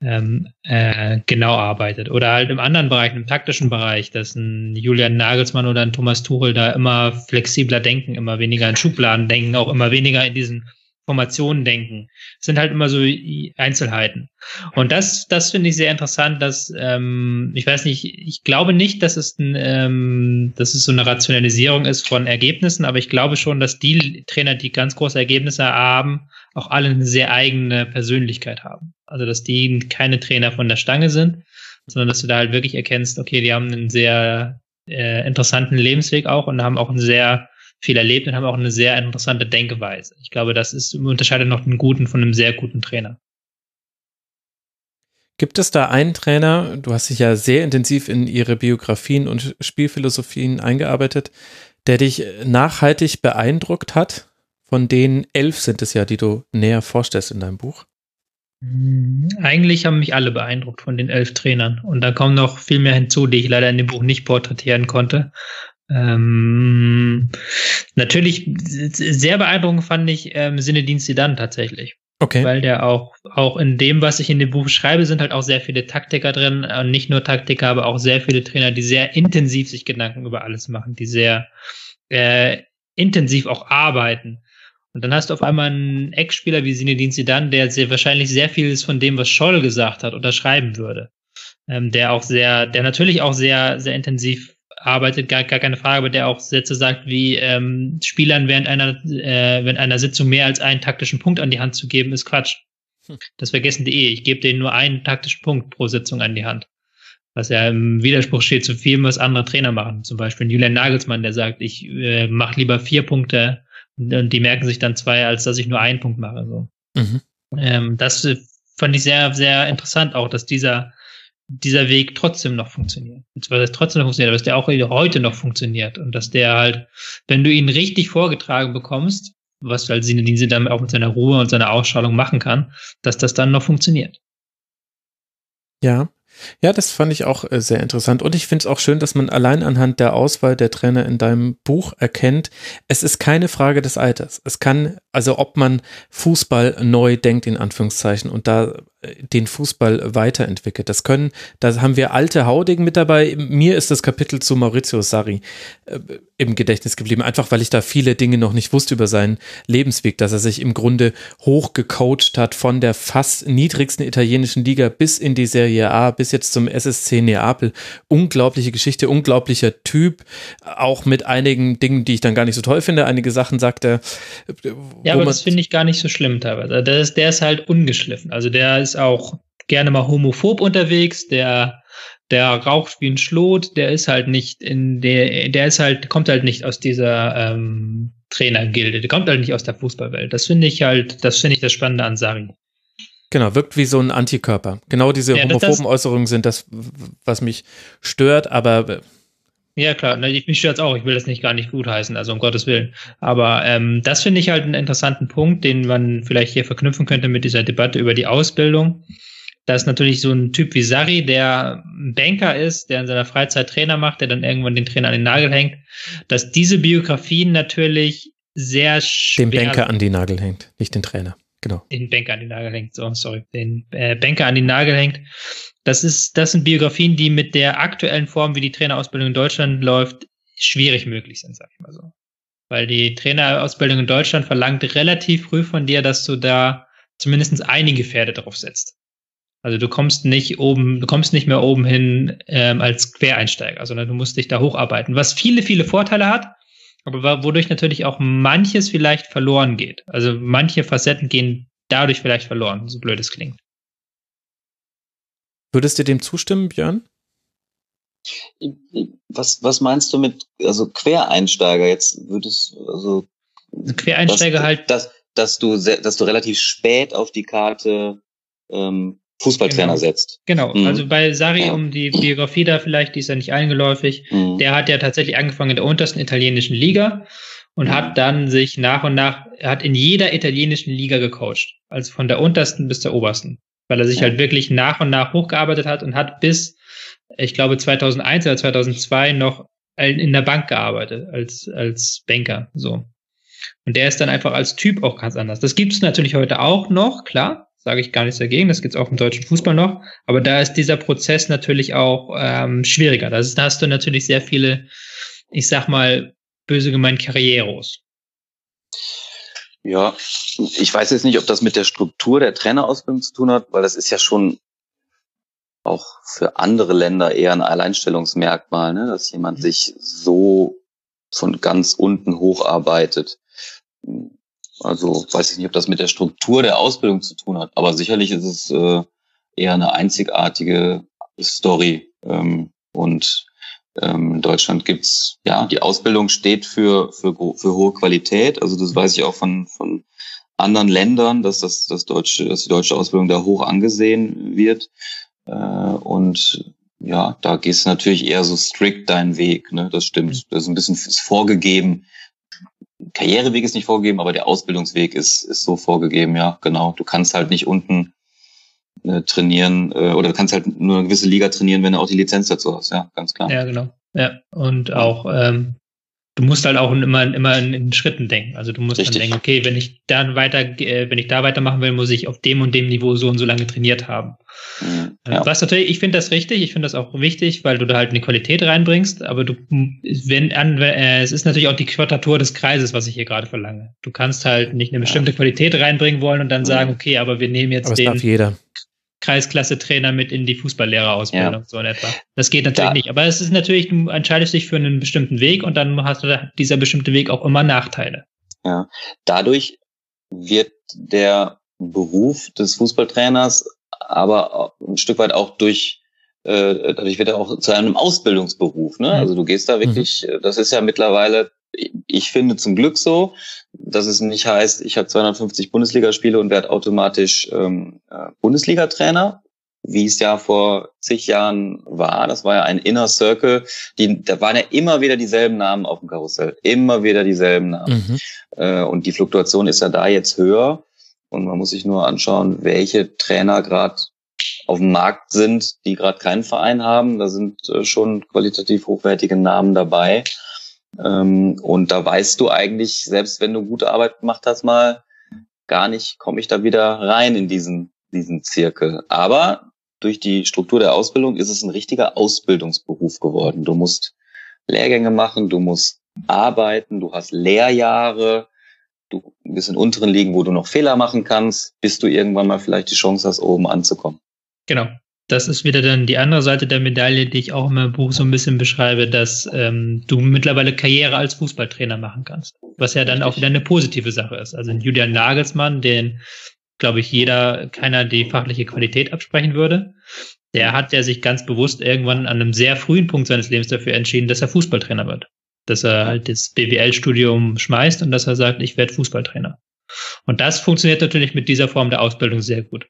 ähm, äh, genau arbeitet. Oder halt im anderen Bereich, im taktischen Bereich, dass ein Julian Nagelsmann oder ein Thomas Tuchel da immer flexibler denken, immer weniger in Schubladen denken, auch immer weniger in diesen Formationen denken. Das sind halt immer so Einzelheiten. Und das, das finde ich sehr interessant, dass ähm, ich weiß nicht, ich glaube nicht, dass es ein, ähm, dass es so eine Rationalisierung ist von Ergebnissen, aber ich glaube schon, dass die Trainer, die ganz große Ergebnisse haben, auch alle eine sehr eigene Persönlichkeit haben. Also dass die keine Trainer von der Stange sind, sondern dass du da halt wirklich erkennst, okay, die haben einen sehr äh, interessanten Lebensweg auch und haben auch einen sehr viel erlebt und haben auch eine sehr interessante Denkweise. Ich glaube, das ist unterscheidet noch einen guten von einem sehr guten Trainer. Gibt es da einen Trainer, du hast dich ja sehr intensiv in ihre Biografien und Spielphilosophien eingearbeitet, der dich nachhaltig beeindruckt hat? Von den elf sind es ja, die du näher vorstellst in deinem Buch. Hm, eigentlich haben mich alle beeindruckt von den elf Trainern. Und da kommen noch viel mehr hinzu, die ich leider in dem Buch nicht porträtieren konnte. Ähm, natürlich sehr beeindruckend fand ich ähm, Sinedin Zidane tatsächlich. Okay. Weil der auch, auch in dem, was ich in dem Buch schreibe, sind halt auch sehr viele Taktiker drin. Und nicht nur Taktiker, aber auch sehr viele Trainer, die sehr intensiv sich Gedanken über alles machen, die sehr äh, intensiv auch arbeiten. Und dann hast du auf einmal einen Ex-Spieler wie Sinedin Zidane, der sehr, wahrscheinlich sehr vieles von dem, was Scholl gesagt hat, unterschreiben würde. Ähm, der auch sehr, der natürlich auch sehr, sehr intensiv arbeitet, gar, gar keine Frage, aber der auch Sätze sagt, wie ähm, Spielern während einer, äh, während einer Sitzung mehr als einen taktischen Punkt an die Hand zu geben, ist Quatsch. Hm. Das vergessen die eh. Ich gebe denen nur einen taktischen Punkt pro Sitzung an die Hand. Was ja im Widerspruch steht zu vielem, was andere Trainer machen. Zum Beispiel Julian Nagelsmann, der sagt, ich äh, mache lieber vier Punkte und die merken sich dann zwei, als dass ich nur einen Punkt mache. So. Mhm. Ähm, das fand ich sehr, sehr interessant auch, dass dieser dieser Weg trotzdem noch funktioniert. Beziehungsweise trotzdem noch funktioniert, aber dass der auch heute noch funktioniert und dass der halt, wenn du ihn richtig vorgetragen bekommst, was halt Sinedin dann auch mit seiner Ruhe und seiner Ausstrahlung machen kann, dass das dann noch funktioniert. Ja, ja, das fand ich auch äh, sehr interessant. Und ich finde es auch schön, dass man allein anhand der Auswahl der Trainer in deinem Buch erkennt, es ist keine Frage des Alters. Es kann, also ob man Fußball neu denkt, in Anführungszeichen, und da den Fußball weiterentwickelt. Das können, da haben wir alte Haudegen mit dabei. Mir ist das Kapitel zu Maurizio Sarri äh, im Gedächtnis geblieben, einfach weil ich da viele Dinge noch nicht wusste über seinen Lebensweg, dass er sich im Grunde hochgecoacht hat von der fast niedrigsten italienischen Liga bis in die Serie A, bis jetzt zum SSC Neapel. Unglaubliche Geschichte, unglaublicher Typ, auch mit einigen Dingen, die ich dann gar nicht so toll finde. Einige Sachen sagt er. Ja, aber das finde ich gar nicht so schlimm teilweise. Der ist, der ist halt ungeschliffen. Also der ist auch gerne mal homophob unterwegs, der der raucht wie ein Schlot, der ist halt nicht in der, der ist halt, kommt halt nicht aus dieser ähm, Trainergilde, der kommt halt nicht aus der Fußballwelt. Das finde ich halt, das finde ich das Spannende an Sari. Genau, wirkt wie so ein Antikörper. Genau diese ja, homophoben das, Äußerungen sind das, was mich stört, aber ja, klar, mich stört es auch. Ich will das nicht gar nicht gut heißen, also um Gottes Willen. Aber ähm, das finde ich halt einen interessanten Punkt, den man vielleicht hier verknüpfen könnte mit dieser Debatte über die Ausbildung. Da ist natürlich so ein Typ wie Sari, der ein Banker ist, der in seiner Freizeit Trainer macht, der dann irgendwann den Trainer an den Nagel hängt, dass diese Biografien natürlich sehr schwer Den Banker an den Nagel hängt, nicht den Trainer. Genau. Den Banker an den Nagel hängt, so, sorry. Den äh, Banker an den Nagel hängt das ist, das sind Biografien, die mit der aktuellen Form, wie die Trainerausbildung in Deutschland läuft, schwierig möglich sind, sag ich mal so. Weil die Trainerausbildung in Deutschland verlangt relativ früh von dir, dass du da zumindest einige Pferde drauf setzt. Also du kommst nicht oben, du kommst nicht mehr oben hin ähm, als Quereinsteiger, sondern du musst dich da hocharbeiten, was viele, viele Vorteile hat, aber wodurch natürlich auch manches vielleicht verloren geht. Also manche Facetten gehen dadurch vielleicht verloren, so blöd es klingt. Würdest du dem zustimmen, Björn? Was, was meinst du mit, also Quereinsteiger? Jetzt würdest also Quereinsteiger dass, halt. Dass, dass, du, dass du relativ spät auf die Karte ähm, Fußballtrainer genau. setzt. Genau, mhm. also bei Sari, ja. um die Biografie da vielleicht, die ist ja nicht eingeläufig, mhm. der hat ja tatsächlich angefangen in der untersten italienischen Liga und mhm. hat dann sich nach und nach, er hat in jeder italienischen Liga gecoacht. Also von der untersten bis zur obersten. Weil er sich ja. halt wirklich nach und nach hochgearbeitet hat und hat bis, ich glaube, 2001 oder 2002 noch in der Bank gearbeitet, als, als Banker, so. Und der ist dann einfach als Typ auch ganz anders. Das gibt es natürlich heute auch noch, klar, sage ich gar nichts dagegen, das gibt es auch im deutschen Fußball noch, aber da ist dieser Prozess natürlich auch ähm, schwieriger. Da, da hast du natürlich sehr viele, ich sag mal, böse gemeint Karrieros. Ja, ich weiß jetzt nicht, ob das mit der Struktur der Trainerausbildung zu tun hat, weil das ist ja schon auch für andere Länder eher ein Alleinstellungsmerkmal, ne? dass jemand mhm. sich so von ganz unten hocharbeitet. Also weiß ich nicht, ob das mit der Struktur der Ausbildung zu tun hat, aber sicherlich ist es äh, eher eine einzigartige Story. Ähm, und in Deutschland gibt's ja, die Ausbildung steht für, für, für hohe Qualität. Also das weiß ich auch von, von anderen Ländern, dass das, das deutsche, dass die deutsche Ausbildung da hoch angesehen wird. Äh, und ja, da gehst du natürlich eher so strikt deinen Weg, ne? Das stimmt. Mhm. Das ist ein bisschen ist vorgegeben. Karriereweg ist nicht vorgegeben, aber der Ausbildungsweg ist, ist so vorgegeben, ja, genau. Du kannst halt nicht unten äh, trainieren äh, oder du kannst halt nur eine gewisse Liga trainieren, wenn du auch die Lizenz dazu hast, ja, ganz klar. Ja, genau. Ja, und auch ähm, du musst halt auch immer, immer in, in Schritten denken. Also du musst Richtig. dann denken, okay, wenn ich dann weiter, äh, wenn ich da weitermachen will, muss ich auf dem und dem Niveau so und so lange trainiert haben. Mhm, äh, ja. Was natürlich, ich finde das richtig, ich finde das auch wichtig, weil du da halt eine Qualität reinbringst, aber du, wenn an, äh, es ist natürlich auch die Quadratur des Kreises, was ich hier gerade verlange. Du kannst halt nicht eine bestimmte Qualität reinbringen wollen und dann mhm. sagen, okay, aber wir nehmen jetzt aber den. Darf jeder. Kreisklasse-Trainer mit in die Fußballlehrerausbildung, ja. so in etwa. Das geht natürlich ja. nicht. Aber es ist natürlich, du entscheidest dich für einen bestimmten Weg und dann hast du dieser bestimmte Weg auch immer Nachteile. Ja. Dadurch wird der Beruf des Fußballtrainers aber ein Stück weit auch durch äh, dadurch wird er auch zu einem Ausbildungsberuf. Ne? Mhm. Also du gehst da wirklich, mhm. das ist ja mittlerweile ich finde zum Glück so, dass es nicht heißt, ich habe 250 Bundesligaspiele und werde automatisch ähm, äh, Bundesliga-Trainer, wie es ja vor zig Jahren war. Das war ja ein Inner Circle. Die, da waren ja immer wieder dieselben Namen auf dem Karussell. Immer wieder dieselben Namen. Mhm. Äh, und die Fluktuation ist ja da jetzt höher. Und man muss sich nur anschauen, welche Trainer gerade auf dem Markt sind, die gerade keinen Verein haben. Da sind äh, schon qualitativ hochwertige Namen dabei. Ähm, und da weißt du eigentlich, selbst wenn du gute Arbeit gemacht hast, mal gar nicht, komme ich da wieder rein in diesen, diesen Zirkel. Aber durch die Struktur der Ausbildung ist es ein richtiger Ausbildungsberuf geworden. Du musst Lehrgänge machen, du musst arbeiten, du hast Lehrjahre, du bist in unteren Ligen, wo du noch Fehler machen kannst, bis du irgendwann mal vielleicht die Chance hast, oben anzukommen. Genau das ist wieder dann die andere Seite der Medaille, die ich auch im Buch so ein bisschen beschreibe, dass ähm, du mittlerweile Karriere als Fußballtrainer machen kannst. Was ja dann auch wieder eine positive Sache ist. Also Julian Nagelsmann, den, glaube ich, jeder, keiner die fachliche Qualität absprechen würde, der hat ja sich ganz bewusst irgendwann an einem sehr frühen Punkt seines Lebens dafür entschieden, dass er Fußballtrainer wird. Dass er halt das BWL-Studium schmeißt und dass er sagt, ich werde Fußballtrainer. Und das funktioniert natürlich mit dieser Form der Ausbildung sehr gut.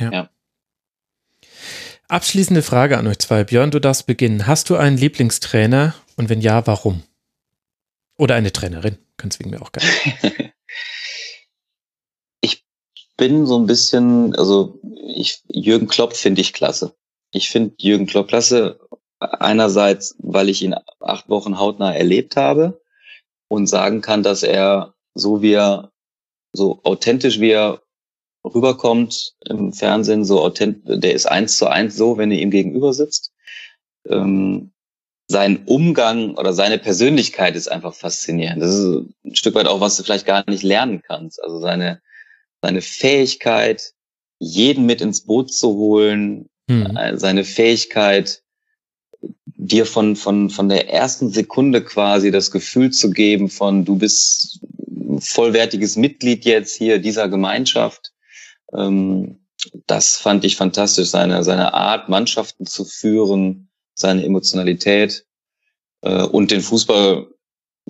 Ja. ja. Abschließende Frage an euch zwei. Björn, du darfst beginnen. Hast du einen Lieblingstrainer und wenn ja, warum? Oder eine Trainerin? Kannst wegen mir auch gerne. ich bin so ein bisschen, also ich, Jürgen Klopp finde ich klasse. Ich finde Jürgen Klopp klasse. Einerseits, weil ich ihn acht Wochen hautnah erlebt habe und sagen kann, dass er so wie er, so authentisch wie er rüberkommt im Fernsehen, so authent der ist eins zu eins so, wenn du ihm gegenüber sitzt. Ähm, sein Umgang oder seine Persönlichkeit ist einfach faszinierend. Das ist ein Stück weit auch, was du vielleicht gar nicht lernen kannst. Also seine, seine Fähigkeit, jeden mit ins Boot zu holen, hm. Äh, seine Fähigkeit, dir von, von, von der ersten Sekunde quasi das Gefühl zu geben von, du bist vollwertiges Mitglied jetzt hier dieser Gemeinschaft. Ähm, das fand ich fantastisch, seine, seine Art, Mannschaften zu führen, seine Emotionalität äh, und den Fußball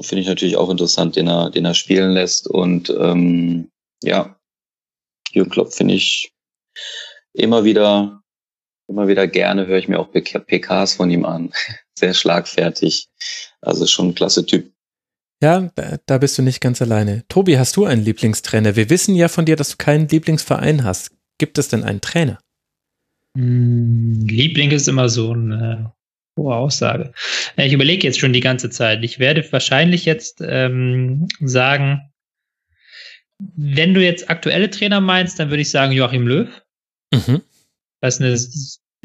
finde ich natürlich auch interessant, den er, den er spielen lässt. Und ähm, ja, Jürgen Klopp finde ich immer wieder, immer wieder gerne, höre ich mir auch PKs von ihm an. Sehr schlagfertig. Also schon ein klasse Typ. Ja, da bist du nicht ganz alleine. Tobi, hast du einen Lieblingstrainer? Wir wissen ja von dir, dass du keinen Lieblingsverein hast. Gibt es denn einen Trainer? Hm, Liebling ist immer so eine hohe Aussage. Ich überlege jetzt schon die ganze Zeit. Ich werde wahrscheinlich jetzt ähm, sagen, wenn du jetzt aktuelle Trainer meinst, dann würde ich sagen Joachim Löw. Mhm. Was eine,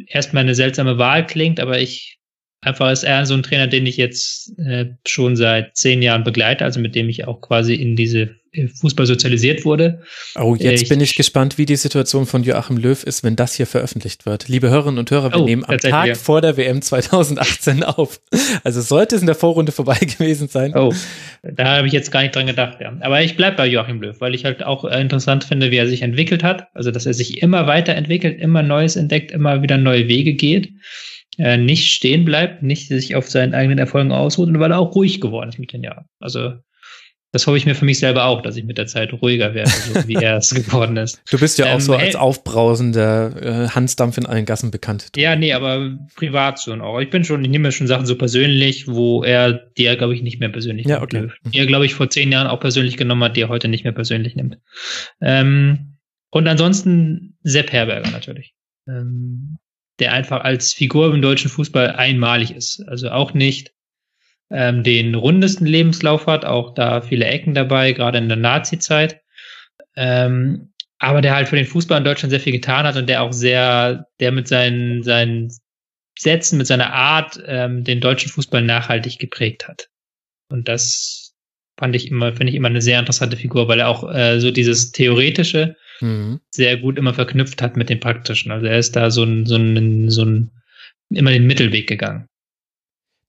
erstmal eine seltsame Wahl klingt, aber ich einfach ist er so ein Trainer, den ich jetzt äh, schon seit zehn Jahren begleite, also mit dem ich auch quasi in diese Fußball sozialisiert wurde. Oh, jetzt ich, bin ich gespannt, wie die Situation von Joachim Löw ist, wenn das hier veröffentlicht wird. Liebe Hörerinnen und Hörer, wir oh, nehmen am Tag ja. vor der WM 2018 auf. Also sollte es in der Vorrunde vorbei gewesen sein. Oh, da habe ich jetzt gar nicht dran gedacht. Ja. Aber ich bleibe bei Joachim Löw, weil ich halt auch interessant finde, wie er sich entwickelt hat. Also, dass er sich immer weiterentwickelt, immer Neues entdeckt, immer wieder neue Wege geht. Äh, nicht stehen bleibt, nicht sich auf seinen eigenen Erfolgen ausruht und weil er auch ruhig geworden ist mit den Jahren. Also das hoffe ich mir für mich selber auch, dass ich mit der Zeit ruhiger werde, so wie er es geworden ist. Du bist ja ähm, auch so als aufbrausender äh, Hansdampf in allen Gassen bekannt. Ja, nee, aber privat schon auch. Ich bin schon, ich nehme mir schon Sachen so persönlich, wo er, die er, glaube ich, nicht mehr persönlich ja, okay. nimmt. Er, glaube ich, vor zehn Jahren auch persönlich genommen hat, die er heute nicht mehr persönlich nimmt. Ähm, und ansonsten Sepp Herberger natürlich. Ähm, der einfach als Figur im deutschen Fußball einmalig ist. Also auch nicht ähm, den rundesten Lebenslauf hat, auch da viele Ecken dabei, gerade in der Nazi-Zeit. Ähm, aber der halt für den Fußball in Deutschland sehr viel getan hat und der auch sehr, der mit seinen, seinen Sätzen, mit seiner Art ähm, den deutschen Fußball nachhaltig geprägt hat. Und das fand ich immer, finde ich immer eine sehr interessante Figur, weil er auch äh, so dieses Theoretische mhm. sehr gut immer verknüpft hat mit dem Praktischen. Also er ist da so ein, so ein, so ein immer den Mittelweg gegangen.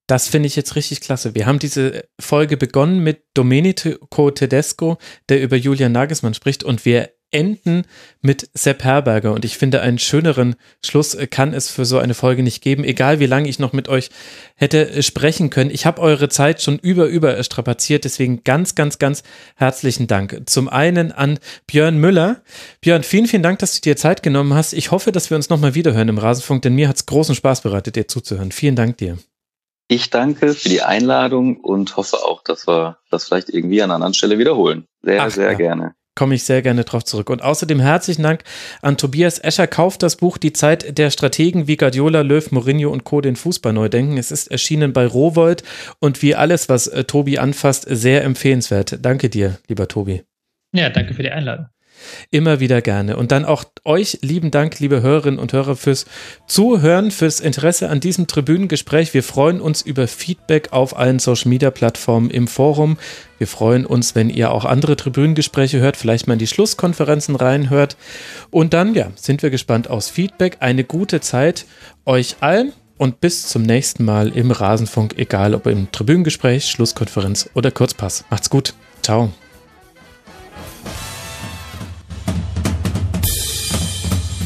Das finde ich jetzt richtig klasse. Wir haben diese Folge begonnen mit Domenico Tedesco, der über Julian Nagelsmann spricht und wir enden mit Sepp Herberger. Und ich finde, einen schöneren Schluss kann es für so eine Folge nicht geben, egal wie lange ich noch mit euch hätte sprechen können. Ich habe eure Zeit schon über, über strapaziert, deswegen ganz, ganz, ganz herzlichen Dank. Zum einen an Björn Müller. Björn, vielen, vielen Dank, dass du dir Zeit genommen hast. Ich hoffe, dass wir uns nochmal wiederhören im Rasenfunk, denn mir hat es großen Spaß bereitet, dir zuzuhören. Vielen Dank dir. Ich danke für die Einladung und hoffe auch, dass wir das vielleicht irgendwie an einer anderen Stelle wiederholen. Sehr, Ach, sehr ja. gerne komme ich sehr gerne drauf zurück. Und außerdem herzlichen Dank an Tobias Escher. Kauft das Buch Die Zeit der Strategen, wie Guardiola, Löw, Mourinho und Co. den Fußball neu denken. Es ist erschienen bei Rowold und wie alles, was äh, Tobi anfasst, sehr empfehlenswert. Danke dir, lieber Tobi. Ja, danke für die Einladung. Immer wieder gerne. Und dann auch euch lieben Dank, liebe Hörerinnen und Hörer, fürs Zuhören, fürs Interesse an diesem Tribünengespräch. Wir freuen uns über Feedback auf allen Social Media Plattformen im Forum. Wir freuen uns, wenn ihr auch andere Tribünengespräche hört, vielleicht mal in die Schlusskonferenzen reinhört. Und dann, ja, sind wir gespannt aufs Feedback. Eine gute Zeit euch allen und bis zum nächsten Mal im Rasenfunk, egal ob im Tribünengespräch, Schlusskonferenz oder Kurzpass. Macht's gut. Ciao.